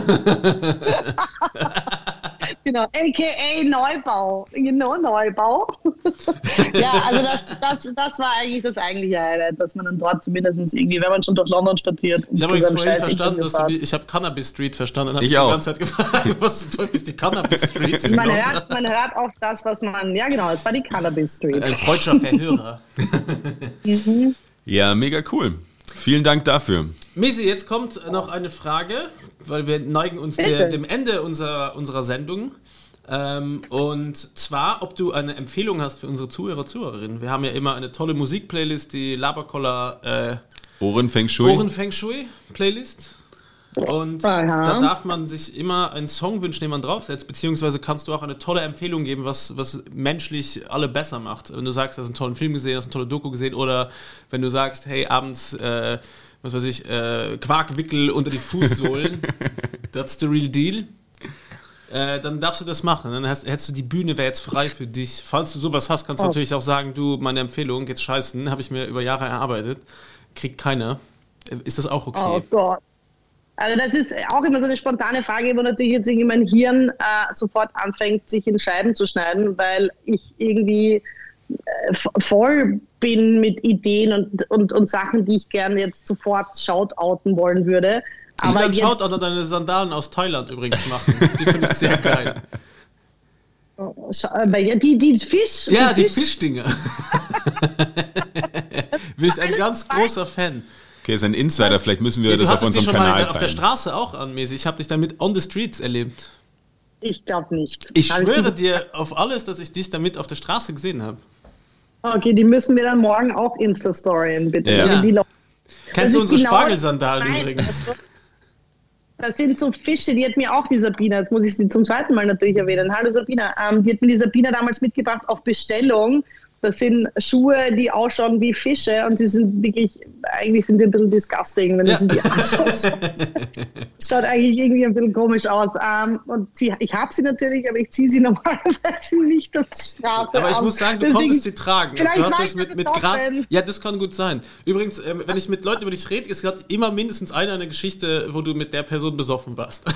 Genau, a.k.a. Neubau. Genau, Neubau. [LAUGHS] ja, also das, das, das war eigentlich das eigentliche Highlight, dass man dann dort zumindest irgendwie, wenn man schon durch London spaziert. Ich habe übrigens vorhin verstanden, dass du, ich habe Cannabis Street verstanden. Hab Ich auch. die ganze Zeit gefragt, [LAUGHS] was zum Teufel ist die Cannabis Street? man, London? hört, man hört oft das, was man, ja genau, es war die Cannabis Street. Ein freudscher Verhörer. [LAUGHS] Ja, mega cool. Vielen Dank dafür. Misi, jetzt kommt noch eine Frage, weil wir neigen uns der, dem Ende unserer, unserer Sendung. Ähm, und zwar, ob du eine Empfehlung hast für unsere Zuhörer, Zuhörerinnen. Wir haben ja immer eine tolle Musikplaylist, die Laberkoller äh, Ohren Feng Shui. Ohren Feng Shui Playlist. Und Aha. da darf man sich immer einen Song wünschen, den man draufsetzt, beziehungsweise kannst du auch eine tolle Empfehlung geben, was, was menschlich alle besser macht. Wenn du sagst, du hast einen tollen Film gesehen, hast eine tolle Doku gesehen, oder wenn du sagst, hey, abends, äh, was weiß ich, äh, Quarkwickel unter die Fußsohlen, [LAUGHS] that's the real deal. äh, dann darfst du das machen. Dann hast, hättest du die Bühne, wäre jetzt frei für dich. Falls du sowas hast, kannst du Oh. natürlich auch sagen, du, meine Empfehlung, geht scheißen, habe ich mir über Jahre erarbeitet. Kriegt keiner. Ist das auch okay? Oh Gott. Also das ist auch immer so eine spontane Frage, wo natürlich jetzt irgendwie mein Hirn äh, sofort anfängt, sich in Scheiben zu schneiden, weil ich irgendwie äh, voll bin mit Ideen und, und, und Sachen, die ich gerne jetzt sofort shoutouten wollen würde. Ich will jetzt, Shoutout an deine Sandalen aus Thailand übrigens machen. Die finde ich sehr geil. Aber ja, die, die Fisch. Ja, die Fisch- Fischdinger. [LAUGHS] Bin ich ein ganz großer Fan. Okay, ist ein Insider, vielleicht müssen wir Ja, das auf unserem schon mal Kanal auf der teilen. Straße auch anmäßig. Ich habe dich damit on the streets erlebt. Ich glaube nicht. Ich Hab schwöre dir auf alles, dass ich dich damit auf der Straße gesehen habe. Okay, die müssen wir dann morgen auch Insta-Storyen, bitte. Ja. Leute- Kennst du unsere genau- Spargelsandalen übrigens? also, Das sind so Fische, die hat mir auch die Sabina, jetzt muss ich sie zum zweiten Mal natürlich erwähnen. Hallo Sabina, ähm, die hat mir die Sabina damals mitgebracht auf Bestellung. Das sind Schuhe, die ausschauen wie Fische und sie sind wirklich, eigentlich sind sie ein bisschen disgusting, wenn Ja. du sie die. [LAUGHS] Schaut eigentlich irgendwie ein bisschen komisch aus. Ähm, und sie, ich habe sie natürlich, aber ich ziehe sie [LAUGHS] normalerweise nicht auf die Straße. Aber ich muss sagen, du Deswegen- konntest sie tragen. Also du hast das mit, mit das Grad. Ja, das kann gut sein. Übrigens, ähm, wenn ich mit Leuten über dich rede, ist gerade immer mindestens eine eine Geschichte, wo du mit der Person besoffen warst. [LAUGHS]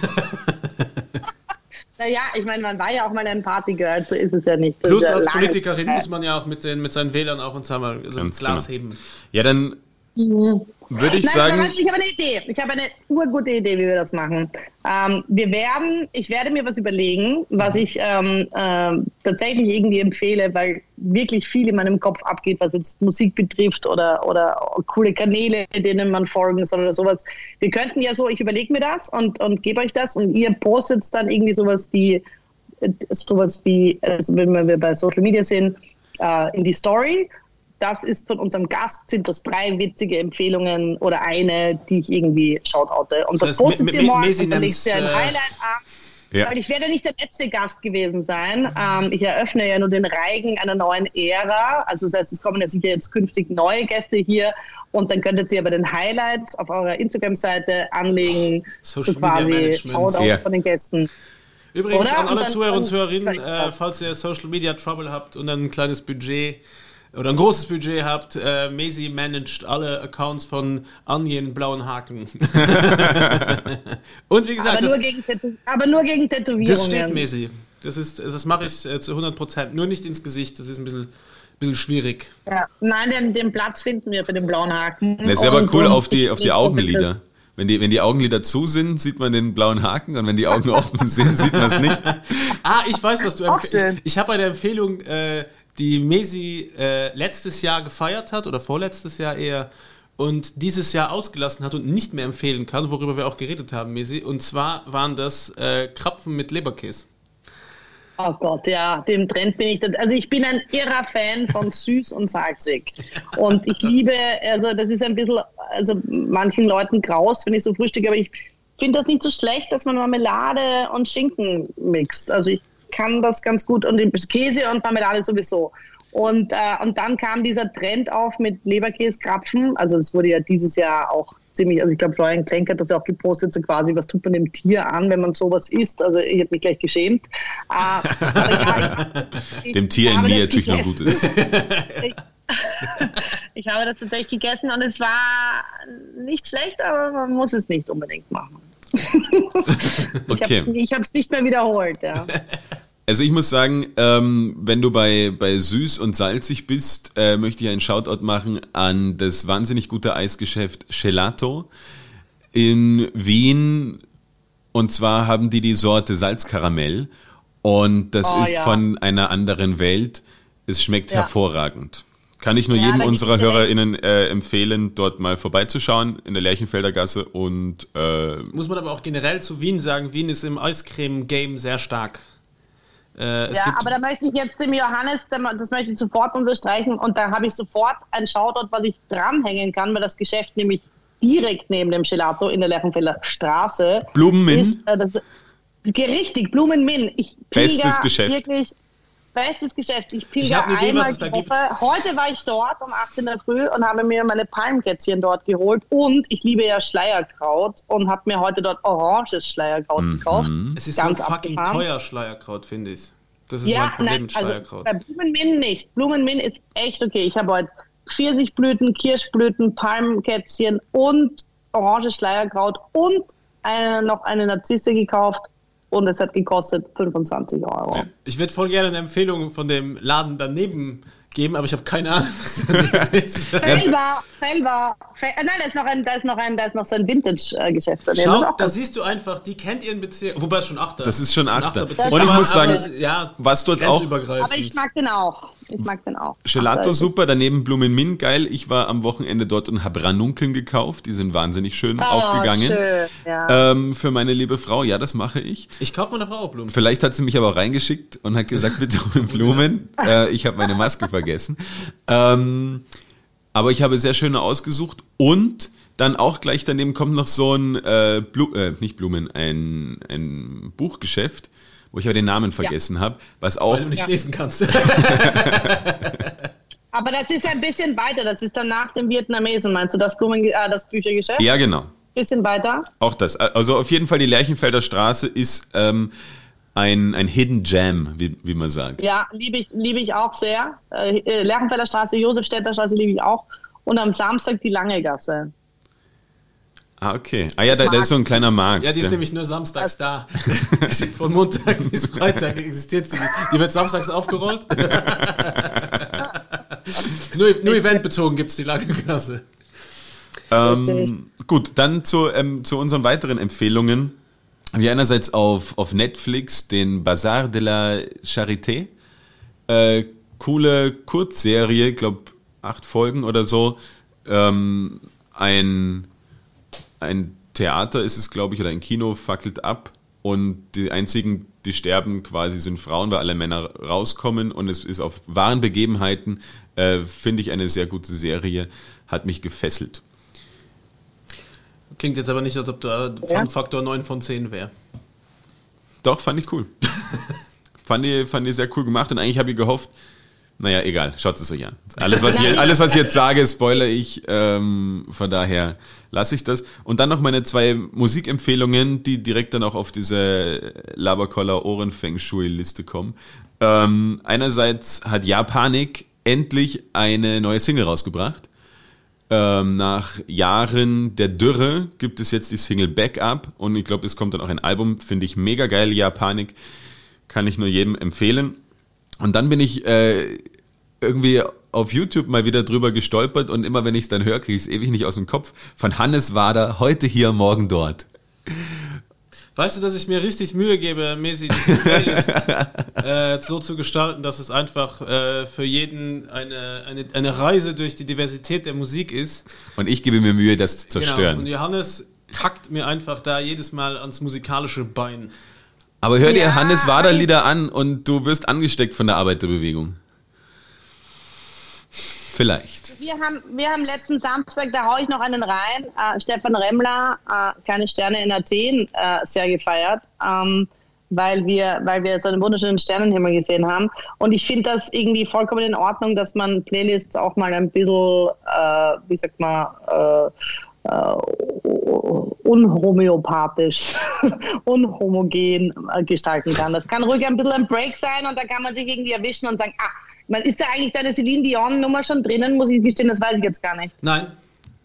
Naja, ich meine, man war ja auch mal ein Partygirl, so ist es ja nicht. Plus als Politikerin muss man ja auch mit, den, mit seinen Wählern auch und sagen wir, so ein Glas genau. heben. Ja, dann würde ich Nein, sagen, ich habe eine Idee. Ich habe eine urgute Idee, wie wir das machen. Ähm, wir werden, ich werde mir was überlegen, was ich ähm, ähm, tatsächlich irgendwie empfehle, weil wirklich viel in meinem Kopf abgeht, was jetzt Musik betrifft oder, oder coole Kanäle, denen man folgen soll oder sowas. Wir könnten ja so, ich überlege mir das und, und gebe euch das und ihr postet dann irgendwie sowas, die äh, sowas wie, also wenn wir bei Social Media sind, äh, in die Story. Das ist von unserem Gast, sind das drei witzige Empfehlungen oder eine, die ich irgendwie shoutoute. Und das, Das heißt, postet ihr morgen und dann legt ihr ein äh, Highlight ab. Ja. Weil ich werde nicht der letzte Gast gewesen sein. Ähm, ich eröffne ja nur den Reigen einer neuen Ära. Also das heißt, es kommen ja sicher jetzt künftig neue Gäste hier und dann könntet ihr aber den Highlights auf eurer Instagram-Seite anlegen, Social so Media quasi Management. Shoutouts Ja. von den Gästen. Übrigens Oder? an alle Zuhörer und Zuhörerinnen, äh, falls ihr Social Media Trouble habt und ein kleines Budget oder ein großes Budget habt, äh, Maisie managt alle Accounts von Onion Blauen Haken. [LAUGHS] und wie gesagt, Aber nur, das, gegen Tätow aber nur gegen Tätowierungen. das steht Maisie. Das, ist, das mache ich äh, zu 100 Prozent. Nur nicht ins Gesicht, das ist ein bisschen, bisschen schwierig. Ja. Nein, den, den Platz finden wir für den blauen Haken. das ist aber Und- cool auf die, auf die Augenlider. Wenn die, wenn die Augenlider zu sind, sieht man den blauen Haken und wenn die Augen offen sind, sieht man es nicht. [LAUGHS] Ah, ich weiß, was du empfiehlst. Ich, ich habe eine Empfehlung, äh, die Mesi äh, letztes Jahr gefeiert hat oder vorletztes Jahr eher und dieses Jahr ausgelassen hat und nicht mehr empfehlen kann, worüber wir auch geredet haben, Mesi. Und zwar waren das äh, Krapfen mit Leberkäse. Oh Gott, ja, dem Trend bin ich. Also ich bin ein irrer Fan von [LAUGHS] süß und salzig. Und ich liebe, also das ist ein bisschen, also manchen Leuten graus, wenn ich so frühstücke, aber ich finde das nicht so schlecht, dass man Marmelade und Schinken mixt. Also ich kann das ganz gut und Käse und Marmelade sowieso. Und, äh, und dann kam dieser Trend auf mit Leberkäskrapfen. Also das wurde ja dieses Jahr auch ziemlich, also ich glaube, Florian Klenk hat das ja auch gepostet, so quasi, was tut man dem Tier an, wenn man sowas isst. Also ich habe mich gleich geschämt. Äh, ja, [LAUGHS] ich- Dem Tier in mir natürlich noch gut ist. [LAUGHS] Ich, [LAUGHS] ich habe das tatsächlich gegessen und es war nicht schlecht, aber man muss es nicht unbedingt machen. Okay. Ich habe es nicht mehr wiederholt. Ja. Also ich muss sagen, ähm, wenn du bei, bei süß und salzig bist, äh, möchte ich einen Shoutout machen an das wahnsinnig gute Eisgeschäft Gelato in Wien. Und zwar haben die die Sorte Salzkaramell und das Oh, ist ja. von einer anderen Welt. Es schmeckt Ja. hervorragend. Kann ich nur Ja, jedem unserer HörerInnen äh, empfehlen, dort mal vorbeizuschauen in der Lerchenfelder Gasse und äh, Muss man aber auch generell zu Wien sagen, Wien ist im Eiscreme-Game sehr stark. Äh, Ja, aber da möchte ich jetzt dem Johannes, das möchte ich sofort unterstreichen und da habe ich sofort ein Shoutout, was ich dranhängen kann, weil das Geschäft nämlich direkt neben dem Gelato in der Lerchenfelder Straße Blumenmin. ist. Äh, das, richtig, Blumenmin. Ich Bestes Geschäft. Wirklich, bestes Geschäft. Ich Ich pilger eine Idee, einmal die gibt. Woche. Heute war ich dort um 8 in der Früh und habe mir meine Palmkätzchen dort geholt. Und ich liebe ja Schleierkraut und habe mir heute dort oranges Schleierkraut Mhm. gekauft. Es ist Ganz so fucking abgefahren. teuer, Schleierkraut, finde ich. Das ist Ja, mein Problem nein, mit also Schleierkraut. bei Blumenmin nicht. Blumenmin ist echt okay. Ich habe heute Pfirsichblüten, Kirschblüten, Palmkätzchen und oranges Schleierkraut und eine, noch eine Narzisse gekauft und es hat gekostet 25 Euro. Ich würde voll gerne eine Empfehlung von dem Laden daneben geben, aber ich habe keine Ahnung, was daneben ist. [LAUGHS] Felber, Felber, Fel äh, nein, da ist noch ein, da ist noch ein, da ist noch so ein Vintage-Geschäft. Schau, da siehst du einfach, die kennt ihren Bezirk. Wobei es schon Achter. Das ist schon Achter. Bezirk. Und ich muss sagen, ja, was dort auch-. Aber ich mag den auch. Ich mag den auch. Gelato Also, super, daneben Blumenmin geil. Ich war am Wochenende dort und habe Ranunkeln gekauft. Die sind wahnsinnig schön Oh, aufgegangen. schön, ja. Ähm, für meine liebe Frau, ja, das mache ich. Ich kaufe meiner Frau auch Blumen. Vielleicht hat sie mich aber auch reingeschickt und hat gesagt, bitte hol [LAUGHS] Blumen. äh, ich habe meine Maske vergessen. Ähm, aber ich habe sehr schöne ausgesucht und dann auch gleich daneben kommt noch so ein äh, Blu äh, nicht Blumen, ein, ein Buchgeschäft, wo ich aber den Namen vergessen habe, was auch Weil du nicht Ja. lesen kannst. [LAUGHS] Aber das ist ein bisschen weiter. Das ist dann nach dem Vietnamesen. Meinst du das Blumen, äh, das Büchergeschäft? ja genau. Bisschen weiter. Auch das. Also auf jeden Fall die Lerchenfelder Straße ist ähm, ein, ein Hidden Jam, wie, wie man sagt. Ja, liebe ich, liebe ich auch sehr. Äh, Lerchenfelder Straße, Josefstädter Straße liebe ich auch. Und am Samstag die Lange Gasse. Ah, okay. Ah ja, da, da ist so ein kleiner Markt. Ja, die ist ja. nämlich nur samstags da. [LAUGHS] Von Montag bis Freitag existiert sie nicht. Die wird samstags aufgerollt. [LAUGHS] nur, nur eventbezogen gibt es die lange Kasse. Ähm, gut, dann zu, ähm, zu unseren weiteren Empfehlungen. Wir einerseits auf, auf Netflix den Bazar de la Charité. Äh, coole Kurzserie, glaube acht Folgen oder so. Ähm, ein, ein Theater ist es, glaube ich, oder ein Kino fackelt ab und die einzigen, die sterben quasi, sind Frauen, weil alle Männer rauskommen und es ist auf wahren Begebenheiten, äh, finde ich eine sehr gute Serie, hat mich gefesselt. Klingt jetzt aber nicht, als ob du äh, Ja. von Faktor 9 von 10 wäre. Doch, fand ich cool. [LAUGHS] fand, ich, fand ich sehr cool gemacht und eigentlich habe ich gehofft, naja, egal, schaut es euch an. Alles, was ich, [LAUGHS] alles, was ich jetzt sage, spoilere ich. Ähm, von daher lasse ich das. Und dann noch meine zwei Musikempfehlungen, die direkt dann auch auf diese Laberkoller Ohrenfeng Shui Liste kommen. Ähm, einerseits hat Japanik endlich eine neue Single rausgebracht. Ähm, nach Jahren der Dürre gibt es jetzt die Single Backup und ich glaube, es kommt dann auch ein Album, finde ich mega geil, Japanik, kann ich nur jedem empfehlen. Und dann bin ich äh, irgendwie auf YouTube mal wieder drüber gestolpert und immer wenn ich es dann höre, kriege ich es ewig nicht aus dem Kopf. Von Hannes Wader, heute hier, morgen dort. Weißt du, dass ich mir richtig Mühe gebe, Messi, diese [LAUGHS] Playlist äh, so zu gestalten, dass es einfach äh, für jeden eine, eine, eine Reise durch die Diversität der Musik ist. Und ich gebe mir Mühe, das zu Genau. zerstören. Und Johannes kackt mir einfach da jedes Mal ans musikalische Bein. Aber hör dir Ja, Hannes Wader Lieder an und du wirst angesteckt von der Arbeiterbewegung. Vielleicht. Wir haben, wir haben letzten Samstag, da hau ich noch einen rein, äh, Stefan Remmler, äh, keine Sterne in Athen, äh, sehr gefeiert, ähm, weil, wir, weil wir so einen wunderschönen Sternenhimmel gesehen haben. Und ich finde das irgendwie vollkommen in Ordnung, dass man Playlists auch mal ein bisschen, äh, wie sagt man, äh, unhomöopathisch, [LAUGHS] unhomogen äh, gestalten kann. Das kann ruhig ein bisschen ein Break sein und da kann man sich irgendwie erwischen und sagen, ah, man ist da eigentlich deine Celine Dion Nummer schon drinnen, muss ich gestehen, das weiß ich jetzt gar nicht. Nein,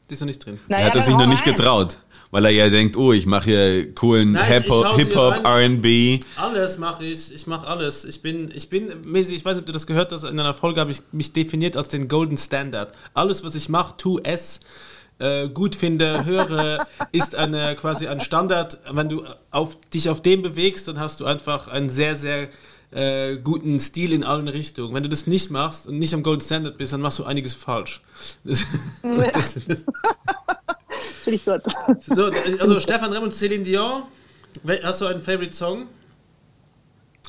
die ist noch nicht drin. Naja, er hat dann sich noch nicht rein. getraut, weil er ja denkt, oh, ich mache hier coolen Hip-Hop. R&B. Alles mache ich, ich mache alles. Ich bin, ich bin, Messi, ich weiß nicht, ob du das gehört hast, in einer Folge habe ich mich definiert als den Golden Standard. Alles, was ich mache, tu es, äh, gut finde, höre, ist eine, quasi ein Standard. Wenn du auf, dich auf dem bewegst, dann hast du einfach einen sehr, sehr äh, guten Stil in allen Richtungen. Wenn du das nicht machst und nicht am Golden Standard bist, dann machst du einiges falsch. [LAUGHS] Das, das, das, Finde ich gut. so, also Stefan Rem und Céline Dion, hast du einen Favorite Song?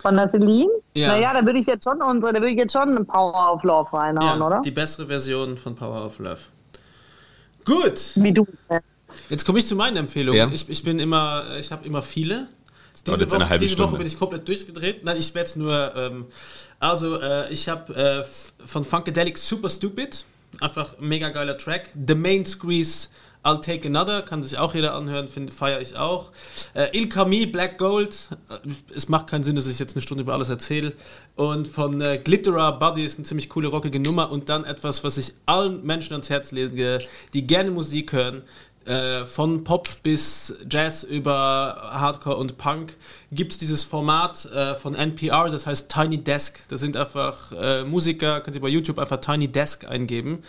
Von der Celine? Ja. Naja, da würde ich jetzt schon unsere, da würde ich jetzt schon Power of Love reinhauen, oder? Die bessere Version von Power of Love. Gut, Wie du. jetzt komme ich zu meinen Empfehlungen. Ja. Ich, ich bin immer, ich habe immer viele. dauert Diese, jetzt eine Woche, halbe diese Woche bin Stunde. ich komplett durchgedreht. Nein, ich werde es nur. Ähm, also, äh, ich habe äh, von Funkadelic Super Stupid, einfach mega geiler Track. The Main Squeeze I'll Take Another, kann sich auch jeder anhören, feiere ich auch. Äh, Il Kami Black Gold, äh, es macht keinen Sinn, dass ich jetzt eine Stunde über alles erzähle. Und von äh, Glitterer Body ist eine ziemlich coole, rockige Nummer. Und dann etwas, was ich allen Menschen ans Herz lege, die gerne Musik hören. Äh, von Pop bis Jazz über Hardcore und Punk gibt es dieses Format äh, von NPR, das heißt Tiny Desk. Das sind einfach äh, Musiker, könnt ihr bei YouTube einfach Tiny Desk eingeben.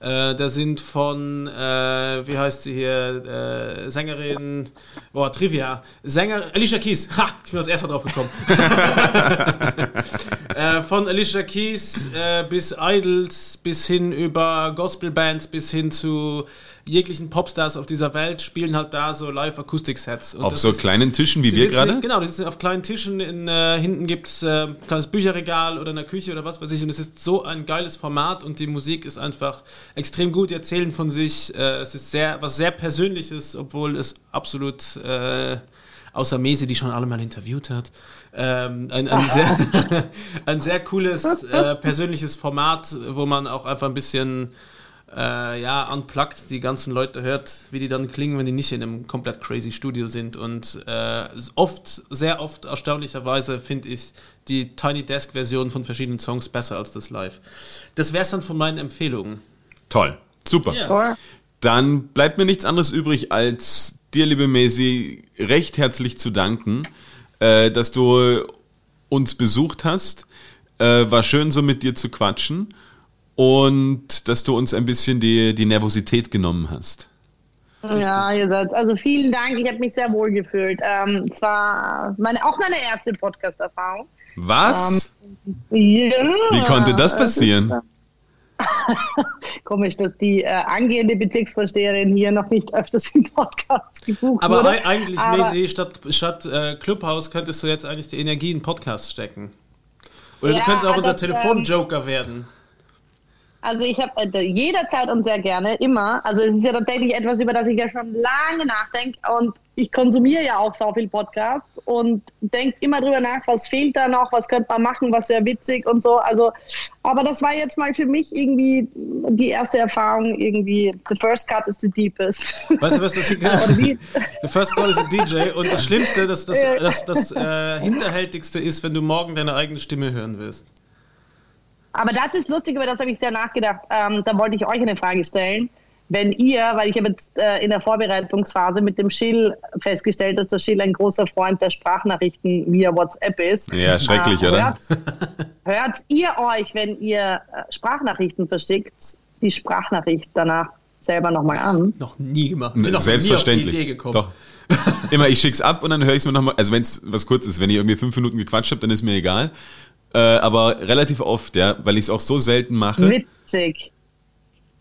Äh, da sind von, äh, wie heißt sie hier, äh, Sängerin, boah, Trivia, Sänger, Alicia Keys, ha, ich bin als erster drauf gekommen. [LAUGHS] [LAUGHS] äh, von Alicia Keys äh, bis Idols, bis hin über Gospelbands, bis hin zu jeglichen Popstars auf dieser Welt spielen halt da so Live-Akustik-Sets. Auf das so ist- kleinen Tischen wie die wir gerade? Genau, die sitzen auf kleinen Tischen. In, äh, hinten gibt es äh, ein kleines Bücherregal oder in der Küche oder was weiß ich. Und es ist so ein geiles Format und die Musik ist einfach extrem gut. Die erzählen von sich. Äh, es ist sehr was sehr Persönliches, obwohl es absolut. Äh, Außer Mese, die schon alle mal interviewt hat. Ähm, ein, ein, sehr, [LAUGHS] [LAUGHS] ein sehr cooles, äh, persönliches Format, wo man auch einfach ein bisschen äh, ja, unplugged die ganzen Leute hört, wie die dann klingen, wenn die nicht in einem komplett crazy Studio sind. Und äh, oft, sehr oft erstaunlicherweise finde ich die Tiny Desk Version von verschiedenen Songs besser als das Live. Das wäre es dann von meinen Empfehlungen. Toll, super. Ja. Dann bleibt mir nichts anderes übrig, als dir, liebe Maisie, recht herzlich zu danken, äh, dass du uns besucht hast. Äh, war schön, so mit dir zu quatschen und dass du uns ein bisschen die, die Nervosität genommen hast. Ja, ihr seid, also vielen Dank, ich habe mich sehr wohl gefühlt. Ähm, es war meine, auch meine erste Podcast-Erfahrung. Was? Ja, Wie konnte das passieren? [LAUGHS] Komisch, dass die äh, angehende Bezirksvorsteherin hier noch nicht öfters im Podcast gebucht Aber wurde. ei- eigentlich, Aber- Maisie, statt, statt äh, Clubhouse könntest du jetzt eigentlich die Energie in Podcast stecken. Oder du Ja, könntest auch unser das, ähm, Telefonjoker werden. Also ich habe äh, jederzeit und sehr gerne, immer. Also es ist ja tatsächlich etwas, über das ich ja schon lange nachdenke und ich konsumiere ja auch so viel Podcasts und denke immer drüber nach, was fehlt da noch, was könnte man machen, was wäre witzig und so. Also, aber das war jetzt mal für mich irgendwie die erste Erfahrung irgendwie. The first cut is the deepest. Weißt du, was das [LAUGHS] Oder wie? [LAUGHS] The First Call is a DJ und das Schlimmste, das, das, das, das äh, Hinterhältigste ist, wenn du morgen deine eigene Stimme hören wirst. Aber das ist lustig, über das habe ich sehr nachgedacht. Ähm, da wollte ich euch eine Frage stellen. Wenn ihr, weil ich habe jetzt äh, in der Vorbereitungsphase mit dem Schill festgestellt, dass der Schill ein großer Freund der Sprachnachrichten via WhatsApp ist. Ja, schrecklich, äh, oder? Hört, hört ihr euch, wenn ihr äh, Sprachnachrichten verschickt, die Sprachnachricht danach selber nochmal an? Noch nie gemacht. Bin noch nie auf die Selbstverständlich. Idee gekommen. Doch. Immer, ich schick's ab und dann höre ich es mir nochmal. Also wenn es was kurz ist, wenn ich irgendwie fünf Minuten gequatscht habe, dann ist mir egal. Äh, aber relativ oft, ja, weil ich es auch so selten mache. Witzig.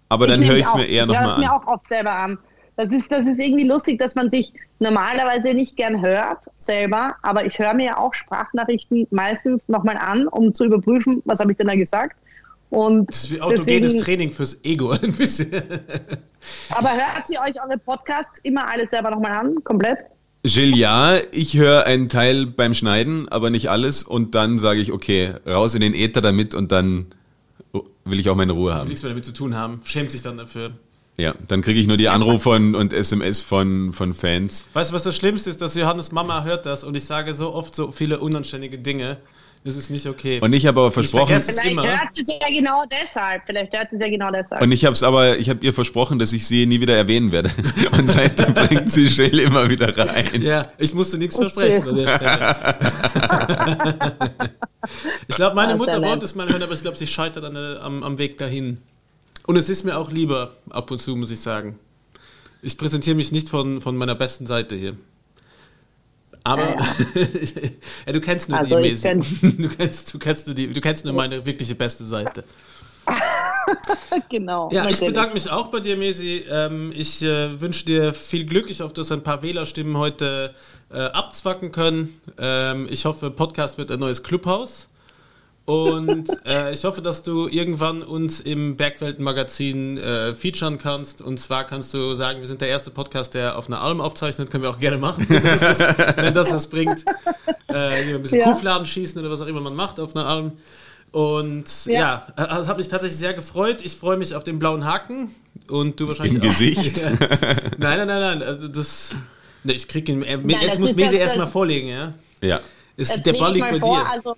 Aber dann höre ich es mir eher Ich höre es nochmal mir an. auch oft selber an. Das ist, das ist irgendwie lustig, dass man sich normalerweise nicht gern hört selber, aber ich höre mir auch Sprachnachrichten meistens nochmal an, um zu überprüfen, was habe ich denn da gesagt. Und Das ist wie autogenes deswegen, Training fürs Ego. Ein bisschen. aber hört ihr euch eure Podcasts immer alle selber nochmal an, komplett? Gilles, ja, ich höre einen Teil beim Schneiden, aber nicht alles. Und dann sage ich, okay, raus in den Äther damit und dann will ich auch meine Ruhe haben. Nichts mehr damit zu tun haben. Schämt sich dann dafür. Ja, dann kriege ich nur die Anrufe und, und SMS von, von Fans. Weißt du, was das Schlimmste ist? Dass Johannes Mama hört das und ich sage so oft so viele unanständige Dinge. Das ist nicht okay. Und ich habe aber versprochen, Das Vielleicht immer. hört sie es ja genau deshalb. Vielleicht hört sie es ja genau deshalb. und ich habe es aber, ich habe ihr versprochen, dass ich sie nie wieder erwähnen werde. [LAUGHS] Und seitdem bringt sie Gilles immer wieder rein. Ja, ich musste nichts Okay. versprechen an der Stelle. [LAUGHS] ich glaube, meine Mutter wollte es mal hören, aber ich glaube, sie scheitert an der, am, am Weg dahin. Und es ist mir auch lieber, ab und zu, muss ich sagen. Ich präsentiere mich nicht von, von meiner besten Seite hier. Aber [LAUGHS] ja, du kennst nur Also die Mäßig. [LAUGHS] Du kennst, du, kennst nur die, du kennst nur meine wirkliche beste Seite. [LAUGHS] genau. Ja, ich bedanke mich auch bei dir, Mesi. Ähm, ich äh, wünsche dir viel Glück. Ich hoffe, dass ein paar Wählerstimmen heute äh, abzwacken können. Ähm, ich hoffe, Podcast wird ein neues Clubhaus. Und äh, ich hoffe, dass du irgendwann uns im Bergwelten-Magazin äh, featuren kannst. Und zwar kannst du sagen, wir sind der erste Podcast, der auf einer Alm aufzeichnet. Können wir auch gerne machen, wenn das, ist, wenn das was bringt. Äh, ein bisschen ja. Kuhfladen schießen oder was auch immer man macht auf einer Alm. Und ja, ja das also hat mich tatsächlich sehr gefreut. Ich freue mich auf den blauen Haken und du wahrscheinlich Im auch. Gesicht? [LAUGHS] nein, nein, nein, nein. Also das, ich krieg ihn. Äh, nein, jetzt muss Mesi erstmal vorlegen, ja? Ja. Ist, der Ball liegt bei vor, dir. Also,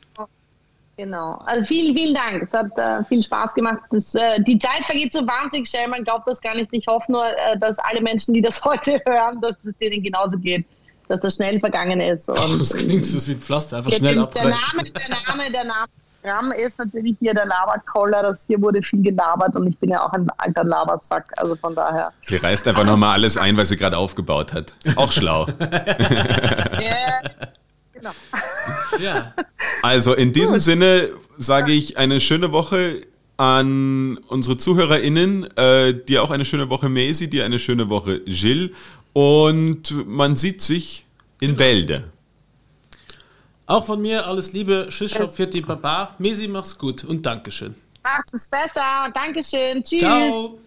Genau. Also vielen, vielen Dank. Es hat äh, viel Spaß gemacht. Das, äh, die Zeit vergeht so wahnsinnig schnell. Man glaubt das gar nicht. Ich hoffe nur, äh, dass alle Menschen, die das [LAUGHS] heute hören, dass es denen genauso geht, dass das schnell vergangen ist. Und, oh, das klingt so wie ein Pflaster, einfach schnell abreißen. Der Name, der Name, der Name Programm ist natürlich hier der Laberkoller. Das hier wurde viel gelabert und ich bin ja auch ein alter Labersack. Also von daher. Sie reißt einfach nochmal alles ein, was sie gerade aufgebaut hat. Auch schlau. [LAUGHS] yeah. Genau. [LAUGHS] Ja. Also in diesem Gut. Sinne sage ich eine schöne Woche an unsere ZuhörerInnen, äh, dir auch eine schöne Woche Maisie, dir eine schöne Woche Gilles und man sieht sich in genau. Bälde. Auch von mir alles Liebe, Tschüss, Fürti Baba. Mesi, mach's gut und Dankeschön. Macht es besser, Dankeschön, tschüss. Ciao.